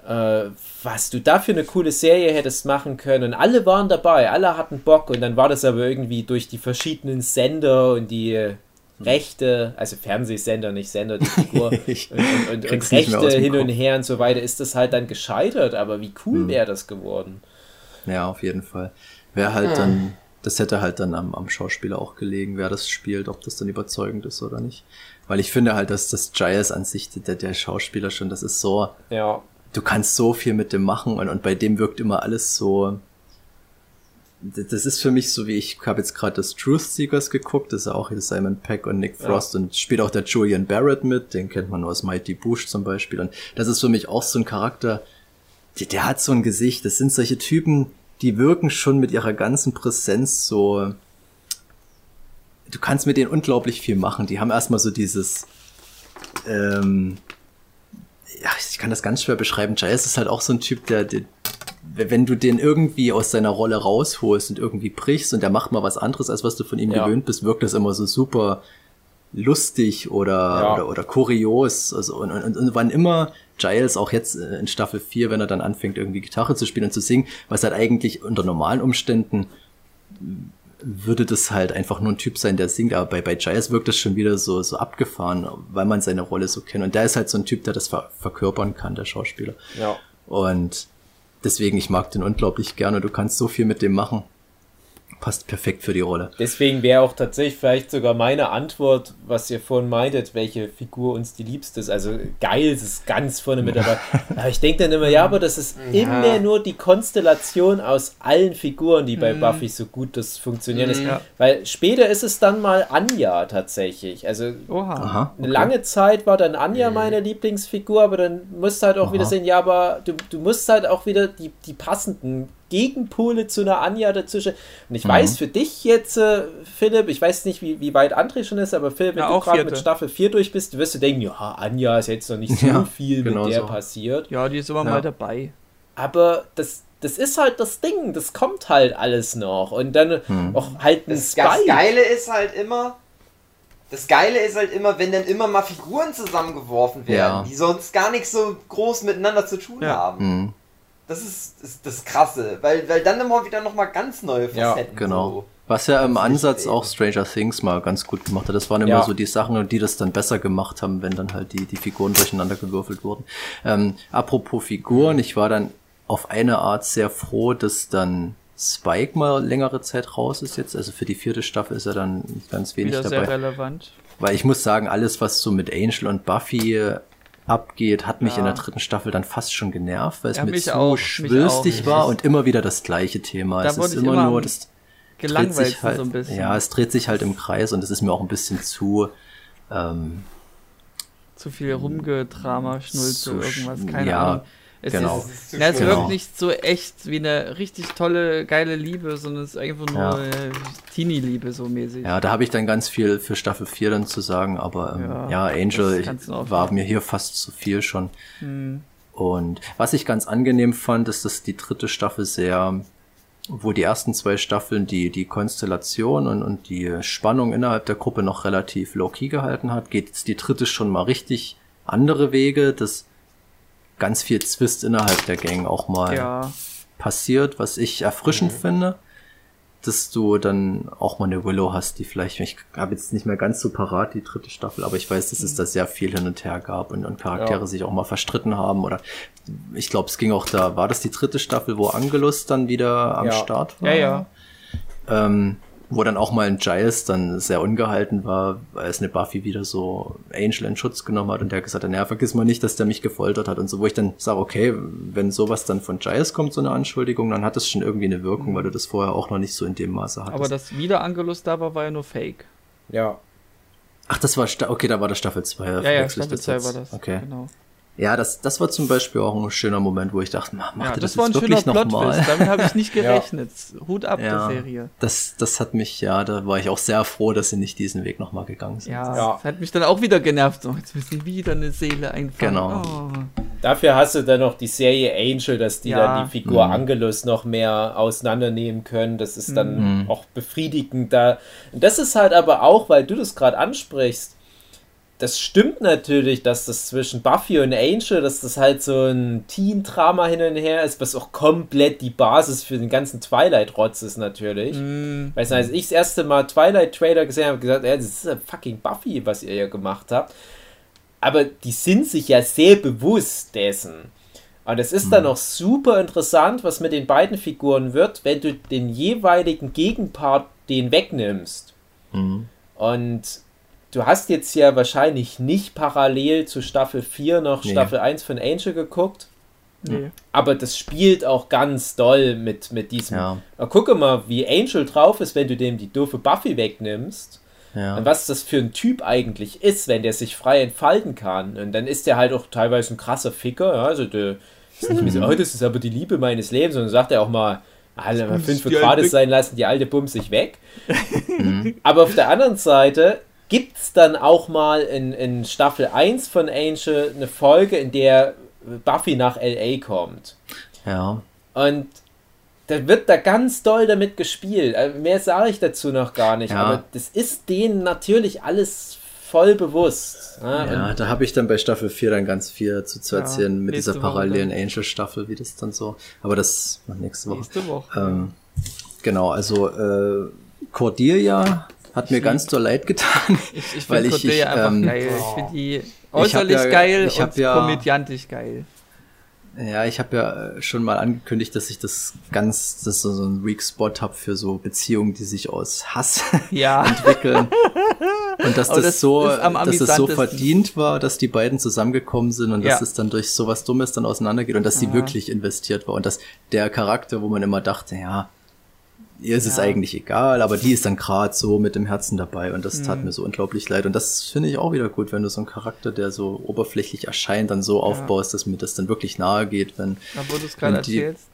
Äh, was du da für eine coole Serie hättest machen können. Und alle waren dabei, alle hatten Bock und dann war das aber irgendwie durch die verschiedenen Sender und die Rechte, also Fernsehsender, nicht Sender, die Figur, Ich und, und, und, und Rechte hin und Kopf. her und so weiter, ist das halt dann gescheitert. Aber wie cool wäre das geworden? Ja, auf jeden Fall. Wäre halt dann, das hätte halt dann am, am Schauspieler auch gelegen, wer das spielt, ob das dann überzeugend ist oder nicht. Weil ich finde halt, dass das Giles an sich, der, der Schauspieler schon, das ist so, Ja. Du kannst so viel mit dem machen und, und bei dem wirkt immer alles so. Das ist für mich so wie ich habe jetzt gerade das Truth Seekers geguckt, das ist auch hier Simon Peck und Nick Frost und spielt auch der Julian Barrett mit, den kennt man nur aus Mighty Boosh zum Beispiel und das ist für mich auch so ein Charakter, der, der hat so ein Gesicht, das sind solche Typen, die wirken schon mit ihrer ganzen Präsenz so, du kannst mit denen unglaublich viel machen, die haben erstmal so dieses, ähm, ja, ich kann das ganz schwer beschreiben. Giles ist halt auch so ein Typ, der, der, wenn du den irgendwie aus seiner Rolle rausholst und irgendwie brichst und der macht mal was anderes, als was du von ihm Ja. gewöhnt bist, wirkt das immer so super lustig oder, Ja. oder, oder kurios. Also, und, und, und wann immer Giles, auch jetzt äh, in Staffel 4, wenn er dann anfängt, irgendwie Gitarre zu spielen und zu singen, was halt eigentlich unter normalen Umständen würde das halt einfach nur ein Typ sein, der singt, aber bei, bei Giles wirkt das schon wieder so, so abgefahren, weil man seine Rolle so kennt. Und der ist halt so ein Typ, der das ver verkörpern kann, der Schauspieler. Ja. Und deswegen, ich mag den unglaublich gerne. Du kannst so viel mit dem machen. Passt perfekt für die Rolle. Deswegen wäre auch tatsächlich vielleicht sogar meine Antwort, was ihr vorhin meintet, welche Figur uns die liebste ist. Also Giles ist ganz vorne mit dabei. Aber ich denke dann immer, ja, aber das ist immer nur die Konstellation aus allen Figuren, die bei Buffy so gut das funktionieren ist. Ja. Weil später ist es dann mal Anja tatsächlich. Also Oha. Aha. eine lange Zeit war dann Anja meine Lieblingsfigur, aber dann musst du halt auch Aha. wieder sehen, ja, aber du, du musst halt auch wieder die, die passenden Gegenpole zu einer Anja dazwischen. Und ich Mhm. weiß für dich jetzt, äh, Philipp, ich weiß nicht, wie, wie weit André schon ist, aber Philipp, wenn Ja, du gerade mit. Staffel 4 durch bist, wirst du denken, ja, Anja ist jetzt noch nicht so Ja, viel genau mit der so. passiert. Ja, die ist immer Ja. mal dabei. Aber das, das ist halt das Ding, das kommt halt alles noch. Und dann Hm. auch halt ein Das, das. Geile ist halt immer, das Geile ist halt immer, wenn dann immer mal Figuren zusammengeworfen werden, Ja. die sonst gar nichts so groß miteinander zu tun Ja. haben. Mhm. Das ist das, das Krasse, weil, weil dann immer wieder nochmal ganz neue Ja, Facetten Genau. so. Was ja im ist Ansatz auch Stranger Things mal ganz gut gemacht hat. Das waren immer Ja. so die Sachen, die das dann besser gemacht haben, wenn dann halt die, die Figuren durcheinander gewürfelt wurden. Ähm, apropos Figuren, ich war dann auf eine Art sehr froh, dass dann Spike mal längere Zeit raus ist jetzt. Also für die vierte Staffel ist er dann ganz wenig Wieder sehr dabei. relevant. Weil ich muss sagen, alles, was so mit Angel und Buffy äh, abgeht, hat mich Ja. in der dritten Staffel dann fast schon genervt, weil es Ja, mir zu auch, schwülstig war und immer wieder das gleiche Thema. Da es ist immer, immer nur das dreht Gelangweilt sich halt, so ein bisschen. Ja, es dreht sich halt im Kreis und es ist mir auch ein bisschen zu ähm, zu viel Rumgedrama, Schnulze, Zu irgendwas, keine ja, Ahnung. Es genau. ist, Das na, es schnell. wirkt Genau. nicht so echt wie eine richtig tolle, geile Liebe, sondern es ist einfach nur Ja. äh, Teenie-Liebe so mäßig. ja, da habe ich dann ganz viel für Staffel 4 dann zu sagen, aber ähm, Ja, ja, das Angel ich, war machen. mir hier fast zu viel schon. Hm. Und was ich ganz angenehm fand, ist, dass die dritte Staffel sehr, wo die ersten zwei Staffeln die, die Konstellation und, und die Spannung innerhalb der Gruppe noch relativ low-key gehalten hat, geht jetzt die dritte schon mal richtig andere Wege, dass ganz viel Zwist innerhalb der Gang auch mal Ja, passiert, was ich erfrischend finde, dass du dann auch mal eine Willow hast, die vielleicht, ich habe jetzt nicht mehr ganz so parat die dritte Staffel, aber ich weiß, dass es da sehr viel hin und her gab und, und Charaktere Ja. sich auch mal verstritten haben oder ich glaube, es ging auch da, war das die dritte Staffel, wo Angelus dann wieder am Ja. Start war? ja, ja. Ähm, wo dann auch mal ein Giles dann sehr ungehalten war, weil es eine Buffy wieder so Angel in Schutz genommen hat und der gesagt hat, naja, vergiss mal nicht, dass der mich gefoltert hat und so, wo ich dann sage, okay, wenn sowas dann von Giles kommt, so eine Anschuldigung, dann hat das schon irgendwie eine Wirkung, weil du das vorher auch noch nicht so in dem Maße hattest. Aber dass wieder Angelus da war, war ja nur Fake. Ja. Ach, das war, Sta okay, da war das Staffel 2. Ja, ja, Staffel 2 war das. Okay. Genau. Ja, das, das war zum Beispiel auch ein schöner Moment, wo ich dachte, mach, Ja, das, das, war ein jetzt schöner wirklich noch Plot-Twist. mal? Damit habe ich nicht Ja. gerechnet. Hut ab Ja. der Serie. Das, das hat mich, ja, da war ich auch sehr froh, dass sie nicht diesen Weg nochmal gegangen sind. Ja, Ja. das hat mich dann auch wieder genervt. Oh, jetzt müssen wieder eine Seele einfangen. Genau. Oh. Dafür hast du dann noch die Serie Angel, dass die Ja. dann die Figur Mhm. Angelus noch mehr auseinandernehmen können. Das ist dann Mhm. auch befriedigend da. Und das ist halt aber auch, weil du das gerade ansprichst, das stimmt natürlich, dass das zwischen Buffy und Angel, dass das halt so ein Teen-Drama hin und her ist, was auch komplett die Basis für den ganzen Twilight-Rotz ist natürlich. Mm, Weißt du, als ich das erste Mal Twilight-Trailer gesehen habe, gesagt, ja, das ist ja fucking Buffy, was ihr hier gemacht habt. Aber die sind sich ja sehr bewusst dessen. Und es ist dann noch super interessant, was mit den beiden Figuren wird, wenn du den jeweiligen Gegenpart den wegnimmst. Mhm. Und du hast jetzt ja wahrscheinlich nicht parallel zu Staffel 4 noch Nee. Staffel 1 von Angel geguckt. Nee. Aber das spielt auch ganz doll mit, mit diesem. Ja. Na, gucke mal, wie Angel drauf ist, wenn du dem die doofe Buffy wegnimmst. Ja. Und was das für ein Typ eigentlich ist, wenn der sich frei entfalten kann. Und dann ist der halt auch teilweise ein krasser Ficker. Ja? Also der ist nicht mehr so, oh, das ist aber die Liebe meines Lebens. sondern sagt er auch mal, alle mal fünf Grad sein lassen, die alte Bums sich weg. aber auf der anderen Seite gibt es dann auch mal in, in Staffel 1 von Angel eine Folge, in der Buffy nach L.A. kommt. ja. Und da wird da ganz doll damit gespielt. Äh, Mehr sage ich dazu noch gar nicht. Ja. Aber das ist denen natürlich alles voll bewusst. ne? Ja, Und da habe ich dann bei Staffel 4 dann ganz viel zu Ja, erzählen mit nächste dieser parallelen. Angel-Staffel, wie das dann so. Aber das nächste Woche. Nächste Woche. Ähm, genau, also äh, Cordelia hat mir ganz doll leid getan. ich ich weil finde ich- Cordelia ich, einfach ähm, geil. Ich finde die äußerlich ja- geil ich und ja- komödiantisch geil. Ja, ich habe ja äh, schon mal angekündigt, dass ich das ganz, dass so so einen Weak Spot habe für so Beziehungen, die sich aus Hass Ja. entwickeln. Und dass das, das so, dass es so verdient war, dass die beiden zusammengekommen sind und Ja. dass es dann durch sowas Dummes dann auseinandergeht und dass sie wirklich investiert war und dass der Charakter, wo man immer dachte, ja, ihr ist es Ja. eigentlich egal, aber die ist dann gerade so mit dem Herzen dabei und das Mhm. tat mir so unglaublich leid. Und das finde ich auch wieder gut, wenn du so einen Charakter, der so oberflächlich erscheint, dann so aufbaust, dass mir das dann wirklich nahe geht, wenn wo du es gerade erzählst.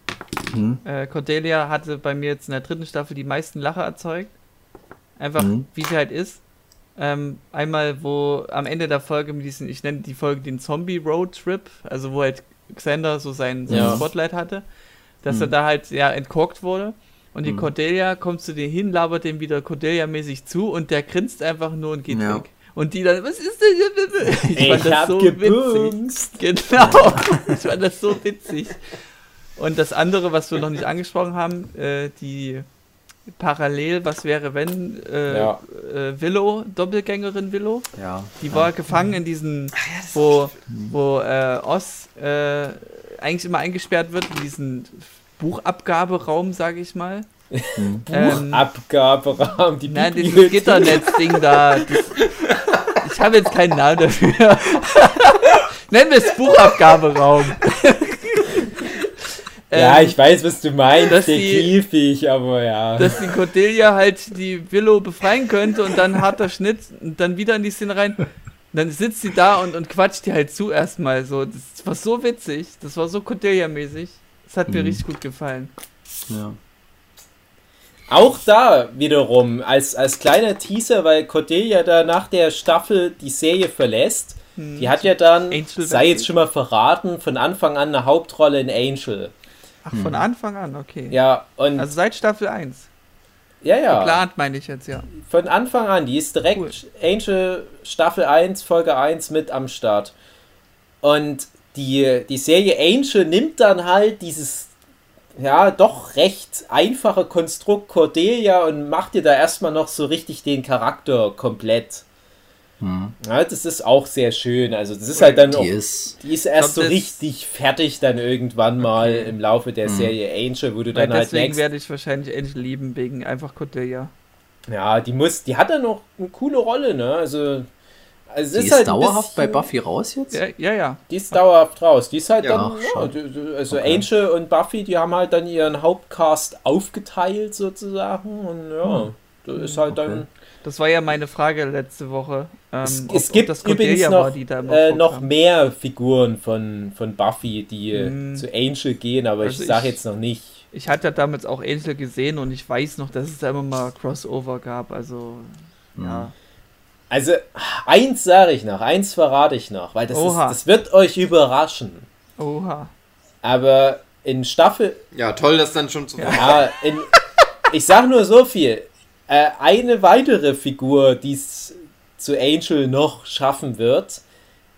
Hm? Äh, Cordelia hatte bei mir jetzt in der dritten Staffel die meisten Lacher erzeugt. Einfach, Mhm. wie sie halt ist. Ähm, einmal, wo am Ende der Folge mit diesen, ich nenne die Folge den Zombie-Road-Trip, also wo halt Xander so sein, sein Ja. Spotlight hatte, dass Mhm. er da halt ja entkorkt wurde. Und die Mhm. Cordelia kommt zu dem hin, labert dem wieder Cordelia-mäßig zu und der grinst einfach nur und geht Ja. weg. Und die dann, was ist denn? Ich Ich fand das hab so witzig. gebumst. Genau. Ich fand das so witzig. Und das andere, was wir noch nicht angesprochen haben, äh, die parallel, was wäre, wenn äh, Ja. äh, Willow, Doppelgängerin Willow, ja. die war gefangen in diesen, wo, wo äh, Oz äh, eigentlich immer eingesperrt wird, in diesen Buchabgaberaum, sage ich mal. Mhm. Ähm, Abgaberaum, die Nein, dieses. Gitternetzding da. Das, ich habe jetzt keinen Namen dafür. Nennen wir es Buchabgaberaum. Ja, Ähm, ich weiß, was du meinst, dass der die- Käfig, aber ja. dass die Cordelia halt die Willow befreien könnte und dann harter Schnitt und dann wieder in die Szene rein. Und dann sitzt sie da und, und quatscht die halt zu erstmal so. Das war so witzig. Das war so Cordelia-mäßig. Das hat mir Mhm. richtig gut gefallen. ja. Auch da wiederum als, als kleiner Teaser, weil Cordelia da nach der Staffel die Serie verlässt. Die hat ja dann, Angel sei jetzt schon mal verraten, von Anfang an eine Hauptrolle in Angel. Ach, von Anfang an, okay. Ja, und Also seit Staffel 1. ja, ja, Geplant meine ich jetzt, ja. von Anfang an. Die ist direkt Cool. Angel Staffel 1, Folge 1 mit am Start. Und die, die Serie Angel nimmt dann halt dieses ja, doch recht einfache Konstrukt Cordelia und macht dir da erstmal noch so richtig den Charakter komplett. Hm. Ja, das ist auch sehr schön. Also, das ist halt dann auch, Die ist, die ist erst so glaub, das- richtig fertig dann irgendwann mal Okay. im Laufe der Mhm. Serie Angel, wo du Weil dann halt deswegen werde ich wahrscheinlich Angel lieben, wegen einfach Cordelia. ja, die muss, die hat dann noch eine coole Rolle, ne? Also, also die ist, halt ein dauerhaft bei Buffy raus jetzt? Ja, ja, ja. Die ist dauerhaft raus. Die ist halt Ja, dann, ja, die- die- also Okay. Angel und Buffy, die haben halt dann ihren Hauptcast aufgeteilt sozusagen und ja, Hm. das ist halt Okay. dann. Das war ja meine Frage letzte Woche. Ähm, Es, ob- es gibt das übrigens noch, war, die da immer äh, noch mehr Figuren von, von Buffy, die Hm. zu Angel gehen, aber Also ich sage jetzt noch nicht. Ich hatte ja damals auch Angel gesehen und ich weiß noch, dass es da immer mal Crossover gab. Also, Hm. ja. Also, eins sage ich noch, eins verrate ich noch, weil das, ist, das wird euch überraschen. Oha. Aber in Staffel, Ja, toll, das dann schon zu Ja, in, ich sag nur so viel. Äh, eine weitere Figur, die es zu Angel noch schaffen wird,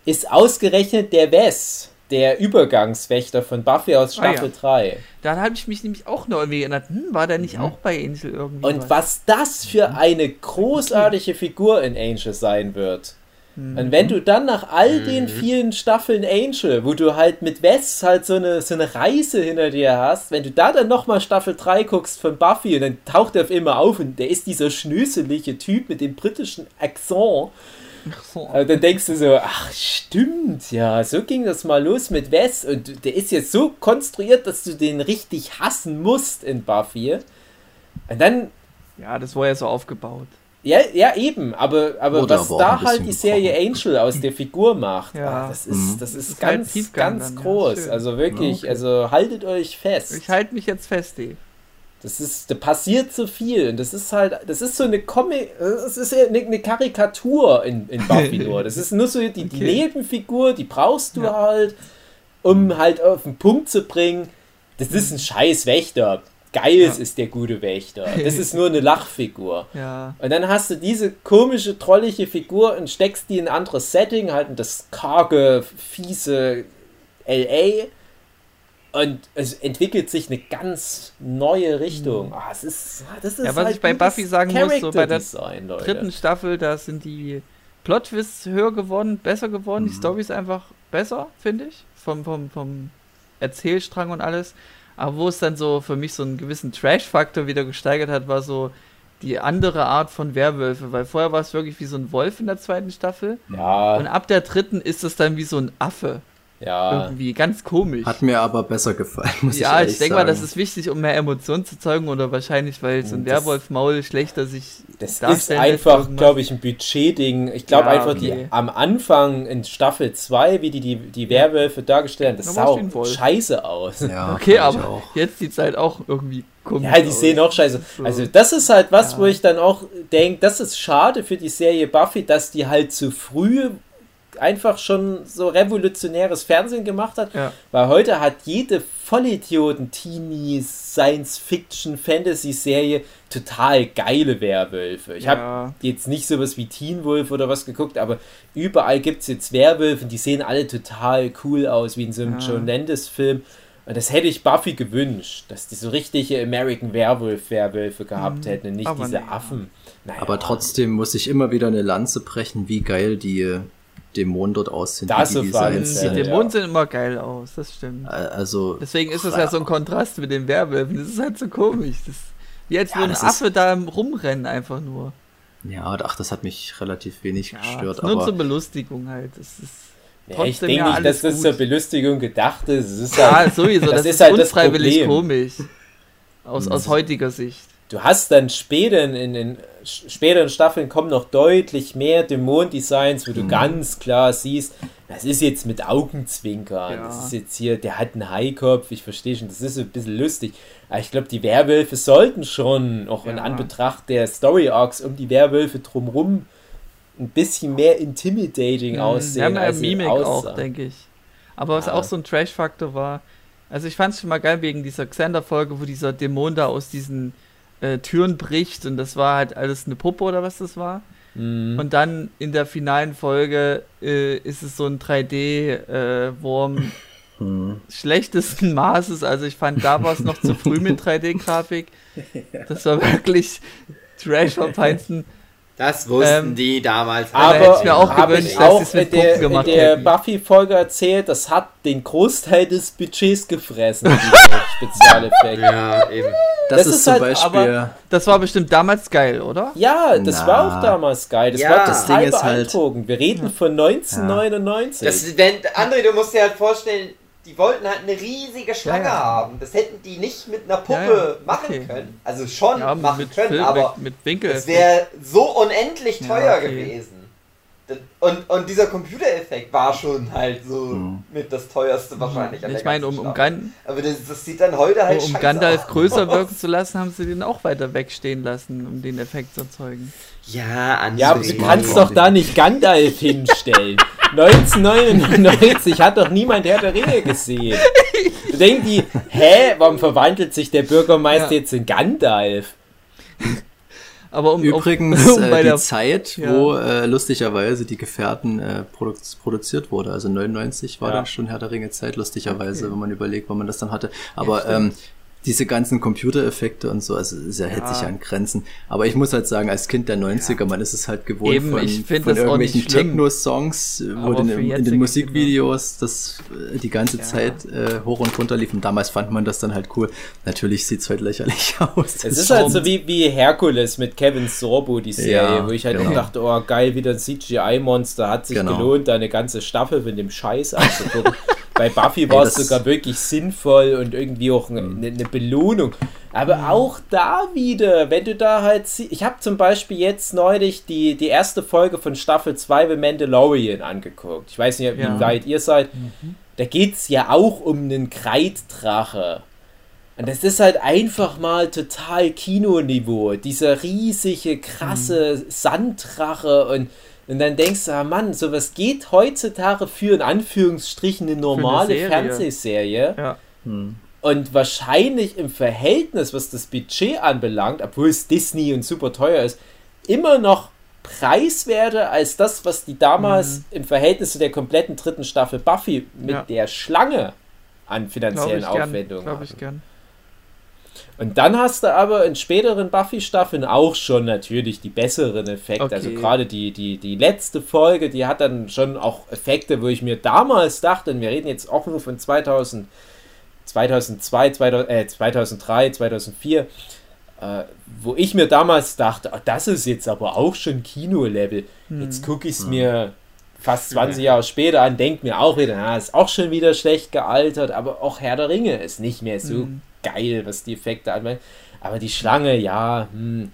ist ausgerechnet der Wes, der Übergangswächter von Buffy aus Ah, ja. Staffel 3. Da habe ich mich nämlich auch noch irgendwie erinnert. Hm, war der nicht auch bei Angel irgendwie? Und was das für eine großartige Figur in Angel sein wird. Und wenn du dann nach all den vielen Staffeln Angel, wo du halt mit Wes halt so eine, so eine Reise hinter dir hast, wenn du da dann nochmal Staffel 3 guckst von Buffy und dann taucht er auf immer auf und der ist dieser schnöselige Typ mit dem britischen Akzent. Aber dann denkst du so, ach stimmt, ja, so ging das mal los mit Wes und der ist jetzt so konstruiert, dass du den richtig hassen musst in Buffy. Und dann Ja, das war ja so aufgebaut. ja, ja, eben, aber, aber was aber da halt die Serie Angel aus der Figur macht, Ja. ah, das Mhm. ist, das ist, ist halt ganz, ganz dann, ja, groß. schön. also wirklich, Ja, okay. also haltet euch fest. Ich halte mich jetzt fest, Dave. Das ist, da passiert so viel und das ist halt, das ist so eine Comic, das ist eine, eine Karikatur in, in Buffy nur. Das ist nur so die, die Okay. Nebenfigur, die brauchst du Ja. halt, um halt auf den Punkt zu bringen. Das ist ein scheiß Wächter. Geils Ja. ist der gute Wächter. Das ist nur eine Lachfigur. Ja. Und dann hast du diese komische, trollige Figur und steckst die in ein anderes Setting, halt in das karge, fiese LA. Und es entwickelt sich eine ganz neue Richtung. Ah, es ist, das ist Ja, was halt ich bei Buffy sagen muss, so bei der Leute. Dritten Staffel, da sind die Plot-Twists höher geworden, besser geworden. Mhm. Die Story ist einfach besser, finde ich. Vom, vom, vom Erzählstrang und alles. Aber wo es dann so für mich so einen gewissen Trash-Faktor wieder gesteigert hat, war so die andere Art von Werwölfe. Weil vorher war es wirklich wie so ein Wolf in der zweiten Staffel. Und Ja, ab der dritten ist es dann wie so ein Affe. Ja. Irgendwie ganz komisch. Hat mir aber besser gefallen, muss ja, ich ich, ehrlich denke mal, sagen. das ist wichtig, um mehr Emotionen zu zeugen oder wahrscheinlich, weil so ein Werwolf-Maul schlechter sich Das ist einfach, glaube ich, ein Budgetding. Ich glaube Ja, einfach, okay. die am Anfang in Staffel 2, wie die die, die Werwölfe dargestellt haben, das Da sah scheiße aus. Ja, Okay, ich aber auch. jetzt sieht es halt auch irgendwie komisch Ja, die aus. sehen auch scheiße. So- Also das ist halt was, Ja. wo ich dann auch denke, das ist schade für die Serie Buffy, dass die halt zu früh einfach schon so revolutionäres Fernsehen gemacht hat. Ja. Weil heute hat jede Vollidioten, Teenie, Science-Fiction-Fantasy-Serie total geile Werwölfe. Ich habe ja. jetzt nicht sowas wie Teen Wolf oder was geguckt, aber überall gibt es jetzt Werwölfe und die sehen alle total cool aus, wie in so einem Ja. John Landis-Film. Und das hätte ich Buffy gewünscht, dass die so richtige American Werwolf-Werwölfe gehabt Mhm. hätten und nicht Aber diese nee, Affen. Naja, Aber trotzdem muss ich immer wieder eine Lanze brechen, wie geil die äh, Dämonen dort aussehen. Das die Designs Die sind. Dämonen sehen immer geil aus, das stimmt. Also, Deswegen ist es ja so ein Kontrast mit den Werwölfen. Das ist halt so komisch. Das, wie als Ja, würde ein das ist- Affe da rumrennen, einfach nur. ja, ach, das hat mich relativ wenig Ja, gestört. nur Aber zur Belustigung halt. Das ist ja, ich denke ja nicht, dass das gut. zur Belustigung gedacht ist. Es ist ja, halt, sowieso. das Das, ist ist, halt unfreiwillig komisch. Aus, aus heutiger Sicht. Du hast dann später in, in den späteren Staffeln kommen noch deutlich mehr Dämonendesigns, wo Mhm. du ganz klar siehst, das ist jetzt mit Augenzwinkern. Ja. Das ist jetzt hier, der hat einen Haikopf, ich verstehe schon, das ist ein bisschen lustig. Aber ich glaube, die Werwölfe sollten schon, auch in Ja. Anbetracht der Story Arcs um die Werwölfe drumrum, ein bisschen mehr intimidating Mhm, aussehen. Ja als Mimik auch, denke ich. Aber was Ja. auch so ein Trash-Faktor war, also ich fand es schon mal geil wegen dieser Xander-Folge, wo dieser Dämon da aus diesen äh, Türen bricht und das war halt alles eine Puppe oder was das war. Mhm. Und dann in der finalen Folge äh, ist es so ein 3D-Wurm hm, schlechtesten Maßes. Also ich fand, da war es noch zu früh mit 3D-Grafik. Das war wirklich Trash vom Feinsten. Das wussten Ähm, die damals. da Aber ich mir auch gewünscht, ich dass auch sie's mit in der, gemacht in der. Buffy-Folge erzählt, das hat den Großteil des Budgets gefressen, diese Spezialeffekte. Ja, eben. das, Das ist, ist zum halt Beispiel. Das war bestimmt damals geil, oder? Ja, das Na. war auch damals geil. Das Ja. war Das Ding ist halt-. Wir reden von 1999. Das, wenn, André, du musst dir halt vorstellen, die wollten halt eine riesige Schlange Ja, ja. haben. Das hätten die nicht mit einer Puppe Ja, machen Okay. können. Also schon machen können, Film, aber mit, mit Winkel. es wäre so unendlich teuer okay. gewesen. Und, und dieser Computereffekt war schon halt so Hm. mit das teuerste wahrscheinlich. an der ich meine, um, um. Gan Aber das, das sieht dann heute halt um, um Gandalf aus. größer wirken zu lassen, haben sie den auch weiter wegstehen lassen, um den Effekt zu erzeugen. Ja, André. ja, aber du kannst doch da nicht Gandalf hinstellen. 1999 hat doch niemand Herr der Ringe gesehen. Da denken die, hä, warum verwandelt sich der Bürgermeister Ja. jetzt in Gandalf? Aber um, Übrigens um, um bei äh, der die Zeit, Ja. wo äh, lustigerweise die Gefährten äh, produ produziert wurde. Also 99 war Ja. dann schon Herr der Ringe Zeit, lustigerweise, Okay. wenn man überlegt, wann man das dann hatte. Aber stimmt. ähm, diese ganzen Computereffekte und so, also es hält Ja. sich an Grenzen. Aber ich muss halt sagen, als Kind der 90er, man ist es halt gewohnt Eben, von, von auch irgendwelchen. Techno-Songs, wo Aber in, den Musikvideos das äh, die ganze Ja. Zeit äh, hoch und runter lief. Und damals fand man das dann halt cool. Natürlich sieht's heute lächerlich aus. Es ist halt so wie, wie Herkules mit Kevin Sorbo, die Serie, Ja, wo ich halt auch genau. dachte, oh geil, wieder ein CGI-Monster, hat sich Genau. gelohnt, da eine ganze Staffel von dem Scheiß anzugucken. Bei Buffy war es sogar wirklich sinnvoll und irgendwie auch eine, Mhm. eine Belohnung. Aber auch da wieder, wenn du da halt sie ich habe zum Beispiel jetzt neulich die, die erste Folge von Staffel 2 The Mandalorian angeguckt. Ich weiß nicht, wie Ja. weit ihr seid. Da geht es ja auch um einen Kreiddrache. Und das ist halt einfach mal total Kinoniveau. Dieser riesige, krasse Sanddrache und, und dann denkst du, ah Mann, sowas geht heutzutage für in Anführungsstrichen eine normale Serie. Fernsehserie. Ja. Und wahrscheinlich im Verhältnis, was das Budget anbelangt, obwohl es Disney und super teuer ist, immer noch preiswerter als das, was die damals im Verhältnis zu der kompletten dritten Staffel Buffy mit Ja. der Schlange an Glaube finanziellen. Aufwendungen Glaube ich hatten. gern. Und dann hast du aber in späteren Buffy-Staffeln auch schon natürlich die besseren Effekte. Okay. Also gerade die, die, die letzte Folge, die hat dann schon auch Effekte, wo ich mir damals dachte, und wir reden jetzt auch nur von 2000, 2002, 2000, äh, 2003, 2004, äh, wo ich mir damals dachte, ah, das ist jetzt aber auch schon Kino-Level. Jetzt gucke ich es mir fast 20 Jahre später an, denke mir auch wieder, na, ist auch schon wieder schlecht gealtert, aber auch Herr der Ringe ist nicht mehr so Mhm. Geil, was die Effekte anbelangt. Aber die Schlange, ja, hm,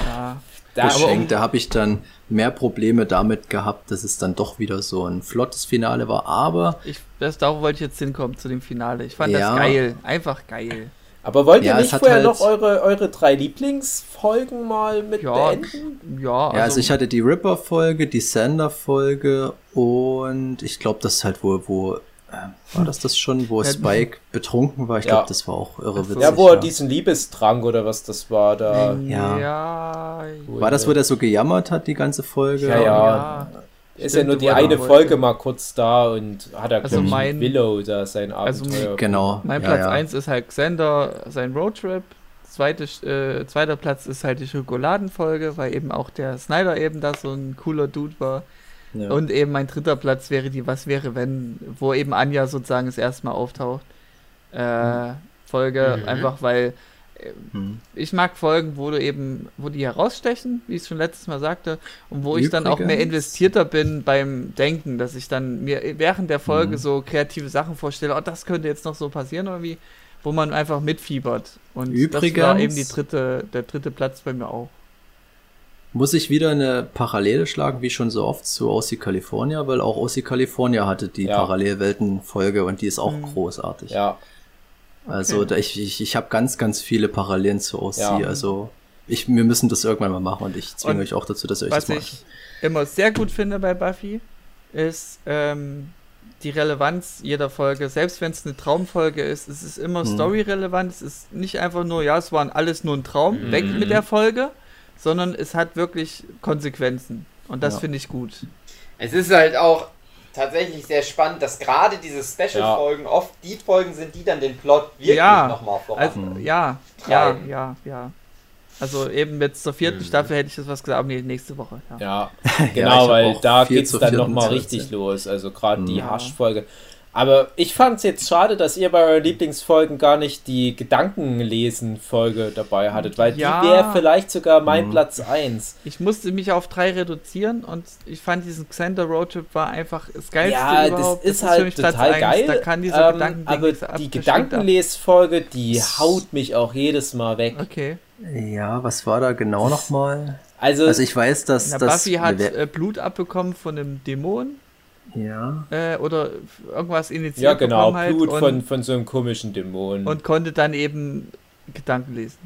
Ja. da, geschenkt. Da habe ich dann mehr Probleme damit gehabt, dass es dann doch wieder so ein flottes Finale war. Aber Ich, das, darauf wollte ich jetzt hinkommen zu dem Finale. Ich fand Ja. das geil. Einfach geil. Aber wollt ihr Ja, nicht vorher halt- noch eure, eure drei Lieblingsfolgen mal mit Ja, beenden? Ja, ja, also ich hatte die Ripper-Folge, die Sander-Folge und ich glaube, das halt wo, wo war das das schon, wo Ja, Spike betrunken war? Ich Ja. glaube, das war auch irre witzig. Ja, wo er diesen Liebestrank oder was das war, da. Ja. ja. War das, wo der so gejammert hat, die ganze Folge? Ja, ja. ja. ist ja Stimmt, nur die eine wollte. Folge mal kurz da und hat er, Also mein- Willow da sein Also Abenteuer. Genau. Mein ja, Platz ja. 1 ist halt Xander, sein Roadtrip. Zweite, äh, zweiter Platz ist halt die Schokoladenfolge, weil eben auch der Snyder eben da so ein cooler Dude war. Ja. Und eben mein dritter Platz wäre die Was wäre wenn, wo eben Anja sozusagen das erste Mal auftaucht. Äh, Folge, Mhm. einfach weil äh, Hm. ich mag Folgen, wo du eben, wo die herausstechen, wie ich es schon letztes Mal sagte, und wo ich dann auch mehr Übrigens- investierter bin beim Denken, dass ich dann mir während der Folge Mhm. so kreative Sachen vorstelle, oh, das könnte jetzt noch so passieren irgendwie, wo man einfach mitfiebert. Und das war Übrigens- eben die dritte, der dritte Platz bei mir auch. Muss ich wieder eine Parallele schlagen, wie schon so oft, zu OC California, weil auch OC California hatte die Ja. Parallelwelten-Folge und die ist auch Mhm. großartig. Ja, Also Okay. da, ich, ich, ich habe ganz, ganz viele Parallelen zu OC. Ja. Also ich, wir müssen das irgendwann mal machen und ich zwinge Und euch auch dazu, dass ihr euch Was das macht. ich immer sehr gut finde bei Buffy, ist ähm, die Relevanz jeder Folge. Selbst wenn es eine Traumfolge ist, es ist immer Mhm. storyrelevant. Es ist nicht einfach nur, ja, es waren alles nur ein Traum, Mhm. weg mit der Folge, sondern es hat wirklich Konsequenzen. Und das Ja. finde ich gut. Es ist halt auch tatsächlich sehr spannend, dass gerade diese Special-Folgen oft die Folgen sind, die dann den Plot wirklich Ja, nochmal voran. Also, Mhm. ja, ja, Treiben. ja, ja. Also eben jetzt zur vierten Mhm. Staffel hätte ich das was gesagt, aber nee, nächste Woche. Ja. ja, Ja, genau, weil da geht's zur dann nochmal richtig los. Also gerade die Ja. Hasch-Folge. Aber ich fand es jetzt schade, dass ihr bei euren Lieblingsfolgen gar nicht die Gedankenlesen-Folge dabei hattet, weil Ja. die wäre vielleicht sogar mein Mhm. Platz 1. Ich musste mich auf drei reduzieren und ich fand diesen Xander Roadtrip war einfach das geilste Ja, das überhaupt. ist für halt mich Platz total eins. geil. Da kann dieser ähm, aber die das Gedankenlesfolge, die haut mich auch jedes Mal weg. Okay. Ja, was war da genau nochmal? Also, Also ich weiß, dass Na, das... Buffy hat äh, Blut abbekommen von einem Dämon ja, äh, oder irgendwas initiiert ja genau, halt Blut und, von, von so einem komischen Dämon. und konnte dann eben Gedanken lesen.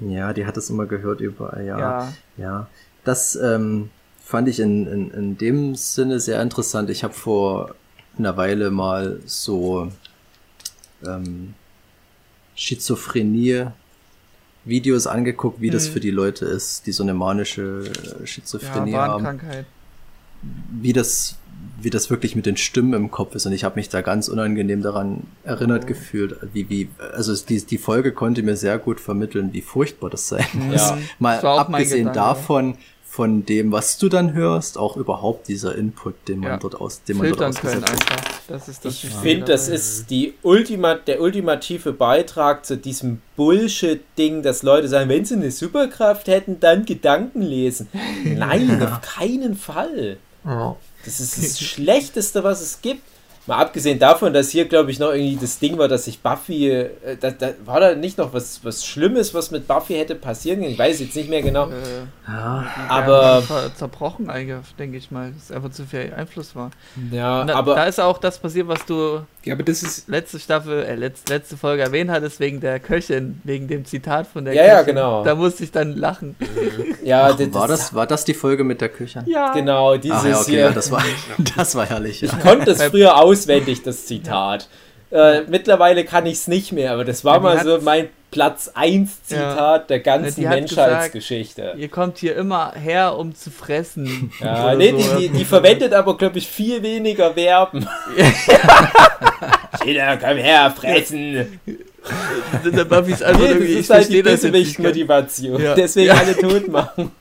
ja, die hat es immer gehört überall, ja. Ja. Ja, das ähm, fand ich in, in, in dem Sinne sehr interessant. Ich habe vor einer Weile mal so ähm, Schizophrenie Videos angeguckt, wie das Mhm. für die Leute ist, die so eine manische äh, Ja, Schizophrenie haben. Wie das, wie das wirklich mit den Stimmen im Kopf ist. Und ich habe mich da ganz unangenehm daran erinnert gefühlt, wie, wie, also es- die, die Folge konnte mir sehr gut vermitteln, wie furchtbar das sein muss. Ja. Mal abgesehen Gedanke. davon, von dem, was du dann hörst, auch überhaupt dieser Input, den man Ja. dort aus, den man dort Filtern können ausgesetzt hat. einfach. Das ist das Ich finde, das ist die Ultima, der ultimative Beitrag zu diesem Bullshit-Ding, dass Leute sagen, wenn sie eine Superkraft hätten, dann Gedanken lesen. Nein, auf keinen Fall. Das ist das Schlechteste, was es gibt. Mal abgesehen davon, dass hier, glaube ich, noch irgendwie das Ding war, dass sich Buffy, äh, da, da war da nicht noch was, was Schlimmes, was mit Buffy hätte passieren können. Ich weiß jetzt nicht mehr genau. Äh, Ja, Aber- ver- zerbrochen eigentlich, denke ich mal, dass einfach zu viel Einfluss war. Ja, da, aber da ist auch das passiert, was du Ja, aber das ist. letzte Staffel, äh, letzte, letzte Folge erwähnt hattest, wegen der Köchin, wegen dem Zitat von der Ja, ja, Köchin. genau. Da musste ich dann lachen. ja, Ach, war das, war das die Folge mit der Küche? Ja. genau dieses Ach ja, okay, hier. ja, das war, das war herrlich, ja. Ich konnte es früher auswendig, das Zitat. Äh, mittlerweile kann ich es nicht mehr, aber das war Ja, mal so mein Platz 1 Zitat der ganzen Ja, Menschheitsgeschichte. Ihr kommt hier immer her, um zu fressen. Ja, nee, so. die, die, die verwendet aber, glaube ich, viel weniger Verben. Jeder, komm her, fressen. Der Buffy ist einfach Nee, das ist halt die. Bösewicht-Motivation. Ja. Deswegen Ja. alle tot machen.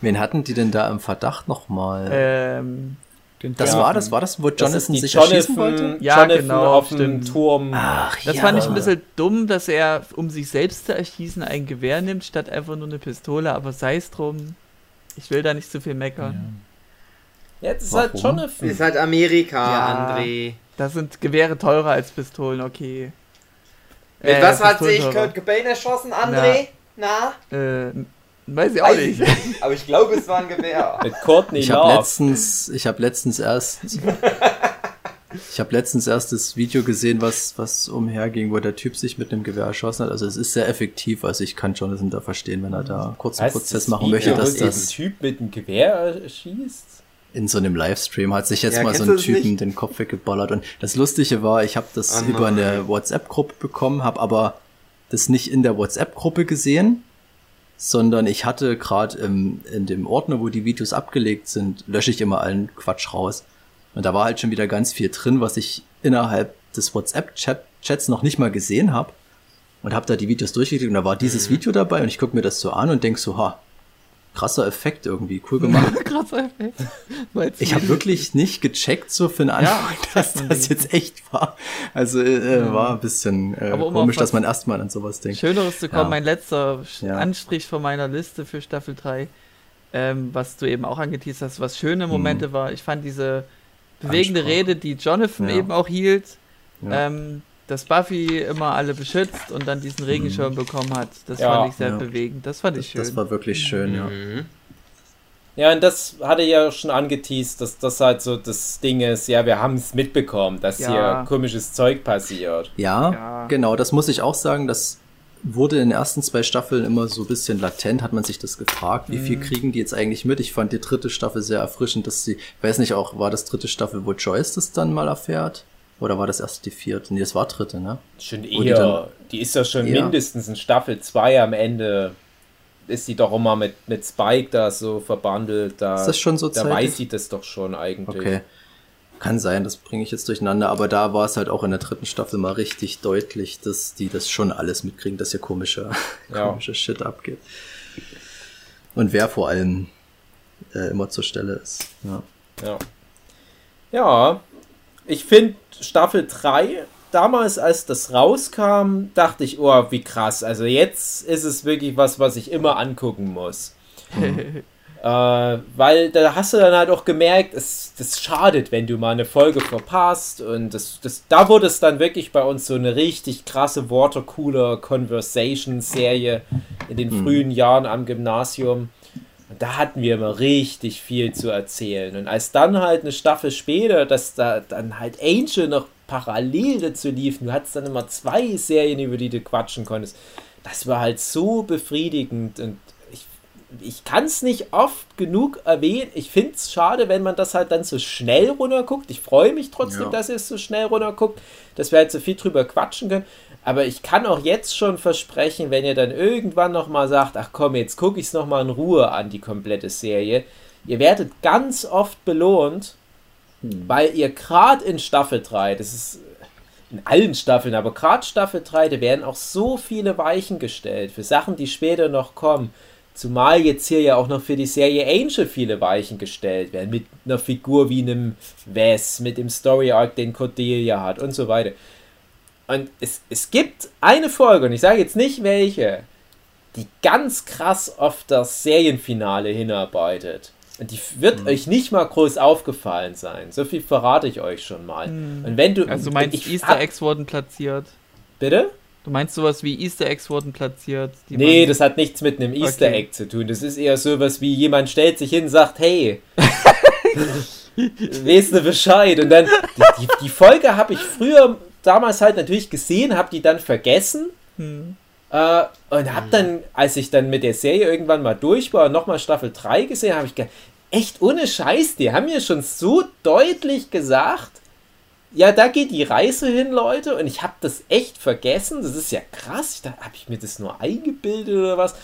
Wen hatten die denn da im Verdacht nochmal? Ähm, das war das, war das, wo Das Jonathan sich erschießen wollte? Jonathan, Ja, Jonathan genau, auf dem. Turm. Ach, das ja. fand ich ein bisschen dumm, dass er, um sich selbst zu erschießen, ein Gewehr nimmt, statt einfach nur eine Pistole, aber sei es drum. Ich will da nicht zu viel meckern. Ja, das ist Warum? halt Jonathan. Ist halt Amerika, Ja. André. Da sind Gewehre teurer als Pistolen, okay. Mit Äh, was hat sich. Kurt Cobain erschossen, André? Na? Äh, weiß ich auch Weiß ich nicht. nicht. Aber ich glaube, es war ein Gewehr. Mit Courtney Ich habe letztens, ich habe letztens erst, ich habe letztens erst das Video gesehen, was was umherging, wo der Typ sich mit einem Gewehr erschossen hat. Also es ist sehr effektiv. Also ich kann Jonathan da verstehen, wenn er da kurz einen Heißt Prozess machen Video, möchte, dass das ein Typ mit einem Gewehr schießt. in so einem Livestream hat sich jetzt Ja, mal so ein Typen nicht? den Kopf weggeballert. Und das Lustige war, ich habe das Oh über eine. WhatsApp-Gruppe bekommen, habe aber das nicht in der WhatsApp-Gruppe gesehen, sondern ich hatte gerade in dem Ordner, wo die Videos abgelegt sind, lösche ich immer allen Quatsch raus. Und da war halt schon wieder ganz viel drin, was ich innerhalb des WhatsApp-Chats noch nicht mal gesehen habe. Und habe da die Videos durchgeklickt und da war Mhm. dieses Video dabei und ich gucke mir das so an und denk so, ha, krasser Effekt irgendwie, cool gemacht. Krasser Effekt. Ich habe wirklich nicht gecheckt, so für den Anfang, dass man das jetzt echt war. Also äh, war ein bisschen äh, um komisch, dass man erstmal an sowas denkt. Schöneres zu kommen, Ja. mein letzter Ja. Anstrich von meiner Liste für Staffel 3, ähm, was du eben auch angeteased hast, was Mhm. schöne Momente war. Ich fand diese bewegende Ansprache. Rede, die Jonathan Ja. eben auch hielt, Ja. ähm, dass Buffy immer alle beschützt und dann diesen Regenschirm bekommen hat. Das Ja. fand ich sehr Mhm. Ja. bewegend. Das fand ich schön. Das war wirklich schön, ja. Mhm. Ja, und das hatte ja schon angeteased, dass das halt so das Ding ist, ja, wir haben es mitbekommen, dass Ja. hier komisches Zeug passiert. ja. Ja. genau, das muss ich auch sagen, das wurde in den ersten zwei Staffeln immer so ein bisschen latent, hat man sich das gefragt, wie Mhm. viel kriegen die jetzt eigentlich mit? Ich fand die dritte Staffel sehr erfrischend, dass sie, ich weiß nicht auch, war das dritte Staffel, wo Joyce das dann mal erfährt? Oder war das erst die vierte? Nee, das war dritte, ne? Schon Wo die eher, dann- die ist ja schon Ja. mindestens in Staffel 2 am Ende, ist die doch immer mit, mit Spike da so verbandelt. Da, Ist das schon so Da zeitig? weiß sie das doch schon eigentlich. Okay. Kann sein, das bringe ich jetzt durcheinander, aber da war es halt auch in der dritten Staffel mal richtig deutlich, dass die das schon alles mitkriegen, dass hier komischer, Ja. komischer Shit abgeht. Und wer vor allem äh, immer zur Stelle ist. Ja. Ja. Ja, ich finde Staffel 3, damals als das rauskam, dachte ich, oh, wie krass. Also jetzt ist es wirklich was, was ich immer angucken muss. äh, weil da hast du dann halt auch gemerkt, es das schadet, wenn du mal eine Folge verpasst. Und das, das, da wurde es dann wirklich bei uns so eine richtig krasse Watercooler Conversation-Serie in den frühen Jahren am Gymnasium. Und da hatten wir immer richtig viel zu erzählen. Und als dann halt eine Staffel später, dass da dann halt Angel noch parallel dazu lief, du hattest dann immer zwei Serien, über die du quatschen konntest. Das war halt so befriedigend und ich, ich kann es nicht oft genug erwähnen. Ich finde es schade, wenn man das halt dann so schnell runterguckt. Ich freue mich trotzdem, Ja. dass ihr es so schnell runterguckt, dass wir halt so viel drüber quatschen können. Aber ich kann auch jetzt schon versprechen, wenn ihr dann irgendwann nochmal sagt, ach komm, jetzt gucke ich es nochmal in Ruhe an, die komplette Serie. ihr werdet ganz oft belohnt, weil ihr gerade in Staffel 3, das ist in allen Staffeln, aber gerade Staffel 3, da werden auch so viele Weichen gestellt für Sachen, die später noch kommen. Zumal jetzt hier ja auch noch für die Serie Angel viele Weichen gestellt werden, mit einer Figur wie einem Wes, mit dem Story Arc, den Cordelia hat und so weiter. Und es, es gibt eine Folge, und ich sage jetzt nicht welche, die ganz krass auf das Serienfinale hinarbeitet. Und die wird Hm. euch nicht mal groß aufgefallen sein. So viel verrate ich euch schon mal. Und wenn du. Also du meinst, ich Easter Eggs wurden platziert. Bitte? Du meinst sowas wie Easter Eggs wurden platziert? die Nee, das hat nichts mit einem Easter Okay. Egg zu tun. Das ist eher sowas wie jemand stellt sich hin und sagt, hey, weißt du Bescheid? Und dann, die, die, die Folge habe ich früher damals halt natürlich gesehen, habe die dann vergessen. Hm. Äh, und habe dann, als ich dann mit der Serie irgendwann mal durch war und nochmal Staffel 3 gesehen habe, ich gedacht, echt ohne Scheiß, die haben mir schon so deutlich gesagt, ja, da geht die Reise hin, Leute, und ich habe das echt vergessen. Das ist ja krass. Dachte, habe ich mir das nur eingebildet oder was?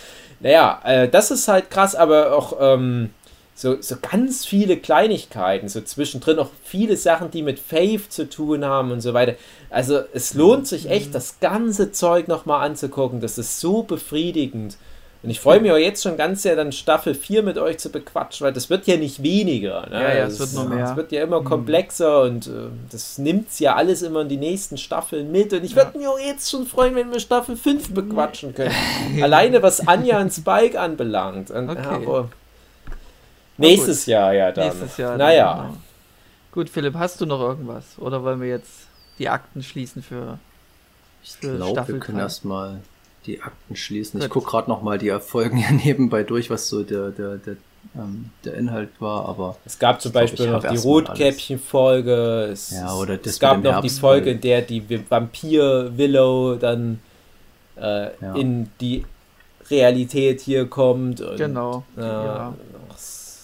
Naja, äh, das ist halt krass, aber auch ähm, so, so ganz viele Kleinigkeiten, so zwischendrin auch viele Sachen, die mit Faith zu tun haben und so weiter. Also es lohnt sich echt, das ganze Zeug nochmal anzugucken. Das ist so befriedigend. Und ich freue mich auch jetzt schon ganz sehr, dann Staffel 4 mit euch zu bequatschen, weil das wird ja nicht weniger. Ne? Ja, ja, es wird nur mehr. Es wird ja immer komplexer und äh, das nimmt's ja alles immer in die nächsten Staffeln mit. Und ich würde mich auch jetzt schon freuen, wenn wir Staffel 5 bequatschen können. Alleine was Anja und Spike anbelangt. Und, Okay. ja, aber nächstes Jahr ja dann. Nächstes Jahr. dann, Naja. genau. Gut, Philipp, hast du noch irgendwas? Oder wollen wir jetzt die Akten schließen für. Ich Für glaube, Staffel wir können erstmal die Akten schließen. Ich Gut. gucke gerade noch mal die Folgen hier nebenbei durch, was so der, der, der, ähm, der Inhalt war, aber Es gab zum Ich glaub, Beispiel ich noch die. Rotkäppchen-Folge. Es, Ja, oder das es gab noch die Herbst, Folge, weil- in der die Vampir-Willow dann äh, Ja. in die Realität hier kommt. Und, Genau. Äh, Ja.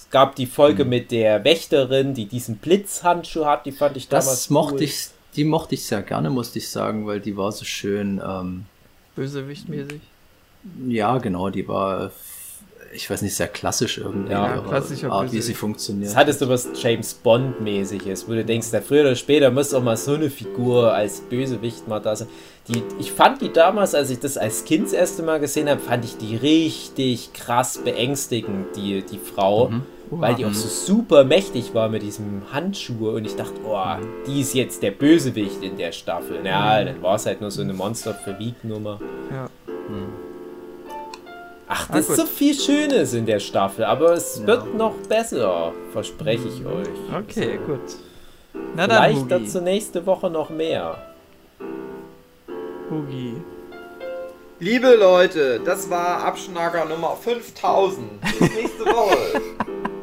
Es gab die Folge Hm. mit der Wächterin, die diesen Blitzhandschuh hat, die fand ich damals das mochte cool. ich, die mochte ich sehr gerne, musste ich sagen, weil die war so schön, ähm, Bösewichtmäßig. ja genau, die war, ich weiß nicht, sehr klassisch irgendwie, Ja, klassischer Art, wie sie funktioniert. Das hattest du was James Bond-mäßiges, wo du denkst, na, früher oder später muss auch mal so eine Figur als Bösewicht mal da sein. Die, ich fand die damals, als ich das als Kind das erste Mal gesehen habe, fand ich die richtig krass beängstigend, die, die Frau. Mhm. Weil die auch so super mächtig war mit diesem Handschuh und ich dachte, oh, die ist jetzt der Bösewicht in der Staffel. Ja, dann war es halt nur so eine Monster für Week-Nummer. Ja. Ach, Ah, das ist gut. so viel Schönes in der Staffel, aber es Ja. wird noch besser, verspreche ich euch. Okay, gut. Na dann, Vielleicht Hugi. dazu nächste Woche noch mehr. Hugi. Liebe Leute, das war Abschnacker Nummer 5000. Bis nächste Woche.